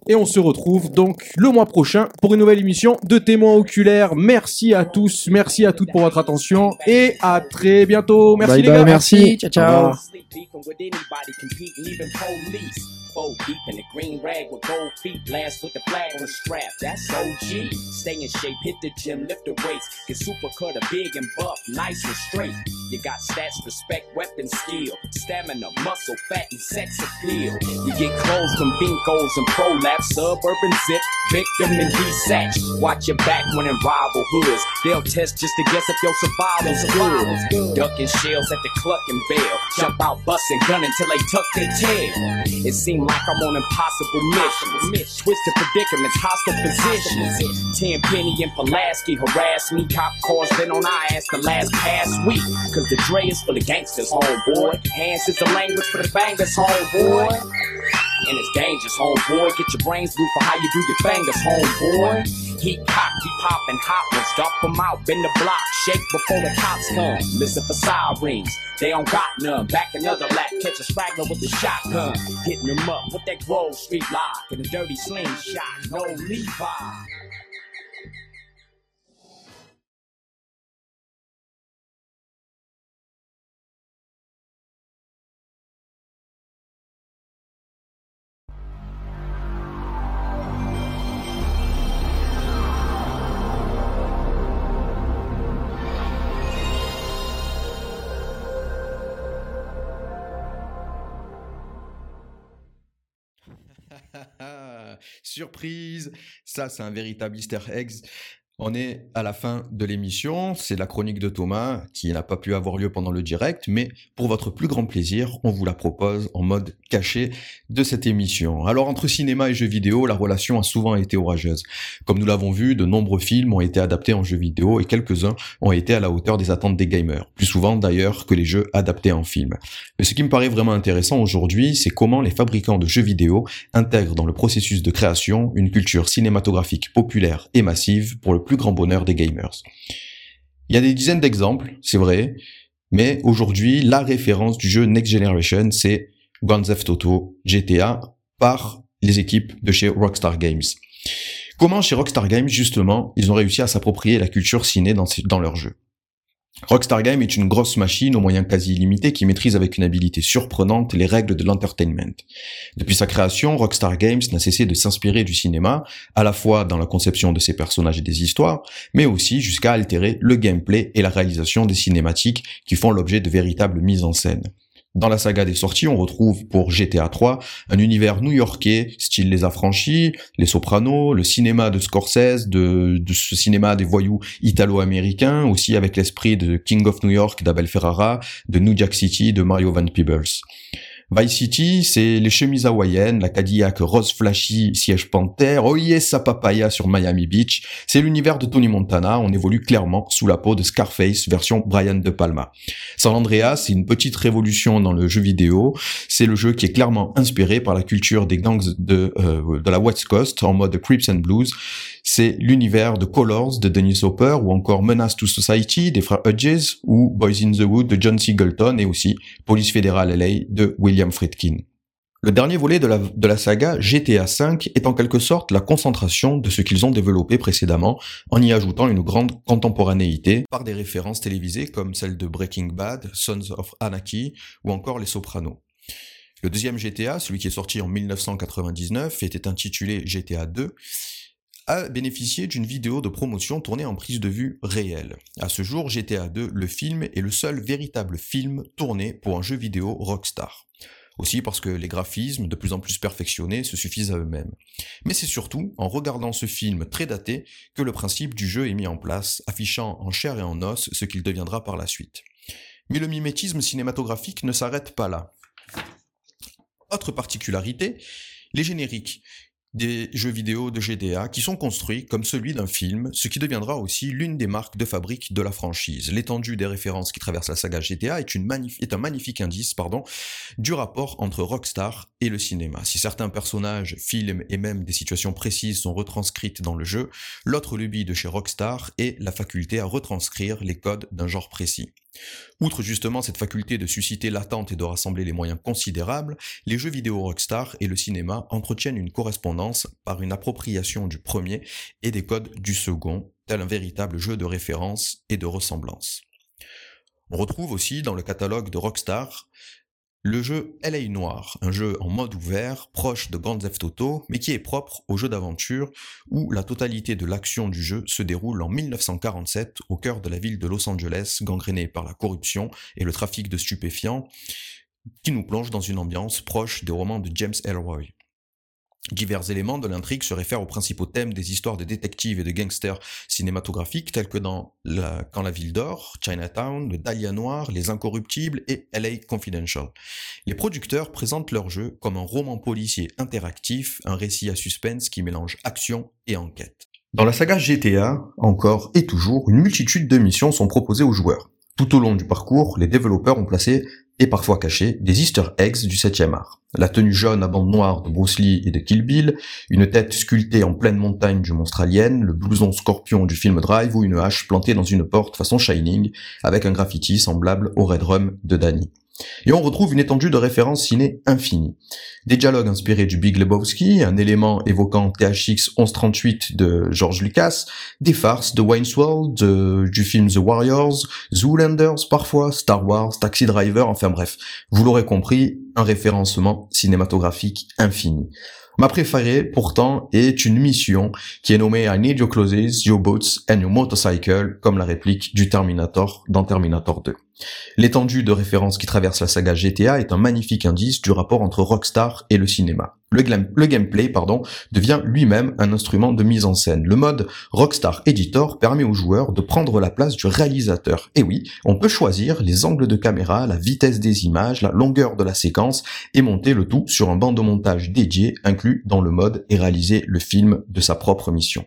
Et on se retrouve donc le mois prochain pour une nouvelle émission de témoins oculaires. Merci à tous, merci à toutes pour votre attention et à très bientôt. Merci Bye les bye, gars. merci. Ciao, ciao. Sleep beefing with anybody, competing, even police. Four deep in the green rag with gold feet, blast with the flag on the strap. That's OG. Stay in shape, hit the gym, lift the weights. Get super cut, big and buff, nice and straight. You got stats, respect, weapon, skill, stamina, muscle, fat, and sex appeal. You get clothes from Binkos and Prolapse, suburban zip, victim and desatch. Watch your back when in rival hoods. They'll test just to guess if your survival's good. Ducking shells at the clucking bell. Jump out, busting, gunning till they tuck their tail. It seemed like I'm on impossible missions. Twisted predicaments, hostile positions. Ten Penny and Pulaski harass me. Cop cars been on our ass the last past week. Cause the Dre is for the gangsters, homeboy. Hands is the language for the bangers, homeboy. And it's dangerous, homeboy. Get your brains moved for how you do your fingers, homeboy. He cock, he poppin' hot ones, dump 'em out, bend the block, shake before the cops come. Listen for sirens, they don't got none. Back another lap, catch a straggler with the shotgun. Hitting them up with that Grove Street lock and a dirty slingshot, no Levi. *laughs* Surprise Ça, c'est un véritable easter egg. On est à la fin de l'émission, c'est la chronique de Thomas qui n'a pas pu avoir lieu pendant le direct, mais pour votre plus grand plaisir, on vous la propose en mode caché de cette émission. Alors entre cinéma et jeux vidéo, la relation a souvent été orageuse. Comme nous l'avons vu, de nombreux films ont été adaptés en jeux vidéo et quelques-uns ont été à la hauteur des attentes des gamers, plus souvent d'ailleurs que les jeux adaptés en film. Mais ce qui me paraît vraiment intéressant aujourd'hui, c'est comment les fabricants de jeux vidéo intègrent dans le processus de création une culture cinématographique populaire et massive pour le plus grand bonheur des gamers. Il y a des dizaines d'exemples, c'est vrai, mais aujourd'hui, la référence du jeu Next Generation, c'est Grand Theft Auto GTA par les équipes de chez Rockstar Games. Comment chez Rockstar Games, justement, ils ont réussi à s'approprier la culture ciné dans, dans leur jeu? Rockstar Games est une grosse machine aux moyens quasi illimités qui maîtrise avec une habileté surprenante les règles de l'entertainment. Depuis sa création, Rockstar Games n'a cessé de s'inspirer du cinéma, à la fois dans la conception de ses personnages et des histoires, mais aussi jusqu'à altérer le gameplay et la réalisation des cinématiques qui font l'objet de véritables mises en scène. Dans la saga des sorties, on retrouve pour GTA 3 un univers new-yorkais, style Les Affranchis, Les Sopranos, le cinéma de Scorsese, de, de ce cinéma des voyous italo-américains, aussi avec l'esprit de King of New York d'Abel Ferrara, de New Jack City de Mario Van Peebles. Vice City, c'est les chemises hawaïennes, la Cadillac rose flashy, siège panthère, oh yes, papaya sur Miami Beach. C'est l'univers de Tony Montana, on évolue clairement sous la peau de Scarface version Brian De Palma. San Andreas, c'est une petite révolution dans le jeu vidéo. C'est le jeu qui est clairement inspiré par la culture des gangs de, euh, de la West Coast en mode Crips and Blues. C'est l'univers de Colors de Dennis Hopper ou encore Menace to Society des frères Hudges ou Boys in the Wood de John Singleton et aussi Police fédérale LA de William Friedkin. Le dernier volet de la, saga GTA V est en quelque sorte la concentration de ce qu'ils ont développé précédemment en y ajoutant une grande contemporanéité par des références télévisées comme celle de Breaking Bad, Sons of Anarchy ou encore Les Sopranos. Le deuxième GTA, celui qui est sorti en 1999, était intitulé GTA 2, a bénéficié d'une vidéo de promotion tournée en prise de vue réelle. À ce jour, GTA 2, le film, est le seul véritable film tourné pour un jeu vidéo Rockstar. Aussi parce que les graphismes, de plus en plus perfectionnés, se suffisent à eux-mêmes. Mais c'est surtout en regardant ce film très daté que le principe du jeu est mis en place, affichant en chair et en os ce qu'il deviendra par la suite. Mais le mimétisme cinématographique ne s'arrête pas là. Autre particularité, les génériques des jeux vidéo de GTA qui sont construits comme celui d'un film, ce qui deviendra aussi l'une des marques de fabrique de la franchise. L'étendue des références qui traversent la saga GTA est, un magnifique indice du rapport entre Rockstar et le cinéma. Si certains personnages, films et même des situations précises sont retranscrites dans le jeu, l'autre lubie de chez Rockstar est la faculté à retranscrire les codes d'un genre précis. Outre justement cette faculté de susciter l'attente et de rassembler les moyens considérables, les jeux vidéo Rockstar et le cinéma entretiennent une correspondance par une appropriation du premier et des codes du second, tel un véritable jeu de référence et de ressemblance. On retrouve aussi dans le catalogue de Rockstar le jeu LA Noir, un jeu en mode ouvert, proche de Grand Theft Auto, mais qui est propre au jeu d'aventure, où la totalité de l'action du jeu se déroule en 1947, au cœur de la ville de Los Angeles, gangrénée par la corruption et le trafic de stupéfiants, qui nous plonge dans une ambiance proche des romans de James Ellroy. Divers éléments de l'intrigue se réfèrent aux principaux thèmes des histoires de détectives et de gangsters cinématographiques tels que dans la, Quand la ville dort, Chinatown, Le Dahlia Noir, Les Incorruptibles et LA Confidential. Les producteurs présentent leur jeu comme un roman policier interactif, un récit à suspense qui mélange action et enquête. Dans la saga GTA, encore et toujours, une multitude de missions sont proposées aux joueurs. Tout au long du parcours, les développeurs ont placé et parfois cachés des easter eggs du 7e art. La tenue jaune à bande noire de Bruce Lee et de Kill Bill, une tête sculptée en pleine montagne du monstre alien, le blouson scorpion du film Drive ou une hache plantée dans une porte façon Shining avec un graffiti semblable au Red Rum de Danny. Et on retrouve une étendue de références ciné infinie. Des dialogues inspirés du Big Lebowski, un élément évoquant THX 1138 de George Lucas, des farces de Wayne's du film The Warriors, Zoolanders parfois, Star Wars, Taxi Driver, enfin bref, vous l'aurez compris, un référencement cinématographique infini. Ma préférée, pourtant, est une mission qui est nommée I Need Your Clothes, Your Boots and Your Motorcycle, comme la réplique du Terminator dans Terminator 2. L'étendue de références qui traverse la saga GTA est un magnifique indice du rapport entre Rockstar et le cinéma. Le gameplay pardon, devient lui-même un instrument de mise en scène. Le mode Rockstar Editor permet aux joueurs de prendre la place du réalisateur. Et oui, on peut choisir les angles de caméra, la vitesse des images, la longueur de la séquence et monter le tout sur un banc de montage dédié inclus dans le mode et réaliser le film de sa propre mission.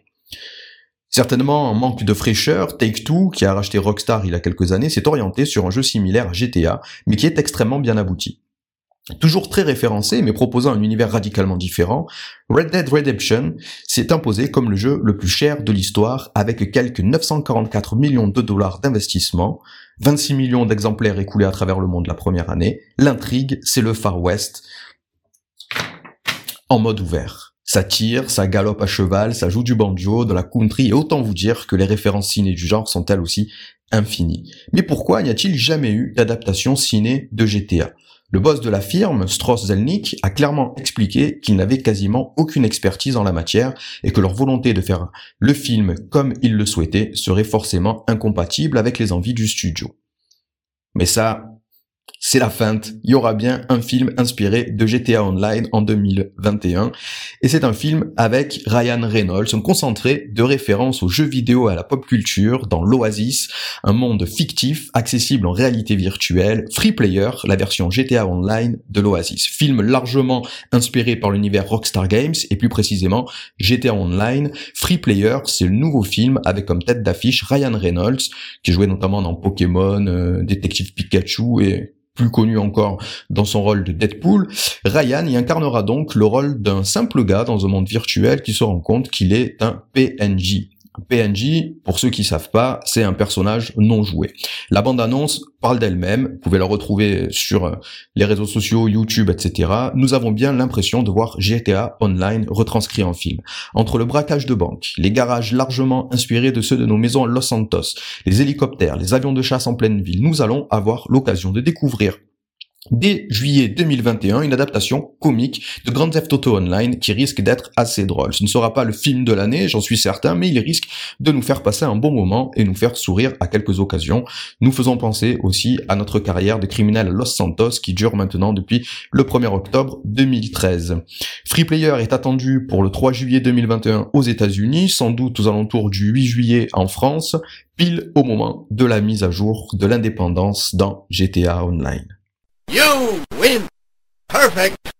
Certainement en manque de fraîcheur, Take-Two, qui a racheté Rockstar il y a quelques années, s'est orienté sur un jeu similaire à GTA, mais qui est extrêmement bien abouti. Toujours très référencé, mais proposant un univers radicalement différent, Red Dead Redemption s'est imposé comme le jeu le plus cher de l'histoire, avec quelques 944 millions de dollars d'investissement, 26 millions d'exemplaires écoulés à travers le monde la première année. L'intrigue, c'est le Far West en mode ouvert. Ça tire, ça galope à cheval, ça joue du banjo, de la country, et autant vous dire que les références ciné du genre sont elles aussi infinies. Mais pourquoi n'y a-t-il jamais eu d'adaptation ciné de GTA Le boss de la firme, Strauss Zelnick, a clairement expliqué qu'il n'avait quasiment aucune expertise en la matière et que leur volonté de faire le film comme ils le souhaitaient serait forcément incompatible avec les envies du studio. Mais ça, c'est la feinte. Il y aura bien un film inspiré de GTA Online en 2021. Et c'est un film avec Ryan Reynolds, un concentré de références aux jeux vidéo et à la pop culture dans l'Oasis, un monde fictif accessible en réalité virtuelle, Free Player, la version GTA Online de l'Oasis. Film largement inspiré par l'univers Rockstar Games et plus précisément GTA Online. Free Player, c'est le nouveau film avec comme tête d'affiche Ryan Reynolds, qui jouait notamment dans Pokémon, euh, Détective Pikachu et plus connu encore dans son rôle de Deadpool, Ryan y incarnera donc le rôle d'un simple gars dans un monde virtuel qui se rend compte qu'il est un PNJ. PNJ, pour ceux qui savent pas, c'est un personnage non joué. La bande-annonce parle d'elle-même, vous pouvez la retrouver sur euh, les réseaux sociaux, YouTube, etc. Nous avons bien l'impression de voir GTA Online retranscrit en film. Entre le braquage de banque, les garages largement inspirés de ceux de nos maisons Los Santos, les hélicoptères, les avions de chasse en pleine ville, nous allons avoir l'occasion de découvrir dès juillet 2021 une adaptation comique de Grand Theft Auto Online qui risque d'être assez drôle. Ce ne sera pas le film de l'année, j'en suis certain, mais il risque de nous faire passer un bon moment et nous faire sourire à quelques occasions. Nous faisons penser aussi à notre carrière de criminel Los Santos qui dure maintenant depuis le 1er octobre 2013. Free Player est attendu pour le 3 juillet 2021 aux États-Unis, sans doute aux alentours du 8 juillet en France, pile au moment de la mise à jour de l'indépendance dans GTA Online. You win. Perfect.